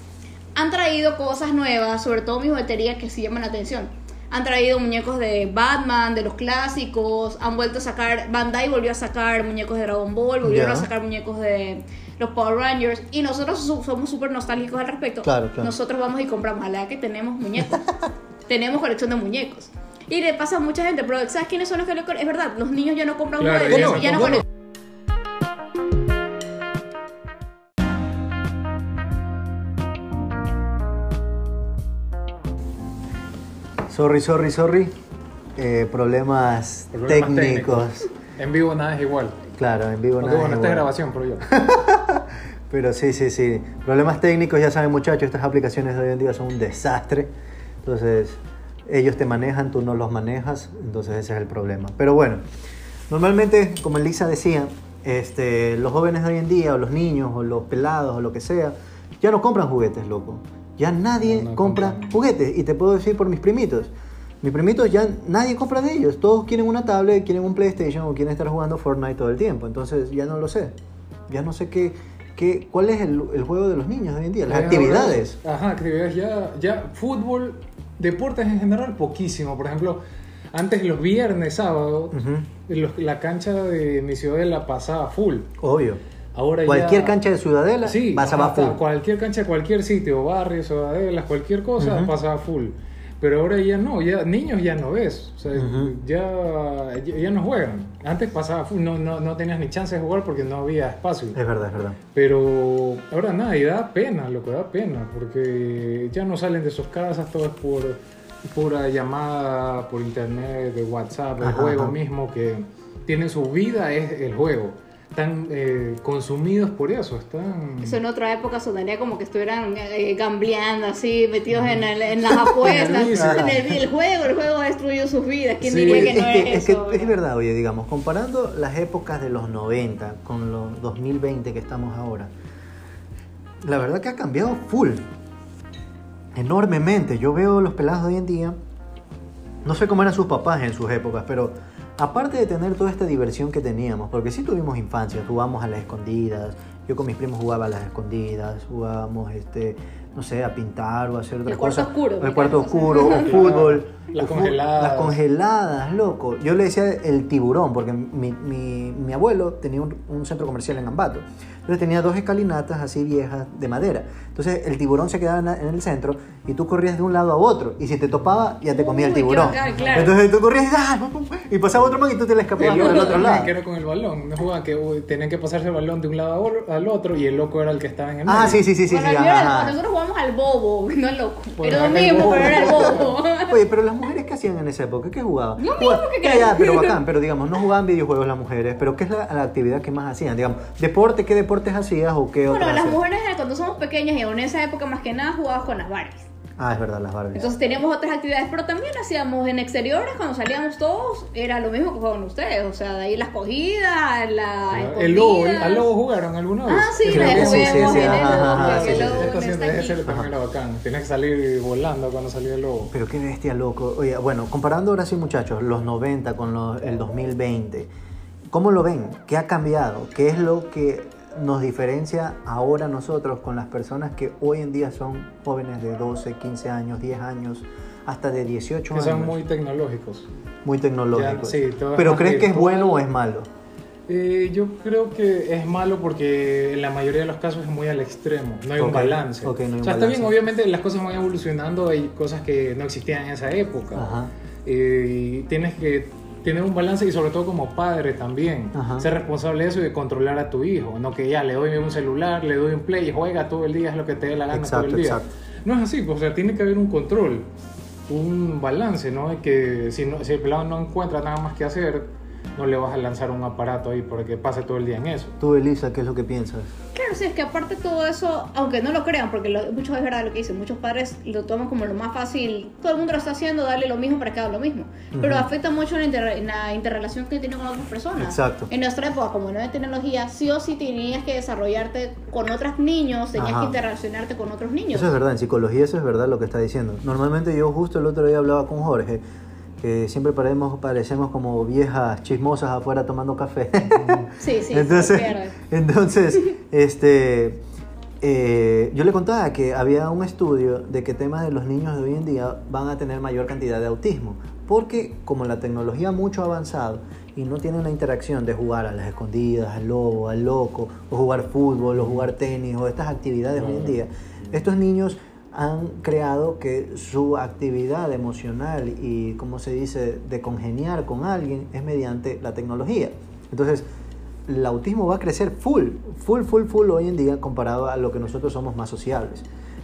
[SPEAKER 3] han traído cosas nuevas, sobre todo mi juguetería, que sí llaman la atención. Han traído muñecos de Batman, de los clásicos, han vuelto a sacar, Bandai volvió a sacar muñecos de Dragon Ball, volvieron
[SPEAKER 1] Ya.
[SPEAKER 3] a sacar muñecos de los Power Rangers, y nosotros somos súper nostálgicos al respecto.
[SPEAKER 1] Claro, claro.
[SPEAKER 3] Nosotros vamos y compramos, a la que tenemos muñecos. tenemos colección de muñecos. Y le pasa a mucha gente, pero ¿sabes quiénes son los que le Es verdad, los niños ya no compran
[SPEAKER 2] Claro,
[SPEAKER 3] juguetes,
[SPEAKER 1] ya no,
[SPEAKER 3] ya no
[SPEAKER 1] ya no.
[SPEAKER 3] coleccionan.
[SPEAKER 1] Sorry, sorry, sorry. Eh, problemas,
[SPEAKER 2] Problemas
[SPEAKER 1] técnicos.
[SPEAKER 2] En vivo nada es igual.
[SPEAKER 1] Claro, en vivo nada
[SPEAKER 2] bueno,
[SPEAKER 1] es
[SPEAKER 2] esta es
[SPEAKER 1] igual.
[SPEAKER 2] grabación, pero yo.
[SPEAKER 1] Pero sí, sí, sí. Problemas técnicos, ya saben muchachos, estas aplicaciones de hoy en día son un desastre. Entonces, ellos te manejan, tú no los manejas, entonces ese es el problema. Pero bueno, normalmente, como Elisa decía, este, los jóvenes de hoy en día, o los niños, o los pelados, o lo que sea, ya no compran juguetes, loco. Ya nadie
[SPEAKER 2] No, no
[SPEAKER 1] compra
[SPEAKER 2] compran.
[SPEAKER 1] juguetes. Y te puedo decir por mis primitos. Mis primitos ya nadie compra de ellos. Todos quieren una tablet, quieren un PlayStation o quieren estar jugando Fortnite todo el tiempo. Entonces ya no lo sé. Ya no sé qué, qué, cuál es el, el juego de los niños hoy en día, las actividades.
[SPEAKER 2] ahora- Ajá, actividades ya, ya fútbol, deportes en general, poquísimo. Por ejemplo, antes los viernes, sábado, los- la cancha de mi ciudadela pasaba full.
[SPEAKER 1] Obvio.
[SPEAKER 2] Ahora
[SPEAKER 1] Cualquier
[SPEAKER 2] ya-
[SPEAKER 1] cancha de Ciudadela
[SPEAKER 2] Sí,
[SPEAKER 1] pasaba full.
[SPEAKER 2] cualquier cancha, cualquier sitio, barrios, ciudadelas, cualquier cosa, pasaba full. Pero ahora ya no, ya niños ya no ves, o sea,
[SPEAKER 1] Ujú.
[SPEAKER 2] ya, ya, ya no juegan. Antes pasaba no, no, no tenías ni chance de jugar porque no había espacio.
[SPEAKER 1] Es verdad, es verdad.
[SPEAKER 2] Pero ahora nada, y da pena, lo que da pena, porque ya no salen de sus casas, todo es por pura llamada, por internet, de WhatsApp, el
[SPEAKER 1] Ajá,
[SPEAKER 2] juego
[SPEAKER 1] ajá.
[SPEAKER 2] mismo, que tienen su vida, es el juego. Están eh, consumidos por eso, están...
[SPEAKER 3] Eso en otra época sonaría como que estuvieran eh, gambleando así, metidos en, el- en las apuestas.
[SPEAKER 2] En el
[SPEAKER 3] juego, el juego ha destruido sus vidas. ¿Quién
[SPEAKER 2] Sí.
[SPEAKER 3] diría que no
[SPEAKER 1] es,
[SPEAKER 3] es,
[SPEAKER 1] que, es,
[SPEAKER 3] eso?
[SPEAKER 1] que es verdad, oye, digamos, comparando las épocas de los 90 con los 2020 que estamos ahora, la verdad que ha cambiado full. Enormemente. Yo veo los pelados de hoy en día, no sé cómo eran sus papás en sus épocas, pero aparte de tener toda esta diversión que teníamos, porque sí tuvimos infancia, jugábamos a las escondidas, yo con mis primos jugaba a las escondidas, jugábamos, este, no sé, a pintar o a hacer otra
[SPEAKER 3] El cuarto
[SPEAKER 1] cosa.
[SPEAKER 3] oscuro,
[SPEAKER 1] El cuarto oscuro, o fútbol.
[SPEAKER 2] Las congeladas.
[SPEAKER 1] Las congeladas, loco. Yo le decía el tiburón, porque mi, mi- mi abuelo tenía un, un centro comercial en Ambato. Entonces tenía dos escalinatas así viejas de madera. Entonces el tiburón se quedaba en, el centro y tú corrías de un lado a otro. Y si te topaba, ya te comía el
[SPEAKER 3] Uy, qué
[SPEAKER 1] tiburón.
[SPEAKER 3] bacán, claro.
[SPEAKER 1] Entonces tú corrías y, ¡ah! y pasaba otro man y tú te le escapabas
[SPEAKER 2] El
[SPEAKER 1] por el otro lado.
[SPEAKER 2] que era con el balón, no jugaban que uy, tenían que pasarse el balón de un lado al otro y el loco era el que estaba en el
[SPEAKER 1] Ah,
[SPEAKER 2] medio.
[SPEAKER 1] sí, sí, sí, sí.
[SPEAKER 3] Bueno,
[SPEAKER 1] sí,
[SPEAKER 3] yo
[SPEAKER 1] ajá.
[SPEAKER 3] nosotros jugamos al bobo, no al loco.
[SPEAKER 2] Bueno,
[SPEAKER 3] era lo
[SPEAKER 2] el
[SPEAKER 3] mismo, pero era el bobo.
[SPEAKER 1] Oye, pero las mujeres, ¿qué hacían en esa época? ¿Qué jugaban?
[SPEAKER 3] Lo
[SPEAKER 1] Jugaban-
[SPEAKER 3] mismo que
[SPEAKER 1] Ya, ya, pero bacán, pero digamos, no jugaban videojuegos las mujeres, pero ¿qué es la, la actividad que más hacían? Digamos, ¿deporte? ¿Qué deportes hacías o qué
[SPEAKER 3] Bueno,
[SPEAKER 1] otras
[SPEAKER 3] las
[SPEAKER 1] hacías?
[SPEAKER 3] mujeres cuando somos pequeñas y en esa época más que nada jugabas con las Barbies.
[SPEAKER 1] Ah, es verdad, las Barbies.
[SPEAKER 3] Entonces teníamos otras actividades, pero también hacíamos en exteriores, cuando salíamos todos, era lo mismo que jugaban ustedes. O sea, de ahí las cogidas, la
[SPEAKER 2] El lobo. ¿al lobo jugaron alguna vez?
[SPEAKER 3] Ah, sí,
[SPEAKER 1] Creo
[SPEAKER 3] la
[SPEAKER 1] sí, sí, sí,
[SPEAKER 3] en el lobo,
[SPEAKER 1] sí, sí,
[SPEAKER 2] ese también era bacán. Tienes que salir volando cuando salía el lobo.
[SPEAKER 1] Pero qué bestia, loco. Oye, bueno, comparando ahora sí, muchachos, los 90 con los- el 2020, ¿cómo lo ven? ¿Qué ha cambiado? ¿Qué es lo que nos diferencia ahora nosotros con las personas que hoy en día son jóvenes de 12, 15 años, 10 años, hasta de 18
[SPEAKER 2] Que
[SPEAKER 1] años?
[SPEAKER 2] son muy tecnológicos.
[SPEAKER 1] Muy tecnológicos.
[SPEAKER 2] Ya, sí,
[SPEAKER 1] ¿Pero crees que es bueno o es malo?
[SPEAKER 2] Eh, yo creo que es malo porque en la mayoría de los casos es muy al extremo, no hay un balance.
[SPEAKER 1] no hay
[SPEAKER 2] o sea, está bien, obviamente las cosas van evolucionando, hay cosas que no existían en esa época.
[SPEAKER 1] Ajá.
[SPEAKER 2] Eh, y tienes que tener un balance y sobre todo como padre también,
[SPEAKER 1] Ajá.
[SPEAKER 2] ser responsable de eso y de controlar a tu hijo, no que ya le doy un celular, le doy un play y juega todo el día, es lo que te dé la gana
[SPEAKER 1] Exacto,
[SPEAKER 2] todo el día.
[SPEAKER 1] exacto.
[SPEAKER 2] No es así, pues, o sea, tiene que haber un control, un balance, ¿no? De que si, no, si el pelado no encuentra nada más que hacer, no le vas a lanzar un aparato ahí porque pase todo el día en eso.
[SPEAKER 1] Tú, Elisa, ¿qué es lo que piensas?
[SPEAKER 3] Claro, sí, es que aparte todo eso, aunque no lo crean, porque lo, mucho es verdad lo que dicen, muchos padres lo toman como lo más fácil, todo el mundo lo está haciendo, darle lo mismo para que haga lo mismo, pero
[SPEAKER 1] Ujú.
[SPEAKER 3] afecta mucho la, inter- la interrelación que tiene con otras personas.
[SPEAKER 1] Exacto.
[SPEAKER 3] En nuestra época, como no hay tecnología, sí o sí tenías que desarrollarte con otros niños, tenías
[SPEAKER 1] Ajá.
[SPEAKER 3] que interrelacionarte con otros niños.
[SPEAKER 1] Eso es verdad, en psicología eso es verdad lo que está diciendo. Normalmente yo justo el otro día hablaba con Jorge, que siempre parecemos, parecemos como viejas chismosas afuera tomando café.
[SPEAKER 3] Sí, sí,
[SPEAKER 1] entonces, entonces este, eh, yo le contaba que había un estudio de que temas de los niños de hoy en día van a tener mayor cantidad de autismo, porque como la tecnología mucho ha avanzado y no tienen la interacción de jugar a las escondidas, al lobo, al loco, o jugar fútbol, o jugar tenis, o estas actividades hoy en día, estos niños han creado que su actividad emocional y, como se dice, de congeniar con alguien es mediante la tecnología. Entonces, el autismo va a crecer full, full, full, full hoy en día comparado a lo que nosotros somos más sociables.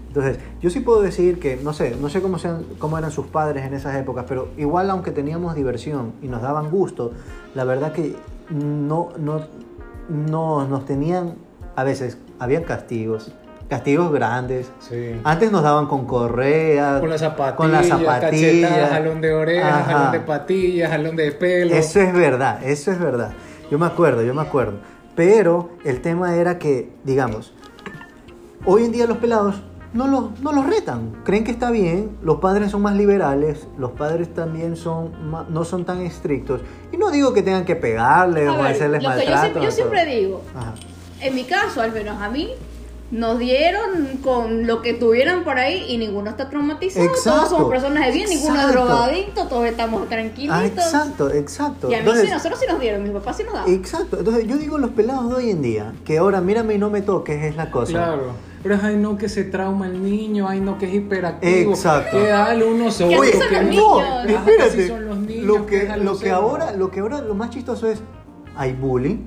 [SPEAKER 1] Entonces, yo sí puedo decir que, no sé, no sé cómo, sean, cómo eran sus padres en esas épocas, pero igual aunque teníamos diversión y nos daban gusto, la verdad que no, no, no nos tenían, a veces, habían castigos, castigos grandes.
[SPEAKER 2] Sí.
[SPEAKER 1] Antes nos daban con correa,
[SPEAKER 2] Con las zapatillas,
[SPEAKER 1] con las zapatillas,
[SPEAKER 2] cachetadas, jalón de orejas, jalón de patillas, jalón de pelo.
[SPEAKER 1] Eso es verdad, eso es verdad. Yo me acuerdo, yo me acuerdo. Pero el tema era que, digamos, hoy en día los pelados no los, no los retan. Creen que está bien, los padres son más liberales, los padres también son ma- no son tan estrictos. Y no digo que tengan que pegarle
[SPEAKER 3] A
[SPEAKER 1] o
[SPEAKER 3] ver,
[SPEAKER 1] hacerles
[SPEAKER 3] lo que yo
[SPEAKER 1] maltrato.
[SPEAKER 3] siempre, yo siempre digo,
[SPEAKER 1] Ajá.
[SPEAKER 3] en mi caso, al menos a mí, nos dieron con lo que tuvieran por ahí y ninguno está traumatizado.
[SPEAKER 1] Exacto,
[SPEAKER 3] Todos somos personas de bien, ninguno es
[SPEAKER 1] exacto.
[SPEAKER 3] drogadicto, todos estamos tranquilitos.
[SPEAKER 1] Ah, exacto, exacto.
[SPEAKER 3] Y a mí
[SPEAKER 1] Entonces-
[SPEAKER 3] sí, nosotros sí nos dieron, mis papás sí nos daban.
[SPEAKER 1] Exacto. Entonces yo digo los pelados de hoy en día, que ahora mírame y no me toques es la cosa.
[SPEAKER 2] Claro. Pero es, ay no que se trauma el niño, ay no que es hiperactivo.
[SPEAKER 1] Exacto.
[SPEAKER 2] Que dale uno solo.
[SPEAKER 3] así
[SPEAKER 1] Oye,
[SPEAKER 3] son los
[SPEAKER 2] que
[SPEAKER 3] niños.
[SPEAKER 1] no, espérate.
[SPEAKER 2] así son los niños,
[SPEAKER 1] lo que, lo que ahora, lo que ahora lo más chistoso es, hay bullying.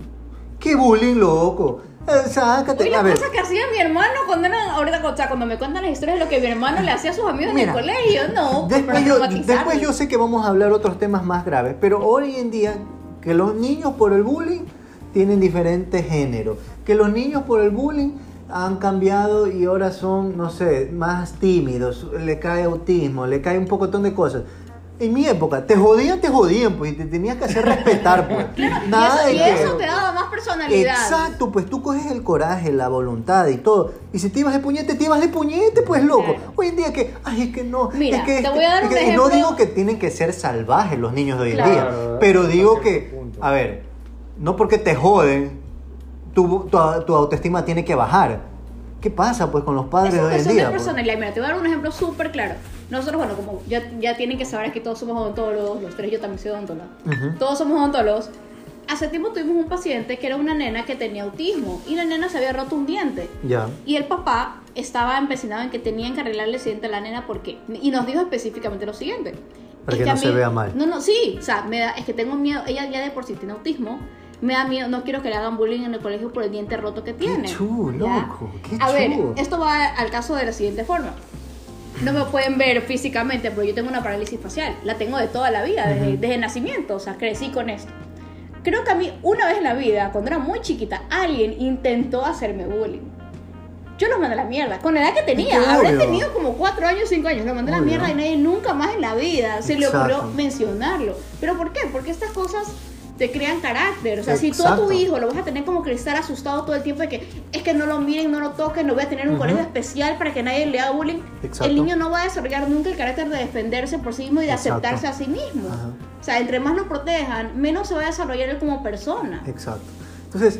[SPEAKER 1] ¿Qué bullying, loco? Eh, sácate.
[SPEAKER 3] Oye,
[SPEAKER 1] a ver,
[SPEAKER 3] cosas que hacía mi hermano cuando era, ahorita, o sea, cuando me cuentan las historias de lo que mi hermano le hacía a sus amigos
[SPEAKER 1] Mira,
[SPEAKER 3] en el colegio, no, pues,
[SPEAKER 1] después yo, después yo sé que vamos a hablar otros temas más graves, pero hoy en día que los niños por el bullying tienen diferentes géneros, que los niños por el bullying han cambiado y ahora son, no sé, más tímidos, le cae autismo, le cae un pocotón de cosas. En mi época, te jodían, te jodían, pues, y te tenías que hacer respetar, pues. Nada
[SPEAKER 3] y
[SPEAKER 1] de
[SPEAKER 3] eso,
[SPEAKER 1] que-
[SPEAKER 3] y eso te daba más personalidad.
[SPEAKER 1] Exacto, pues tú coges el coraje, la voluntad y todo. Y si te ibas de puñete, te ibas de puñete, pues loco.
[SPEAKER 3] Claro.
[SPEAKER 1] Hoy en día que, ay, es que no.
[SPEAKER 3] Mira,
[SPEAKER 1] es que,
[SPEAKER 3] te voy a dar
[SPEAKER 1] es
[SPEAKER 3] un
[SPEAKER 1] que- y
[SPEAKER 3] ejemplo.
[SPEAKER 1] no digo que tienen que ser salvajes los niños de hoy en
[SPEAKER 3] Claro.
[SPEAKER 1] día,
[SPEAKER 2] Claro,
[SPEAKER 1] pero digo que, a ver, no porque te joden, tu, tu, tu autoestima tiene que bajar. ¿Qué pasa pues con los padres
[SPEAKER 3] Es
[SPEAKER 1] de hoy en día?
[SPEAKER 3] de
[SPEAKER 1] pues?
[SPEAKER 3] personalidad. Mira, te voy a dar un ejemplo súper claro. Nosotros, bueno, como ya, ya tienen que saber que todos somos odontólogos, los tres yo también soy odontóloga.
[SPEAKER 1] Ujú.
[SPEAKER 3] Todos somos odontólogos. Hace tiempo tuvimos un paciente que era una nena que tenía autismo y la nena se había roto un diente.
[SPEAKER 1] Ya.
[SPEAKER 3] Y el papá estaba empecinado en que tenían que arreglarle el diente a la nena porque y nos dijo específicamente lo siguiente.
[SPEAKER 1] Para
[SPEAKER 3] Es
[SPEAKER 1] que no se vea mal.
[SPEAKER 3] No, no, sí, o sea, me da, es que tengo miedo, ella ya de por sí tiene autismo, me da miedo, no quiero que le hagan bullying en el colegio por el diente roto que tiene.
[SPEAKER 1] chulo,
[SPEAKER 3] ¿ya?
[SPEAKER 1] loco, qué
[SPEAKER 3] A ver,
[SPEAKER 1] chulo.
[SPEAKER 3] esto va al caso de la siguiente forma. No me pueden ver físicamente, pero yo tengo una parálisis facial. La tengo de toda la vida, desde,
[SPEAKER 1] Ujú.
[SPEAKER 3] desde nacimiento. O sea, crecí con esto. Creo que a mí, una vez en la vida, cuando era muy chiquita, alguien intentó hacerme bullying. Yo los mandé a la mierda, con la edad que tenía. Habré
[SPEAKER 1] obvio.
[SPEAKER 3] tenido como cuatro años, cinco años. Lo mandé a la mierda y nadie nunca más en la vida se le ocurrió
[SPEAKER 1] Exacto.
[SPEAKER 3] mencionarlo. ¿Pero por qué? Porque estas cosas te crean carácter. O sea, si tú a tu hijo lo vas a tener como que estar asustado todo el tiempo de que es que no lo miren, no lo toquen, no voy a tener un colegio especial para que nadie le haga bullying,
[SPEAKER 1] Exacto.
[SPEAKER 3] el niño no va a desarrollar nunca el carácter de defenderse por sí mismo y de
[SPEAKER 1] Exacto.
[SPEAKER 3] aceptarse a sí mismo.
[SPEAKER 1] Ajá.
[SPEAKER 3] O sea, entre más lo protejan, menos se va a desarrollar él como persona.
[SPEAKER 1] Exacto. Entonces,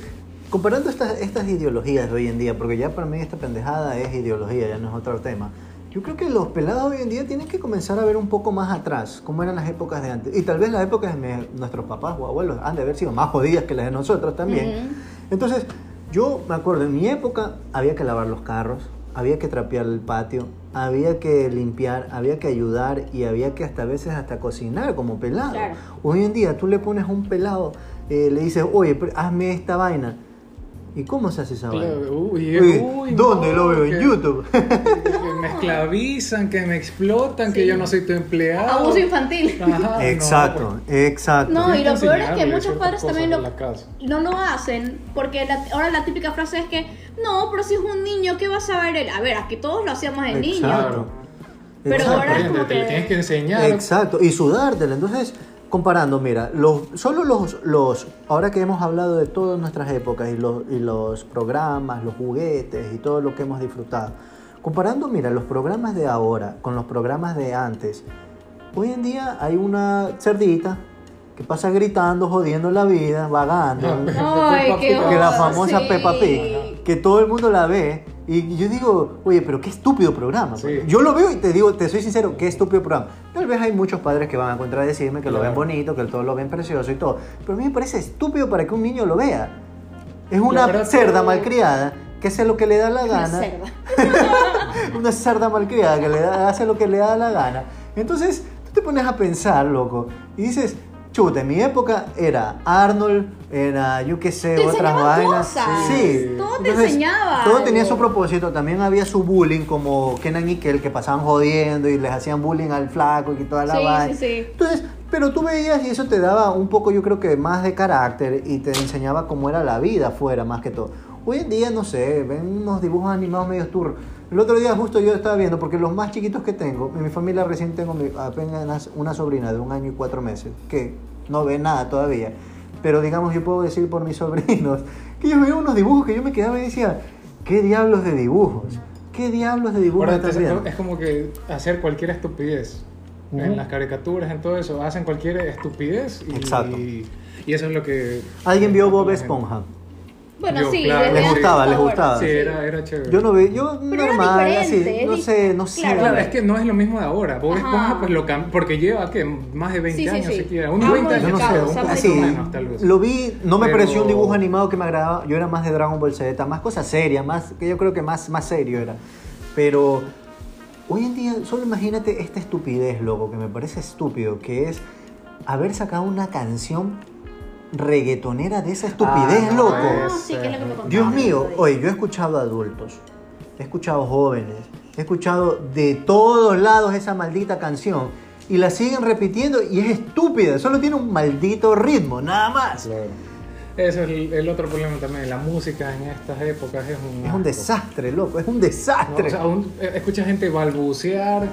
[SPEAKER 1] comparando estas, estas ideologías de hoy en día, porque ya para mí esta pendejada es ideología, ya no es otro tema. Yo creo que los pelados hoy en día tienen que comenzar a ver un poco más atrás, cómo eran las épocas de antes. Y tal vez las épocas de nuestros papás o abuelos han de haber sido más jodidas que las de nosotros también. Entonces, yo me acuerdo, en mi época había que lavar los carros, había que trapear el patio, había que limpiar, había que ayudar y había que hasta a veces hasta cocinar como pelado.
[SPEAKER 3] Claro.
[SPEAKER 1] Hoy en día tú le pones a un pelado, eh, le dices, oye, hazme esta vaina. ¿Y cómo se hace esa vaina?
[SPEAKER 2] Claro, uy,
[SPEAKER 1] Uy,
[SPEAKER 2] uy,
[SPEAKER 1] ¿Dónde
[SPEAKER 2] no,
[SPEAKER 1] lo veo? En
[SPEAKER 2] que-
[SPEAKER 1] YouTube.
[SPEAKER 2] Que me esclavizan, que me explotan, que yo no soy tu empleado.
[SPEAKER 3] Abuso infantil.
[SPEAKER 2] Ajá, no,
[SPEAKER 1] exacto, exacto.
[SPEAKER 3] No,
[SPEAKER 2] pues,
[SPEAKER 3] y lo peor es que muchos padres también lo, no lo hacen porque la- ahora la típica frase es que no, pero si es un niño, ¿qué va a saber él? A ver, aquí todos lo hacíamos de niño. Pero
[SPEAKER 1] Exacto.
[SPEAKER 3] ahora es como
[SPEAKER 2] te lo tienes que enseñar.
[SPEAKER 1] Exacto, y sudártela. Entonces, comparando, mira, los, solo los, los, ahora que hemos hablado de todas nuestras épocas y los, y los programas, los juguetes y todo lo que hemos disfrutado, comparando, mira, los programas de ahora con los programas de antes, hoy en día hay una cerdita que pasa gritando, jodiendo la vida, vagando.
[SPEAKER 3] Ay,
[SPEAKER 1] que la famosa
[SPEAKER 3] sí.
[SPEAKER 1] Peppa Pig, que todo el mundo la ve. Y yo digo, oye, pero qué estúpido programa.
[SPEAKER 2] Sí.
[SPEAKER 1] Yo lo veo y te digo, te soy sincero, qué estúpido programa. Tal vez hay muchos padres que van a contradecirme, que lo ven
[SPEAKER 2] Claro.
[SPEAKER 1] bonito, que todos lo ven precioso y todo. Pero a mí me parece estúpido para que un niño lo vea. Es una cerda
[SPEAKER 2] todo-
[SPEAKER 1] malcriada que hace lo que le da la
[SPEAKER 3] Una
[SPEAKER 1] gana.
[SPEAKER 3] cerda.
[SPEAKER 1] una cerda malcriada que le da- hace lo que le da la gana. Entonces, tú te pones a pensar, loco, y dices, chuta, en mi época era Arnold, era yo qué sé,
[SPEAKER 3] Te
[SPEAKER 1] otras vainas.
[SPEAKER 3] cosas.
[SPEAKER 1] Sí.
[SPEAKER 3] Todo te enseñaba
[SPEAKER 1] Todo tenía
[SPEAKER 3] algo.
[SPEAKER 1] su propósito. También había su bullying, como Kenan y Kel, que pasaban jodiendo y les hacían bullying al flaco y toda la
[SPEAKER 3] Sí,
[SPEAKER 1] vaina.
[SPEAKER 3] sí, sí.
[SPEAKER 1] Entonces, pero tú veías y eso te daba un poco, yo creo que más de carácter y te enseñaba cómo era la vida afuera, más que todo. Hoy en día, no sé, ven unos dibujos animados medio turros. El otro día justo yo estaba viendo, porque los más chiquitos que tengo, en mi familia recién tengo mi- apenas una sobrina de un año y cuatro meses, que no ve nada todavía. Pero digamos, yo puedo decir por mis sobrinos, que ellos veían unos dibujos que yo me quedaba y decía, ¿qué diablos de dibujos? ¿Qué diablos de dibujos
[SPEAKER 2] Ahora,
[SPEAKER 1] estás viendo?
[SPEAKER 2] es como que hacer cualquier estupidez.
[SPEAKER 1] Ujú.
[SPEAKER 2] En las caricaturas, en todo eso, hacen cualquier estupidez y,
[SPEAKER 1] Exacto.
[SPEAKER 2] y, y eso es lo que...
[SPEAKER 1] ¿Alguien vio Bob
[SPEAKER 2] la gente-
[SPEAKER 1] Esponja?
[SPEAKER 3] Bueno,
[SPEAKER 2] Yo,
[SPEAKER 3] sí,
[SPEAKER 2] claro.
[SPEAKER 1] Les gustaba, les gustaba.
[SPEAKER 2] Sí, era, era chévere.
[SPEAKER 1] Yo no vi, yo
[SPEAKER 3] Pero era
[SPEAKER 1] normal, así, no sé, no sé.
[SPEAKER 3] claro.
[SPEAKER 2] Claro, es que no es lo mismo de ahora. Bob. Esponja pues lo cam- porque lleva ¿qué? más de 20
[SPEAKER 3] Sí, sí,
[SPEAKER 2] años
[SPEAKER 3] sí.
[SPEAKER 2] siquiera. Unos
[SPEAKER 3] Ah,
[SPEAKER 2] 20 años,
[SPEAKER 1] no
[SPEAKER 3] se
[SPEAKER 2] un
[SPEAKER 1] así,
[SPEAKER 2] menos tal vez.
[SPEAKER 1] lo vi, no me
[SPEAKER 2] Pero-
[SPEAKER 1] pareció un dibujo animado que me agradaba, yo era más de Dragon Ball Z, más cosas serias, más, que yo creo que más, más serio era. Pero hoy en día, solo imagínate esta estupidez, loco, que me parece estúpido, que es haber sacado una canción reggaetonera de esa estupidez,
[SPEAKER 2] Ah, no,
[SPEAKER 1] loco.
[SPEAKER 3] Ah,
[SPEAKER 2] Puede
[SPEAKER 3] sí, que es lo que me contaban
[SPEAKER 1] Dios mío, oye, yo he escuchado adultos, he escuchado jóvenes, he escuchado de todos lados esa maldita canción y la siguen repitiendo y es estúpida, solo tiene un maldito ritmo, nada más.
[SPEAKER 2] Claro. Ese es el, el otro problema también. La música en estas épocas es un.
[SPEAKER 1] Es un desastre, loco, es un
[SPEAKER 2] No,
[SPEAKER 1] desastre.
[SPEAKER 2] o sea, eh, escucha gente balbucear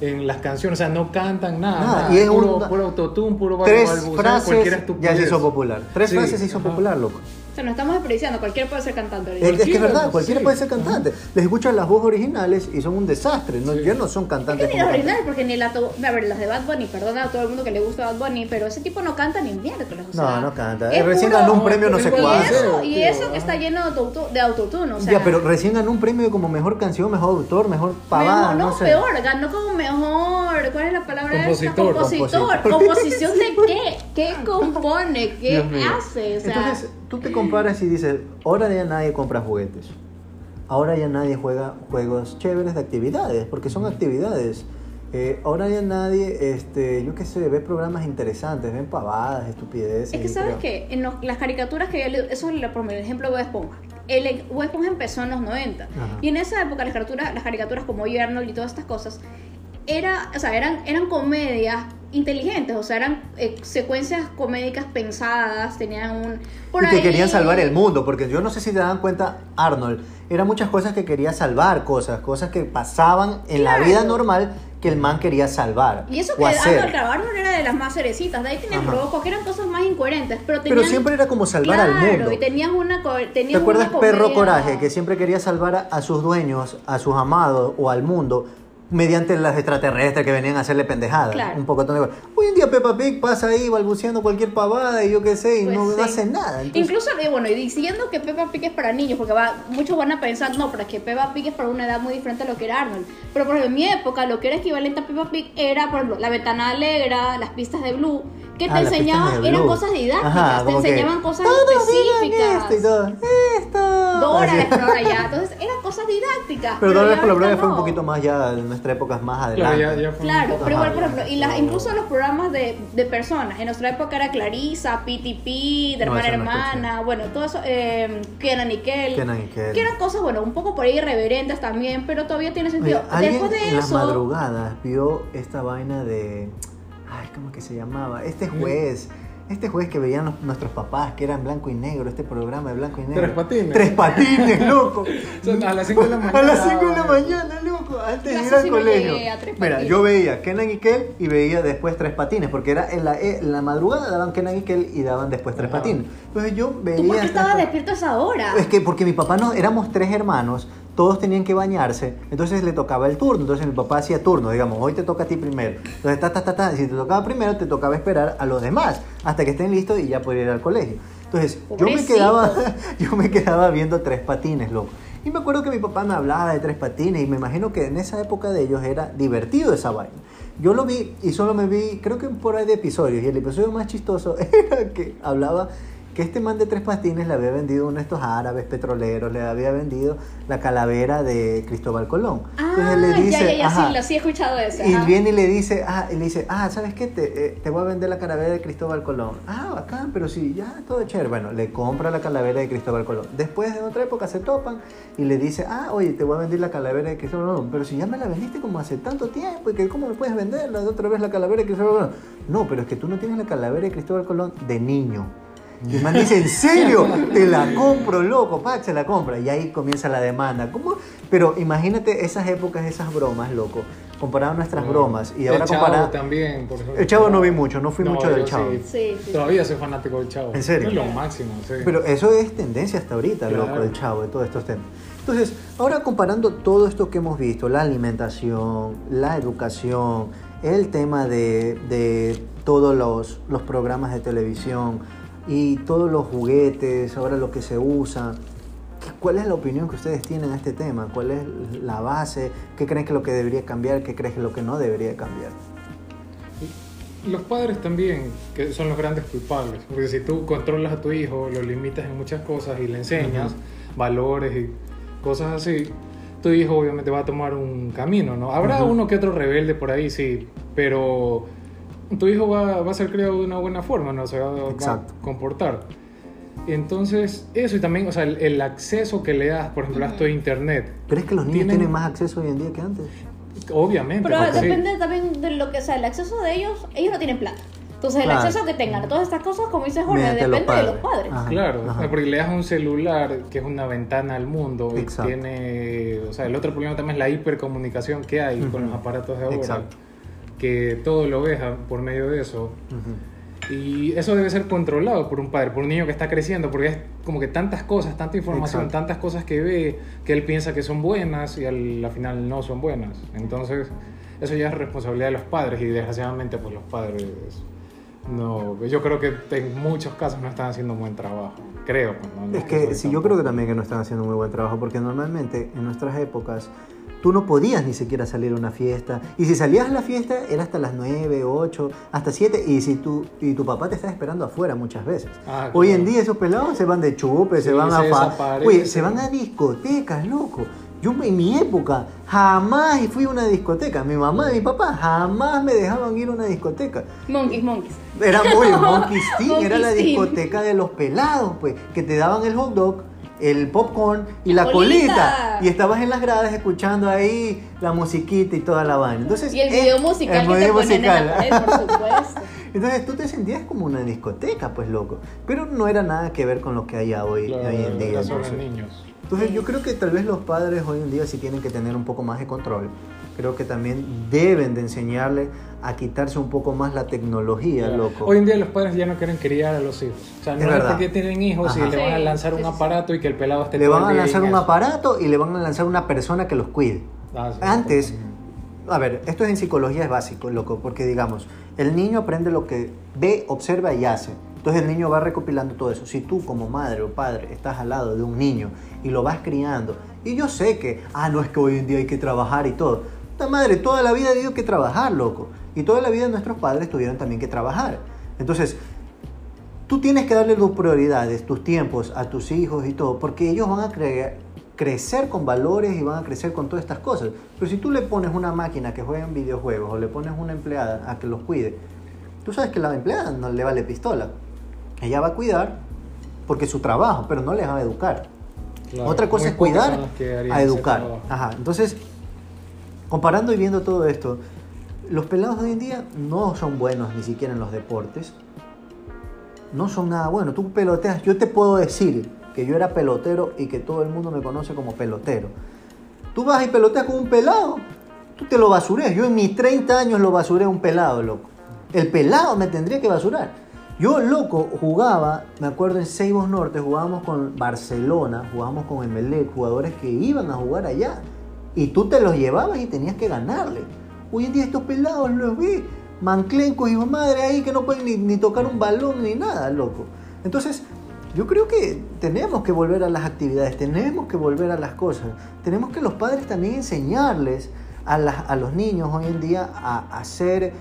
[SPEAKER 2] en las canciones, o sea, no cantan nada.
[SPEAKER 1] Nada, y es
[SPEAKER 2] puro,
[SPEAKER 1] un-
[SPEAKER 2] puro autotune, puro
[SPEAKER 1] Tres frases ya se hizo popular. Tres
[SPEAKER 2] Sí,
[SPEAKER 1] frases se hizo
[SPEAKER 2] ajá.
[SPEAKER 1] popular, loco.
[SPEAKER 3] O sea, nos estamos desperdiciando, cualquiera puede ser cantante.
[SPEAKER 1] Es, es que es verdad, cualquiera
[SPEAKER 2] sí.
[SPEAKER 1] puede ser cantante. Les escuchan las voces originales y son un desastre. No,
[SPEAKER 2] Sí.
[SPEAKER 1] Ya no son
[SPEAKER 3] Es
[SPEAKER 1] cantantes
[SPEAKER 3] que ni
[SPEAKER 1] cantan.
[SPEAKER 3] originales, porque ni la to- A ver, las de Bad Bunny, perdona a todo el mundo que le gusta Bad Bunny, pero ese tipo no canta ni miércoles. O
[SPEAKER 1] No,
[SPEAKER 3] sea,
[SPEAKER 1] no canta.
[SPEAKER 3] es
[SPEAKER 1] Recién
[SPEAKER 3] puro-
[SPEAKER 1] ganó un premio no sé
[SPEAKER 2] Y
[SPEAKER 3] Y eso, y
[SPEAKER 2] Tío,
[SPEAKER 3] eso que está lleno de, autotu- de autotune, o sea.
[SPEAKER 1] ya, pero recién ganó un premio como mejor canción, mejor autor, mejor pavada,
[SPEAKER 3] mejor-
[SPEAKER 1] no,
[SPEAKER 3] no,
[SPEAKER 1] sé.
[SPEAKER 3] peor, ganó como mejor. ¿Cuál es la palabra
[SPEAKER 2] Compositor.
[SPEAKER 3] Compositor.
[SPEAKER 1] Compositor.
[SPEAKER 3] ¿Composición de qué? ¿Qué compone? ¿Qué hace? O sea,
[SPEAKER 1] Entonces, tú te comparas y dices, ahora ya nadie compra juguetes. Ahora ya nadie juega juegos chéveres de actividades, porque son actividades. Eh, ahora ya nadie, este, yo qué sé, ve programas interesantes, ven pavadas, estupideces.
[SPEAKER 3] Es que sabes que en los- las caricaturas que yo leo, eso es por ejemplo Bob Esponja. El Bob Esponja empezó en los 90
[SPEAKER 1] Ajá.
[SPEAKER 3] y en esa época las caricaturas, las caricaturas como Yo Arnold y todas estas cosas era, o sea, eran, eran comedias inteligentes, o sea, eran eh, secuencias comédicas pensadas, tenían un... Por
[SPEAKER 1] y que
[SPEAKER 3] ahí-
[SPEAKER 1] querían salvar el mundo, porque yo no sé si te dan cuenta, Arnold, eran muchas cosas que quería salvar, cosas, cosas que pasaban en la
[SPEAKER 3] Claro.
[SPEAKER 1] vida normal que el man quería salvar.
[SPEAKER 3] Y eso
[SPEAKER 1] o
[SPEAKER 3] que
[SPEAKER 1] hacer.
[SPEAKER 3] Arnold Arnold era de las más cerecitas, de ahí tenías
[SPEAKER 1] Ajá.
[SPEAKER 3] Robocop, que eran cosas más incoherentes, pero tenían...
[SPEAKER 1] Pero siempre era como salvar al
[SPEAKER 3] Claro,
[SPEAKER 1] mundo.
[SPEAKER 3] y tenías una... co-
[SPEAKER 1] ¿Te acuerdas
[SPEAKER 3] una
[SPEAKER 1] Perro Coraje, que siempre quería salvar a, a sus dueños, a sus amados o al mundo mediante las extraterrestres que venían a hacerle pendejadas?
[SPEAKER 3] Claro.
[SPEAKER 1] Un poco de. Hoy en día Peppa Pig pasa ahí balbuceando cualquier pavada y yo qué sé, y
[SPEAKER 3] Pues
[SPEAKER 1] no
[SPEAKER 3] sí.
[SPEAKER 1] hace nada. Entonces,
[SPEAKER 3] Incluso, bueno, y diciendo que Peppa Pig es para niños, porque va, muchos van a pensar, no, pero es que Peppa Pig es para una edad muy diferente a lo que era Arnold. Pero por ejemplo, en mi época, lo que era equivalente a Peppa Pig era, por ejemplo, la ventana alegra, las pistas de Blue, que te
[SPEAKER 1] Ah, pistas
[SPEAKER 3] enseñaban, eran cosas didácticas,
[SPEAKER 1] Ajá,
[SPEAKER 3] te enseñaban cosas
[SPEAKER 1] "Todos digan
[SPEAKER 3] específicas.
[SPEAKER 1] Esto y todo. Esto.
[SPEAKER 3] Dora la exploradora ya, entonces eran cosas didácticas.
[SPEAKER 1] Pero Dora la
[SPEAKER 3] ya
[SPEAKER 1] Exploradora
[SPEAKER 3] ahorita
[SPEAKER 1] fue un
[SPEAKER 3] no.
[SPEAKER 1] poquito más ya en nuestra época más adelante.
[SPEAKER 2] Claro, ya, ya fue un
[SPEAKER 3] Claro,
[SPEAKER 2] poco-
[SPEAKER 3] pero igual, por ejemplo, y las, incluso los programas de, de personas. En nuestra época era Clarisa, PTP, de
[SPEAKER 1] No,
[SPEAKER 3] hermana
[SPEAKER 1] eso no
[SPEAKER 3] hermana, bueno, todo eso, eh, Kenan y Kel.
[SPEAKER 1] Kenan y Kel.
[SPEAKER 3] Que eran cosas, bueno, un poco por ahí irreverentes también, pero todavía tiene sentido.
[SPEAKER 1] ¿Alguien
[SPEAKER 3] Después de
[SPEAKER 1] en las
[SPEAKER 3] eso.
[SPEAKER 1] madrugadas vio esta vaina de. Ay, ¿cómo que se llamaba? Este juez. Este juez que veían los- nuestros papás, que era en blanco y negro, este programa de blanco y negro.
[SPEAKER 2] Tres patines.
[SPEAKER 1] Tres patines, loco.
[SPEAKER 2] Son a las cinco de la mañana.
[SPEAKER 1] A las 5 de la mañana, loco, antes de ir al colegio.
[SPEAKER 3] llegué a Tres
[SPEAKER 1] Mira, yo veía Kenan y Kel y veía después Tres Patines, porque era en la, en la madrugada daban Kenan y Kel y daban después Tres
[SPEAKER 2] Ajá.
[SPEAKER 1] Patines. Entonces yo veía.
[SPEAKER 3] ¿Tú por qué estabas despierto a esa hora?
[SPEAKER 1] Es que porque mi papá no, éramos tres hermanos, todos tenían que bañarse, entonces le tocaba el turno, entonces mi papá hacía turno, digamos, hoy te toca a ti primero. Entonces, ta, ta, ta, ta, si te tocaba primero, te tocaba esperar a los demás hasta que estén listos y ya poder ir al colegio. Entonces, yo me quedaba, yo me quedaba viendo tres patines, loco. Y me acuerdo que mi papá me hablaba de tres patines y me imagino que en esa época de ellos era divertido esa vaina. Yo lo vi y solo me vi, creo que por ahí de episodios, y el episodio más chistoso era que hablaba que este man de tres patines le había vendido uno de estos árabes petroleros, le había vendido la calavera de Cristóbal Colón.
[SPEAKER 3] Ah, ya, ya, ya,
[SPEAKER 1] ajá,
[SPEAKER 3] sí, lo sí he escuchado eso.
[SPEAKER 1] y
[SPEAKER 3] ajá.
[SPEAKER 1] viene y le dice, ah, y le dice, ah, ¿sabes qué? Te, eh, te voy a vender la calavera de Cristóbal Colón. Ah, bacán, pero sí, ya, todo chévere. Bueno, le compra la calavera de Cristóbal Colón. Después, en otra época, se topan y le dice, ah, oye, te voy a vender la calavera de Cristóbal Colón. Pero si ya me la vendiste como hace tanto tiempo, y que ¿cómo me puedes vender la de otra vez la calavera de Cristóbal Colón? No, pero es que tú no tienes la calavera de Cristóbal Colón de niño. Y el man dice, ¿en serio? Te la compro, loco, Pac, se la compra. Y ahí comienza la demanda. ¿Cómo? Pero imagínate esas épocas, esas bromas, loco. Comparado a nuestras bromas. Y ahora
[SPEAKER 2] el Chavo
[SPEAKER 1] comparado...
[SPEAKER 2] también, por ejemplo.
[SPEAKER 1] El Chavo no vi mucho, no fui
[SPEAKER 2] No,
[SPEAKER 1] mucho del Chavo.
[SPEAKER 2] sí.
[SPEAKER 3] Sí, sí.
[SPEAKER 2] Todavía soy fanático del Chavo.
[SPEAKER 1] ¿En serio?
[SPEAKER 2] Es lo máximo, sí.
[SPEAKER 1] Pero eso es tendencia hasta ahorita,
[SPEAKER 2] Claro.
[SPEAKER 1] loco, el Chavo, de todos estos temas. Entonces, ahora comparando todo esto que hemos visto, la alimentación, la educación, el tema de, de todos los, los programas de televisión y todos los juguetes, ahora lo que se usa, ¿qué- ¿cuál es la opinión que ustedes tienen a este tema? ¿Cuál es la base? ¿Qué creen que lo que debería cambiar? ¿Qué creen que lo que no debería cambiar?
[SPEAKER 2] Los padres también, que son los grandes culpables. Porque si tú controlas a tu hijo, lo limitas en muchas cosas y le enseñas valores y cosas así, tu hijo obviamente va a tomar un camino, ¿no? Habrá
[SPEAKER 1] Ujú.
[SPEAKER 2] uno que otro rebelde por ahí, sí, pero tu hijo va, va a ser criado de una buena forma, ¿no? Se va, a comportar. Entonces, eso y también, o sea, el, el acceso que le das, por ejemplo, a esto de internet.
[SPEAKER 1] ¿Crees que los niños
[SPEAKER 2] Tienen-
[SPEAKER 1] tienen más acceso hoy en día que antes?
[SPEAKER 2] Obviamente.
[SPEAKER 3] Pero
[SPEAKER 2] sí.
[SPEAKER 3] depende también de lo que sea, el acceso de ellos, ellos no tienen plata. Entonces, el
[SPEAKER 1] Claro.
[SPEAKER 3] acceso que tengan a todas estas cosas, como dice Jorge,
[SPEAKER 1] Mediante los
[SPEAKER 3] depende de los
[SPEAKER 1] padres. Ajá,
[SPEAKER 2] Claro,
[SPEAKER 1] ajá.
[SPEAKER 2] porque le das un celular que es una ventana al mundo y
[SPEAKER 1] Exacto.
[SPEAKER 2] tiene, o sea, el otro problema también es la hipercomunicación que hay con los aparatos de ahora,
[SPEAKER 1] Exacto.
[SPEAKER 2] Que todo lo ves por medio de eso. Y eso debe ser controlado por un padre, por un niño que está creciendo, porque es como que tantas cosas, tanta información,
[SPEAKER 1] Exacto.
[SPEAKER 2] tantas cosas que ve, que él piensa que son buenas y al, al final no son buenas. Entonces, eso ya es responsabilidad de los padres y desgraciadamente pues los padres no, yo creo que en muchos casos no están haciendo un buen trabajo, creo. pues, ¿no? No
[SPEAKER 1] Es que sí, yo creo que también que no están haciendo muy buen trabajo, porque normalmente en nuestras épocas tú no podías ni siquiera salir a una fiesta, y si salías a la fiesta era hasta las 9, 8, hasta 7, y si tu, y tu papá te está esperando afuera muchas veces.
[SPEAKER 2] Ah,
[SPEAKER 1] Hoy
[SPEAKER 2] claro.
[SPEAKER 1] en día esos pelados se van de chupe, se
[SPEAKER 2] Sí,
[SPEAKER 1] van
[SPEAKER 2] se
[SPEAKER 1] a. Oye, se van a discotecas, loco. Yo en mi época jamás fui a una discoteca. Mi mamá y mi papá jamás me dejaban ir a una discoteca.
[SPEAKER 3] Monkeys, monkeys.
[SPEAKER 1] Era muy Monkey Sting, era la discoteca de los pelados, pues, que te daban el hot dog el popcorn y
[SPEAKER 3] La
[SPEAKER 1] la, colita.
[SPEAKER 3] colita.
[SPEAKER 1] Y estabas en las gradas escuchando ahí la musiquita y toda la vaina. Entonces,
[SPEAKER 3] Y el
[SPEAKER 1] eh,
[SPEAKER 3] video musical
[SPEAKER 1] el
[SPEAKER 3] que te
[SPEAKER 1] video
[SPEAKER 3] ponen en la
[SPEAKER 1] musical.
[SPEAKER 3] pared, por supuesto.
[SPEAKER 1] Entonces tú te sentías como una discoteca, pues loco. Pero no era nada que ver con lo que hay hoy,
[SPEAKER 2] Claro,
[SPEAKER 1] hoy en día. entonces.
[SPEAKER 2] niños.
[SPEAKER 1] Entonces yo creo que tal vez los padres hoy en día sí tienen que tener un poco más de control. Creo que también deben de enseñarle a quitarse un poco más la tecnología,
[SPEAKER 2] Claro.
[SPEAKER 1] loco.
[SPEAKER 2] Hoy en día los padres ya no quieren criar a los hijos. O sea,
[SPEAKER 1] Es
[SPEAKER 2] no es
[SPEAKER 1] verdad.
[SPEAKER 2] porque tienen hijos
[SPEAKER 1] Ajá.
[SPEAKER 2] y le van a lanzar
[SPEAKER 3] sí,
[SPEAKER 2] un
[SPEAKER 3] sí, sí.
[SPEAKER 2] aparato y que el pelado esté
[SPEAKER 1] Le van a lanzar un
[SPEAKER 2] eso.
[SPEAKER 1] aparato y le van a lanzar una persona que los cuide.
[SPEAKER 2] Ah, sí.
[SPEAKER 1] Antes, a ver, esto en psicología es básico, loco, porque digamos, el niño aprende lo que ve, observa y hace. Entonces el niño va recopilando todo eso. Si tú como madre o padre estás al lado de un niño y lo vas criando, y yo sé que, ah, no es que hoy en día hay que trabajar y todo. Esta madre toda la vida ha tenido que trabajar, loco. Y toda la vida nuestros padres tuvieron también que trabajar. Entonces, tú tienes que darle tus prioridades, tus tiempos a tus hijos y todo, porque ellos van a cre- crecer con valores y van a crecer con todas estas cosas. Pero si tú le pones una máquina que juega en videojuegos o le pones una empleada a que los cuide, tú sabes que la empleada no le vale pistola. Ella va a cuidar porque es su trabajo, pero no les va a educar.
[SPEAKER 2] Claro,
[SPEAKER 1] Otra cosa es cuidar a educar. Ajá. Entonces, comparando y viendo todo esto, los pelados de hoy en día no son buenos ni siquiera en los deportes. No son nada buenos. Tú peloteas. Yo te puedo decir que yo era pelotero y que todo el mundo me conoce como pelotero. Tú vas y peloteas con un pelado. Tú te lo basureas. Yo en mis 30 años lo basuré a un pelado, loco. El pelado me tendría que basurar. Yo, loco, jugaba, me acuerdo en Seibos Norte, jugábamos con Barcelona, jugábamos con Emelec, jugadores que iban a jugar allá. Y tú te los llevabas y tenías que ganarle. Hoy en día estos pelados los vi, manclencos y madre ahí que no pueden ni, ni tocar un balón ni nada, loco. Entonces, yo creo que tenemos que volver a las actividades, tenemos que volver a las cosas. Tenemos que los padres también enseñarles a, las- a los niños hoy en día a hacer,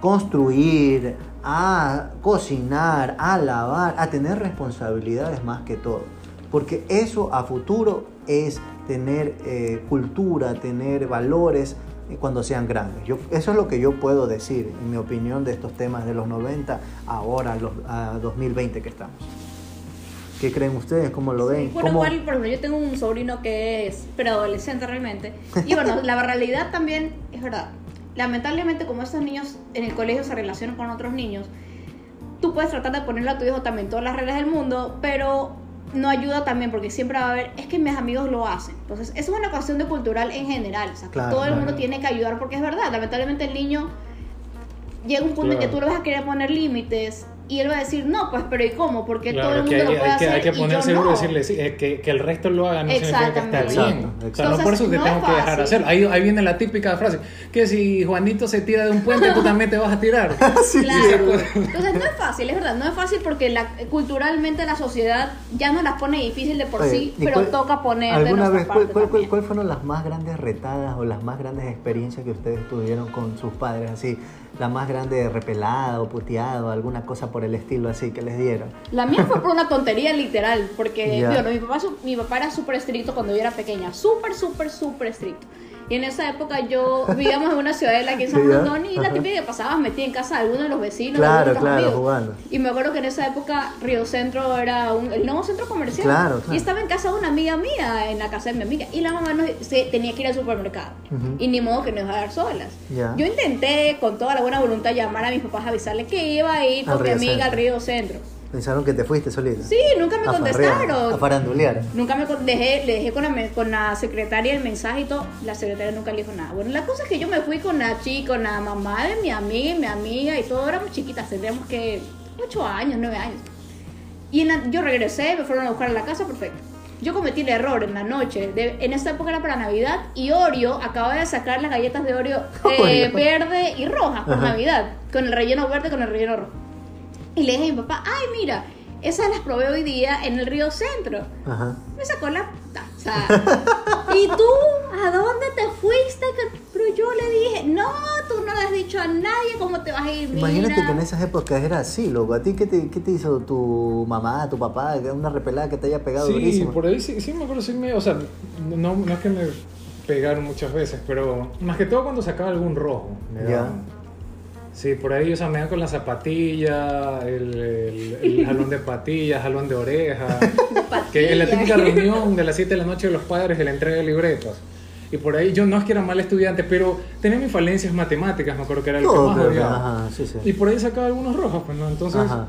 [SPEAKER 1] construir, a cocinar, a lavar, a tener responsabilidades más que todo. Porque eso a futuro es tener eh, cultura, tener valores cuando sean grandes. Yo, eso es lo que yo puedo decir, en mi opinión, de estos temas de los 90 ahora, los, a 2020 que estamos. ¿Qué creen ustedes? ¿Cómo lo ven?
[SPEAKER 3] Bueno,
[SPEAKER 1] ¿Cómo-
[SPEAKER 3] igual, por ejemplo, yo tengo un sobrino que es preadolescente realmente. Y bueno, la realidad también es verdad. Lamentablemente, como estos niños en el colegio se relacionan con otros niños, tú puedes tratar de ponerle a tu hijo también todas las reglas del mundo, pero no ayuda también porque siempre va a haber, es que mis amigos lo hacen. Entonces, eso es una cuestión de cultural en general. O sea, que
[SPEAKER 1] Claro,
[SPEAKER 3] todo el
[SPEAKER 1] claro.
[SPEAKER 3] mundo tiene que ayudar porque es verdad. Lamentablemente, el niño llega un punto en que tú le vas a querer poner límites y él va a decir, no, pues, pero ¿y cómo? Porque todo
[SPEAKER 2] Claro,
[SPEAKER 3] el
[SPEAKER 2] que
[SPEAKER 3] mundo
[SPEAKER 2] hay,
[SPEAKER 3] lo puede
[SPEAKER 2] hay que,
[SPEAKER 3] hacer.
[SPEAKER 2] hay que
[SPEAKER 3] y yo
[SPEAKER 2] poner seguro
[SPEAKER 3] no.
[SPEAKER 2] decirle sí, eh, que, que el resto lo haga no significa que está
[SPEAKER 3] Exactamente.
[SPEAKER 2] bien.
[SPEAKER 1] Exacto,
[SPEAKER 2] O sea,
[SPEAKER 1] exacto.
[SPEAKER 2] no por eso te
[SPEAKER 3] Entonces, no
[SPEAKER 2] tengo
[SPEAKER 3] es
[SPEAKER 2] que dejar
[SPEAKER 3] fácil.
[SPEAKER 2] hacer. Ahí, ahí viene la típica frase, que si Juanito se tira de un puente, tú también te vas a tirar.
[SPEAKER 1] Sí,
[SPEAKER 3] Claro.
[SPEAKER 1] sí.
[SPEAKER 3] Entonces no es fácil, es verdad, no es fácil porque la, culturalmente la sociedad ya no las pone difícil de por
[SPEAKER 1] Oye,
[SPEAKER 3] sí,
[SPEAKER 1] ¿y
[SPEAKER 3] pero
[SPEAKER 1] cuál-
[SPEAKER 3] toca poner de
[SPEAKER 1] ¿Alguna
[SPEAKER 3] nuestra
[SPEAKER 1] vez, cuál,
[SPEAKER 3] parte
[SPEAKER 1] cuál- cuál fueron las más grandes retadas o las más grandes experiencias que ustedes tuvieron con sus padres? Así, la más grande repelada o puteada o alguna cosa por el estilo así que les dieron.
[SPEAKER 3] La mía fue por una tontería literal, porque
[SPEAKER 1] Ya.
[SPEAKER 3] bueno, mi, papá, mi papá era súper estricto cuando yo era pequeña, súper, súper, súper estricto. Y en esa época yo vivíamos en una ciudadela aquí en San Antonio y la típica que pasabas metida en casa de alguno de los vecinos,
[SPEAKER 1] Claro, claro,
[SPEAKER 3] amigos.
[SPEAKER 1] jugando.
[SPEAKER 3] Y me acuerdo que en esa época Río Centro era un, el nuevo centro comercial.
[SPEAKER 1] Claro, claro.
[SPEAKER 3] Y estaba en casa de una amiga mía, en la casa de mi amiga. Y la mamá no, se, tenía que ir al supermercado. Y ni modo que nos iba a dar solas. Yo intenté con toda la buena voluntad llamar a mis papás a avisarles que iba a ir con mi amiga
[SPEAKER 1] Centro.
[SPEAKER 3] al Río Centro.
[SPEAKER 1] Pensaron que te fuiste solita.
[SPEAKER 3] Sí, nunca me
[SPEAKER 1] A farrear,
[SPEAKER 3] contestaron.
[SPEAKER 1] A farandulear.
[SPEAKER 3] Nunca me dejé, le dejé con la, con la secretaria el mensaje y todo. La secretaria nunca le dijo nada. Bueno, la cosa es que yo me fui con la chica, con la mamá de mi amiga y mi amiga y todo. Éramos chiquitas, tendríamos que 8 años, 9 años. Y en la- yo regresé, me fueron a buscar a la casa, perfecto. Yo cometí el error en la noche. de- en esa época era para Navidad y Oreo acaba de sacar las galletas de Oreo eh, verde y rojas por. Navidad. Con el relleno verde, con el relleno rojo. Y le dije a mi papá, ay, mira, esas las probé hoy día en el Río Centro.
[SPEAKER 1] Ajá.
[SPEAKER 3] Me sacó la taza. ¿Y tú? ¿A dónde te fuiste? Pero yo le dije, no, tú no le has dicho a nadie cómo te vas a ir. Mira.
[SPEAKER 1] Imagínate que en esas épocas era así, loco. ¿A ti qué te, qué te hizo tu mamá, tu papá? Una repelada que te haya pegado
[SPEAKER 2] Sí,
[SPEAKER 1] durísimo.
[SPEAKER 2] por ahí sí, sí me acuerdo, sí me, o sea, no, no es que me pegaron muchas veces, pero más que todo cuando sacaba algún rojo. me daban. Sí, por ahí, o sea, me dan con la zapatilla, el, el, el jalón de patillas, jalón de oreja. que en la típica reunión de las 7 de la noche de los padres de la entrega de libretos. Y por ahí yo no es que era mal estudiante, pero tenía mis falencias matemáticas, me acuerdo que era el que más odiaba.
[SPEAKER 1] ajá, sí, sí.
[SPEAKER 2] Y por ahí sacaba algunos rojos, pues no, entonces
[SPEAKER 1] Ajá.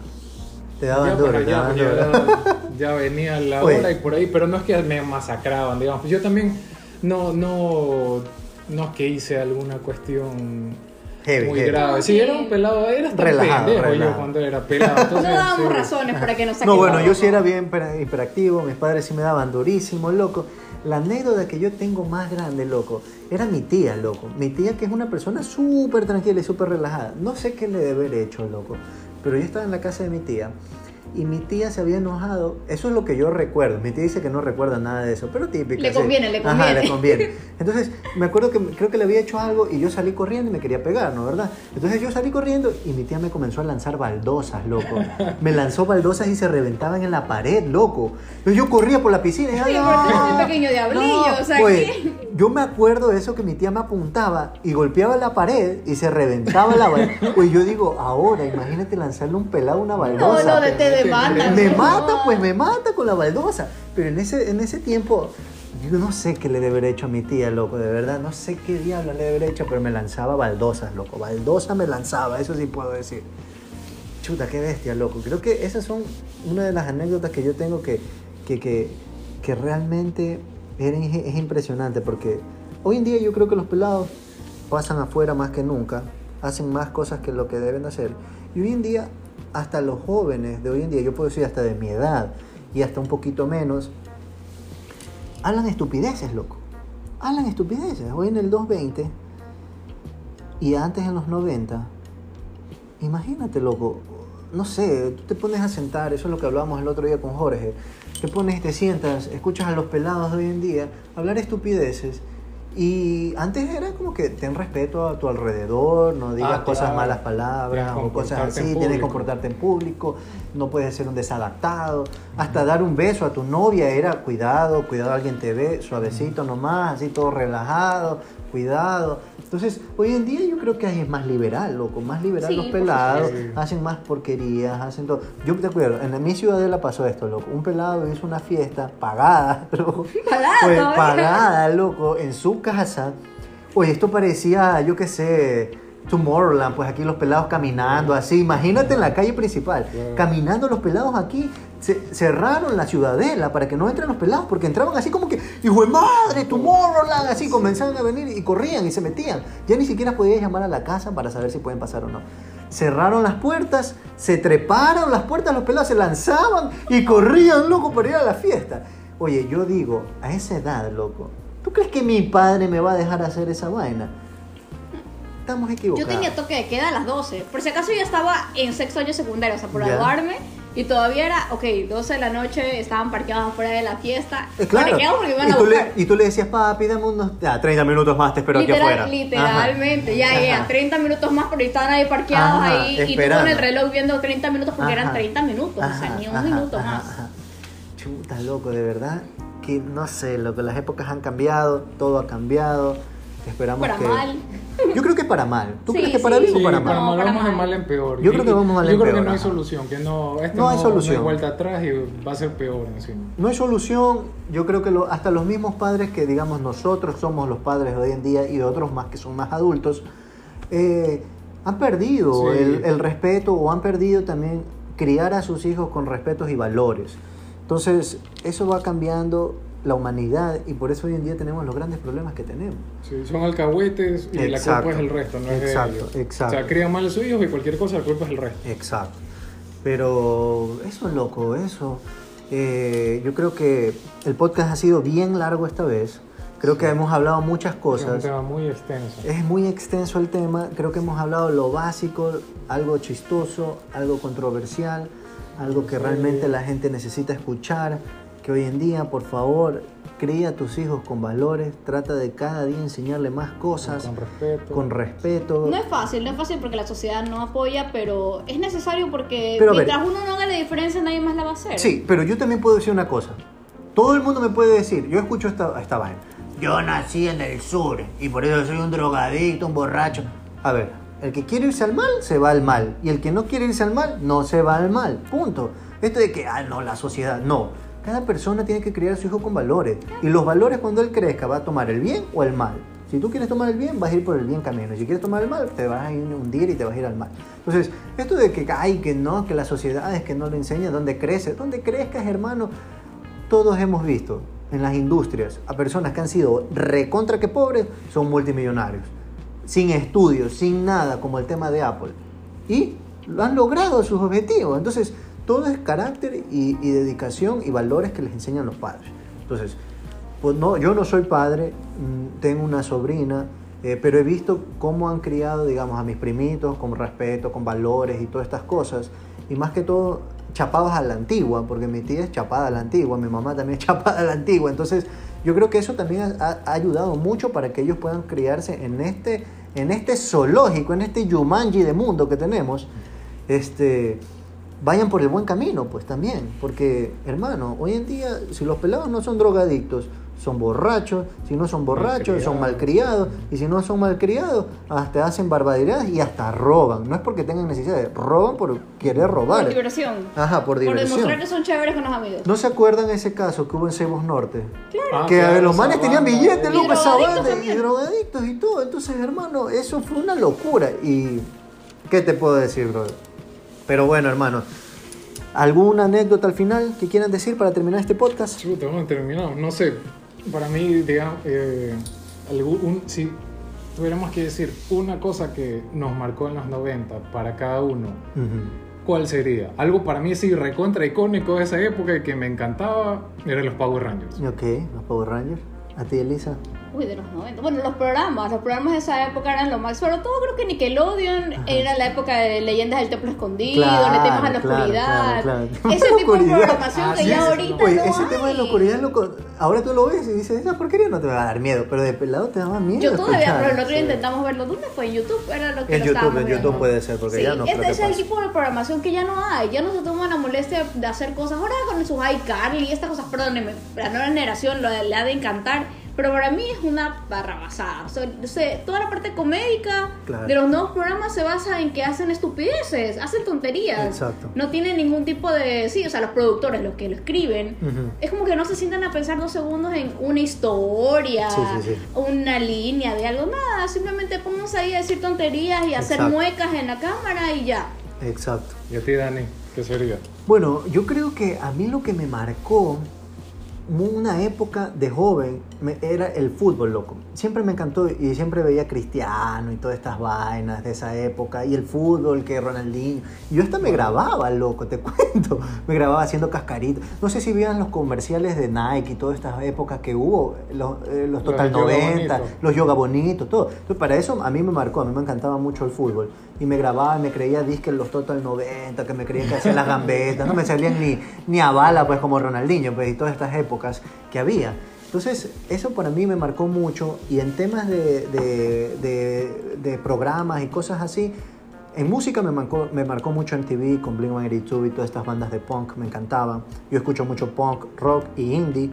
[SPEAKER 1] Te
[SPEAKER 2] ya,
[SPEAKER 1] daban duro,
[SPEAKER 2] para
[SPEAKER 1] te
[SPEAKER 2] allá,
[SPEAKER 1] daban duro.
[SPEAKER 2] ya, ya venía la
[SPEAKER 1] Oye.
[SPEAKER 2] hora y por ahí, pero no es que me masacraban, digamos. Yo también no, no, no es que hice alguna cuestión
[SPEAKER 1] Heavy,
[SPEAKER 2] muy
[SPEAKER 1] heavy.
[SPEAKER 2] grave. Sí, era un pelado, era hasta
[SPEAKER 1] Relajado,
[SPEAKER 2] pendejo
[SPEAKER 1] relajado.
[SPEAKER 2] yo cuando era pelado.
[SPEAKER 3] No
[SPEAKER 2] Entonces,
[SPEAKER 3] dábamos
[SPEAKER 2] sí.
[SPEAKER 3] razones para que nos
[SPEAKER 1] No, bueno, yo sí era bien hiper- hiperactivo, mis padres sí me daban durísimo, loco. La anécdota que yo tengo más grande, loco, era mi tía, loco. Mi tía que es una persona súper tranquila y súper relajada. No sé qué le debe haber hecho, loco. Pero yo estaba en la casa de mi tía y mi tía se había enojado. Eso es lo que yo recuerdo. Mi tía dice que no recuerda nada de eso, pero típico.
[SPEAKER 3] Le
[SPEAKER 1] sí.
[SPEAKER 3] conviene, le
[SPEAKER 1] Ajá,
[SPEAKER 3] conviene.
[SPEAKER 1] le conviene. Entonces, me acuerdo que creo que le había hecho algo y yo salí corriendo y me quería pegar, ¿no? ¿Verdad? Entonces yo salí corriendo y mi tía me comenzó a lanzar baldosas, loco. Me lanzó baldosas y se reventaban en la pared, loco. Entonces yo corría por la piscina y
[SPEAKER 3] Oye,
[SPEAKER 1] ¡ay,
[SPEAKER 3] pero tú eres
[SPEAKER 1] no!
[SPEAKER 3] un pequeño diablillo, o sea,
[SPEAKER 1] pues, yo me acuerdo de eso que mi tía me apuntaba y golpeaba la pared y se reventaba la pared. Pues yo digo, ahora, imagínate lanzarle un pelado a una
[SPEAKER 3] No,
[SPEAKER 1] baldosa.
[SPEAKER 3] no, de te
[SPEAKER 1] Me mata, pues me mata con la baldosa. Pero en ese, en ese tiempo, yo no sé qué le debe haber hecho a mi tía, loco, de verdad. No sé qué diablo le debe haber hecho, pero me lanzaba baldosas, loco. Baldosa me lanzaba, eso sí puedo decir. Chuta, qué bestia, loco. Creo que esas son una de las anécdotas que yo tengo que, que, que, que realmente es impresionante, porque hoy en día yo creo que los pelados pasan afuera más que nunca, hacen más cosas que lo que deben hacer. Y hoy en día, hasta los jóvenes de hoy en día, yo puedo decir hasta de mi edad y hasta un poquito menos, hablan estupideces, loco. Hablan estupideces. Hoy en el 220 y antes en los 90, imagínate, loco. No sé, tú te pones a sentar, eso es lo que hablábamos el otro día con Jorge. Te pones, te sientas, escuchas a los pelados de hoy en día hablar estupideces. Y antes era como que ten respeto a tu alrededor, no digas
[SPEAKER 2] Ah,
[SPEAKER 1] cosas
[SPEAKER 2] claro.
[SPEAKER 1] malas palabras o cosas así,
[SPEAKER 2] en
[SPEAKER 1] tienes que comportarte en público, no puedes ser un desadaptado. Hasta dar un beso a tu novia era cuidado, cuidado, alguien te ve, suavecito nomás, así todo relajado, cuidado. Entonces, hoy en día yo creo que es más liberal, loco, más liberal
[SPEAKER 3] Sí,
[SPEAKER 1] los pelados, hacen más porquerías, hacen todo. Yo te acuerdo, en mi ciudadela pasó esto, loco. Un pelado hizo una fiesta pagada, loco.
[SPEAKER 3] Pagada
[SPEAKER 1] Pues, pagada, loco, en su casa. Oye, esto parecía, yo qué sé, Tomorrowland, pues aquí los pelados caminando así. Imagínate en la calle principal, caminando los pelados aquí. Se, cerraron la ciudadela para que no entren los pelados porque entraban así como que, hijo de madre, Tomorrowland, así comenzaban a venir y corrían y se metían. Ya ni siquiera podías llamar a la casa para saber si pueden pasar o no. Cerraron las puertas, se treparon las puertas, los pelados se lanzaban y corrían, loco, para ir a la fiesta. Oye, yo digo, a esa edad, loco, ¿tú crees que mi padre me va a dejar hacer esa vaina? Estamos
[SPEAKER 3] Yo
[SPEAKER 1] equivocados.
[SPEAKER 3] tenía toque de queda a las 12. Por si acaso yo estaba en sexto año secundario, o sea, por
[SPEAKER 1] Ya.
[SPEAKER 3] graduarme. Y todavía era, ok, 12 de la noche, estaban parqueados afuera de la fiesta.
[SPEAKER 1] Eh, claro.
[SPEAKER 3] Porque iban
[SPEAKER 1] y,
[SPEAKER 3] a
[SPEAKER 1] tú
[SPEAKER 3] buscar.
[SPEAKER 1] le, y tú le decías, papi, dame unos ya, 30 minutos más, te espero
[SPEAKER 3] Literal-
[SPEAKER 1] aquí afuera.
[SPEAKER 3] Literalmente, ya,
[SPEAKER 1] Ajá.
[SPEAKER 3] ya, 30 minutos más porque estaban ahí parqueados
[SPEAKER 1] Ajá,
[SPEAKER 3] ahí y tú
[SPEAKER 1] esperando.
[SPEAKER 3] con el reloj viendo 30 minutos porque
[SPEAKER 1] Ajá.
[SPEAKER 3] eran 30 minutos, o sea, ni un minuto más.
[SPEAKER 1] Chuta, loco, de verdad que no sé, loco, las épocas han cambiado, todo ha cambiado. Esperamos
[SPEAKER 3] Para
[SPEAKER 1] que.
[SPEAKER 3] mal.
[SPEAKER 1] Yo creo que para mal. ¿Tú
[SPEAKER 3] Sí,
[SPEAKER 1] crees que para
[SPEAKER 3] sí.
[SPEAKER 1] bien o
[SPEAKER 2] Sí,
[SPEAKER 1] para
[SPEAKER 2] para
[SPEAKER 1] mal?
[SPEAKER 3] No,
[SPEAKER 2] mal
[SPEAKER 3] para
[SPEAKER 2] vamos de
[SPEAKER 3] mal.
[SPEAKER 2] en peor.
[SPEAKER 1] Yo
[SPEAKER 2] Y-
[SPEAKER 1] creo que vamos mal
[SPEAKER 2] yo
[SPEAKER 1] en
[SPEAKER 2] creo
[SPEAKER 1] peor,
[SPEAKER 2] que no hay
[SPEAKER 1] ajá.
[SPEAKER 2] solución, que no, esto
[SPEAKER 1] No hay
[SPEAKER 2] no
[SPEAKER 1] solución.
[SPEAKER 2] hay vuelta atrás y va a ser peor encima.
[SPEAKER 1] No hay solución. Yo creo que lo- hasta los mismos padres que, digamos, nosotros somos los padres de hoy en día y otros más que son más adultos, eh, han perdido
[SPEAKER 2] Sí.
[SPEAKER 1] el, el respeto o han perdido también criar a sus hijos con respetos y valores. Entonces, eso va cambiando la humanidad y por eso hoy en día tenemos los grandes problemas que tenemos.
[SPEAKER 2] Sí, son alcahuetes y la
[SPEAKER 1] Exacto.
[SPEAKER 2] culpa es el resto, no es
[SPEAKER 1] Exacto,
[SPEAKER 2] de ellos.
[SPEAKER 1] exacto.
[SPEAKER 2] O sea, crían mal a sus hijos y cualquier cosa la culpa es el resto.
[SPEAKER 1] Exacto. Pero eso es loco, eso. Eh, yo creo que el podcast ha sido bien largo esta vez. Creo que hemos hablado muchas
[SPEAKER 2] Es un
[SPEAKER 1] cosas.
[SPEAKER 2] tema muy extenso.
[SPEAKER 1] Es muy extenso el tema. Creo que hemos hablado lo básico, algo chistoso, algo controversial, algo que
[SPEAKER 2] Sí.
[SPEAKER 1] realmente la gente necesita escuchar. Que hoy en día, por favor, cría a tus hijos con valores. Trata de cada día enseñarle más cosas
[SPEAKER 2] Con respeto.
[SPEAKER 1] con respeto.
[SPEAKER 3] No es fácil, no es fácil porque la sociedad no apoya, pero es necesario porque
[SPEAKER 1] Pero a ver.
[SPEAKER 3] mientras uno no haga la diferencia, nadie más la va a hacer.
[SPEAKER 1] Sí, pero yo también puedo decir una cosa. Todo el mundo me puede decir, yo escucho esta, esta vaina. Yo nací en el sur y por eso soy un drogadicto, un borracho. A ver, El que quiere irse al mal, se va al mal. Y el que no quiere irse al mal, no se va al mal. Punto. Esto de que, ah, no, la sociedad, no. Cada persona tiene que criar a su hijo con valores. Y los valores cuando él crezca va a tomar el bien o el mal. Si tú quieres tomar el bien, vas a ir por el bien camino. Si quieres tomar el mal, te vas a ir a hundir y te vas a ir al mal. Entonces, esto de que, ay, que no, que la sociedad es que no le enseña dónde crece, dónde crezcas, hermano. Todos hemos visto en las industrias a personas que han sido recontra que pobres, son multimillonarios. Sin estudios, sin nada, como el tema de Apple. Y lo han logrado sus objetivos. Entonces, todo es carácter y, y dedicación y valores que les enseñan los padres. Entonces, pues no, yo no soy padre, mm, tengo una sobrina, eh, pero he visto cómo han criado, digamos, a mis primitos con respeto, con valores y todas estas cosas. Y más que todo, chapados a la antigua, porque mi tía es chapada a la antigua, mi mamá también es chapada a la antigua. Entonces, yo creo que eso también ha, ha ayudado mucho para que ellos puedan criarse en este, en este zoológico, en este Yumanji de mundo que tenemos. Este, vayan por el buen camino, pues también. Porque, hermano, hoy en día, si los pelados no son drogadictos, son borrachos, si no son borrachos, son malcriados, y si no son malcriados, hasta hacen barbaridades y hasta roban. No es porque tengan necesidad, roban por querer robar.
[SPEAKER 3] Por diversión.
[SPEAKER 1] Ajá, por diversión.
[SPEAKER 3] Por demostrar que son chéveres con los amigos.
[SPEAKER 1] ¿No se acuerdan ese caso que hubo en Cebos Norte?
[SPEAKER 2] Ah,
[SPEAKER 1] que
[SPEAKER 2] claro,
[SPEAKER 1] los manes tenían billetes, loco, esa banda, y drogadictos y todo. Entonces, hermano, eso fue una locura. Y, ¿qué te puedo decir, brother? Pero bueno, hermano, ¿alguna anécdota al final que quieran decir para terminar este podcast?
[SPEAKER 2] Chuta, bueno, terminado. No sé, para mí, digamos, eh, algún- un- si tuviéramos que decir una cosa que nos marcó en los 90 para cada uno. ¿cuál sería? Algo para mí sí recontra icónico de esa época y que me encantaba eran los Power Rangers.
[SPEAKER 1] Ok, los Power Rangers. ¿A ti, Elisa?
[SPEAKER 3] Uy, de los 90. Bueno, los programas, los programas de esa época eran lo más. Sobre todo creo que Nickelodeon era la época de leyendas del templo escondido,
[SPEAKER 1] Claro,
[SPEAKER 3] de temas a la
[SPEAKER 1] claro,
[SPEAKER 3] oscuridad.
[SPEAKER 1] claro.
[SPEAKER 3] Ese tipo de programación
[SPEAKER 2] Ah,
[SPEAKER 3] que
[SPEAKER 2] sí,
[SPEAKER 3] ya ahorita
[SPEAKER 1] Oye,
[SPEAKER 3] no
[SPEAKER 1] ese tema de la
[SPEAKER 3] hay.
[SPEAKER 1] oscuridad, loco, ahora tú lo ves y dices, esa porquería no te va a dar miedo, pero de pelado te daba miedo.
[SPEAKER 3] Yo todavía,
[SPEAKER 1] escuchar.
[SPEAKER 3] pero el otro día
[SPEAKER 1] Sí.
[SPEAKER 3] intentamos verlo. ¿Dónde fue? En YouTube era lo que
[SPEAKER 1] En
[SPEAKER 3] lo
[SPEAKER 1] YouTube, en. YouTube puede ser, porque
[SPEAKER 3] Sí,
[SPEAKER 1] ya no creo
[SPEAKER 3] este
[SPEAKER 1] que
[SPEAKER 3] es el tipo de programación que ya no hay. Ya no se toman la molestia de hacer cosas. Ahora con sus iCarly y estas cosas, perdónenme, la nueva generación lo, le ha de encantar. Pero para mí es una barrabasada. O sea, o sea, toda la parte comédica
[SPEAKER 1] Claro.
[SPEAKER 3] de los nuevos programas se basa en que hacen estupideces, hacen tonterías.
[SPEAKER 1] Exacto.
[SPEAKER 3] No tienen ningún tipo de. Sí, o sea, los productores, los que lo escriben,
[SPEAKER 1] Ujú.
[SPEAKER 3] es como que no se sientan a pensar dos segundos en una historia,
[SPEAKER 1] Sí, sí, sí.
[SPEAKER 3] una línea de algo, nada, simplemente pónganse ahí a decir tonterías y a hacer
[SPEAKER 1] Exacto.
[SPEAKER 3] muecas en la cámara y ya.
[SPEAKER 1] Exacto.
[SPEAKER 2] ¿Y a ti, Dani? ¿Qué sería?
[SPEAKER 1] Bueno, yo creo que a mí lo que me marcó una época de joven me- era el fútbol, loco. Siempre me encantó y siempre veía Cristiano y todas estas vainas de esa época y el fútbol que Ronaldinho. Yo hasta me grababa, loco, te cuento. Me grababa haciendo cascaritas. No sé si vieron los comerciales de Nike y todas estas épocas que hubo, los, eh, los Total
[SPEAKER 2] Los Yoga
[SPEAKER 1] 90,
[SPEAKER 2] Bonito.
[SPEAKER 1] los yoga bonitos, todo. Entonces, para eso a mí me marcó, a mí me encantaba mucho el fútbol. Y me grababa, me creía disque en los Total 90, que me creía que hacía las gambetas, no me salían ni, ni a bala, pues como Ronaldinho, pues y todas estas épocas que había. Entonces, eso para mí me marcó mucho. Y en temas de, de, de- de programas y cosas así, en música me marcó, me marcó mucho en TV con Blink-182 y todas estas bandas de punk, me encantaban. Yo escucho mucho punk, rock y indie.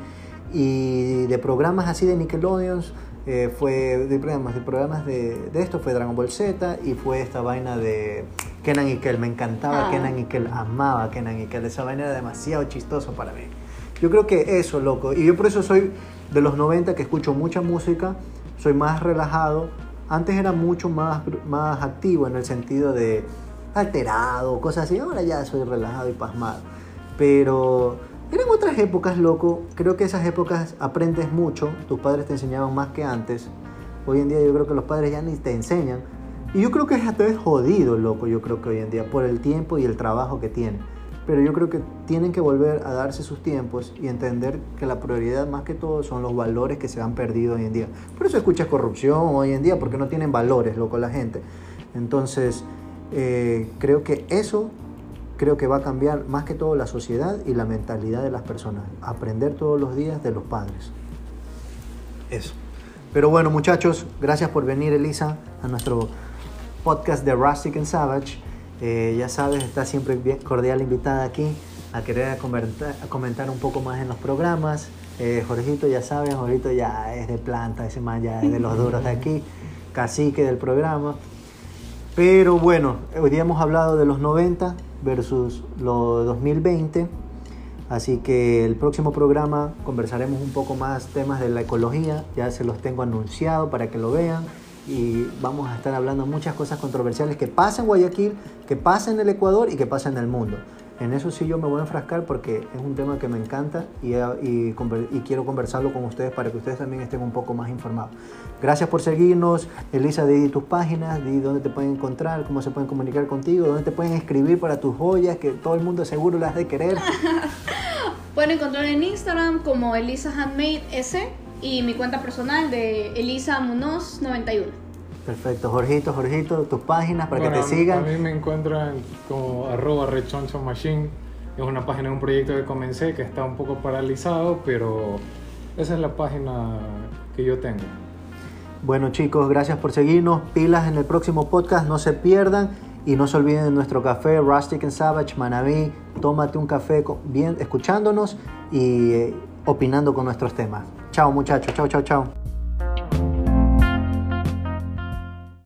[SPEAKER 1] Y de programas así de Nickelodeon, eh, fue de programas, de programas de, de esto fue Dragon Ball Z y fue esta vaina de Kenan y Kel. Me encantaba
[SPEAKER 3] Ah.
[SPEAKER 1] Kenan y Kel, amaba Kenan y Kel. Esa vaina era demasiado chistoso para mí. Yo creo que eso, loco. Y yo por eso soy de los 90 que escucho mucha música, soy más relajado. Antes era mucho más, más activo en el sentido de alterado, cosas así. Ahora ya soy relajado y pasmado. Pero eran otras épocas, loco. Creo que esas épocas aprendes mucho. Tus padres te enseñaban más que antes. Hoy en día yo creo que los padres ya ni te enseñan. Y yo creo que hasta es jodido, loco, yo creo que hoy en día, por el tiempo y el trabajo que tienen. Pero yo creo que tienen que volver a darse sus tiempos y entender que la prioridad más que todo son los valores que se han perdido hoy en día. Por eso escuchas corrupción hoy en día, porque no tienen valores, loco, la gente. Entonces, eh, creo que eso creo que va a cambiar más que todo la sociedad y la mentalidad de las personas. Aprender todos los días de los padres. Eso. Pero bueno, muchachos, gracias por venir, Elisa, a nuestro podcast de Rustic and Savage. Eh, ya sabes, está siempre bien cordial invitada aquí a querer comentar, comentar un poco más en los programas. Eh, Jorgito, ya sabes, Jorgito ya es de planta, ese man ya es de los duros de aquí, cacique del programa. Pero bueno, hoy día hemos hablado de los 90 versus los 2020. Así que el próximo programa conversaremos un poco más temas de la ecología. Ya se los tengo anunciado para que lo vean. Y vamos a estar hablando muchas cosas controversiales que pasan en Guayaquil, que pasan en el Ecuador y que pasan en el mundo. En eso sí yo me voy a enfrascar porque es un tema que me encanta y, quiero conversarlo con ustedes para que ustedes también estén un poco más informados. Gracias por seguirnos. Elisa, di tus páginas, di dónde te pueden encontrar, cómo se pueden comunicar contigo, dónde te pueden escribir para tus joyas, que todo el mundo seguro las de querer.
[SPEAKER 3] pueden encontrar en Instagram como Elisa Handmade S y mi cuenta personal de Elisa Munoz 91.
[SPEAKER 1] Perfecto, Jorgito, Jorgito, tus páginas para que te sigan.
[SPEAKER 2] A mí me encuentran como arroba rechoncho machine. Es una página un proyecto que comencé que está un poco paralizado, pero esa es la página que yo tengo.
[SPEAKER 1] Bueno chicos, gracias por seguirnos. Pilas en el próximo podcast, no se pierdan. Y no se olviden de nuestro café Rustic and Savage Manaví. Tómate un café bien, escuchándonos y eh, opinando con nuestros temas. Chao muchachos, chao, chao, chao.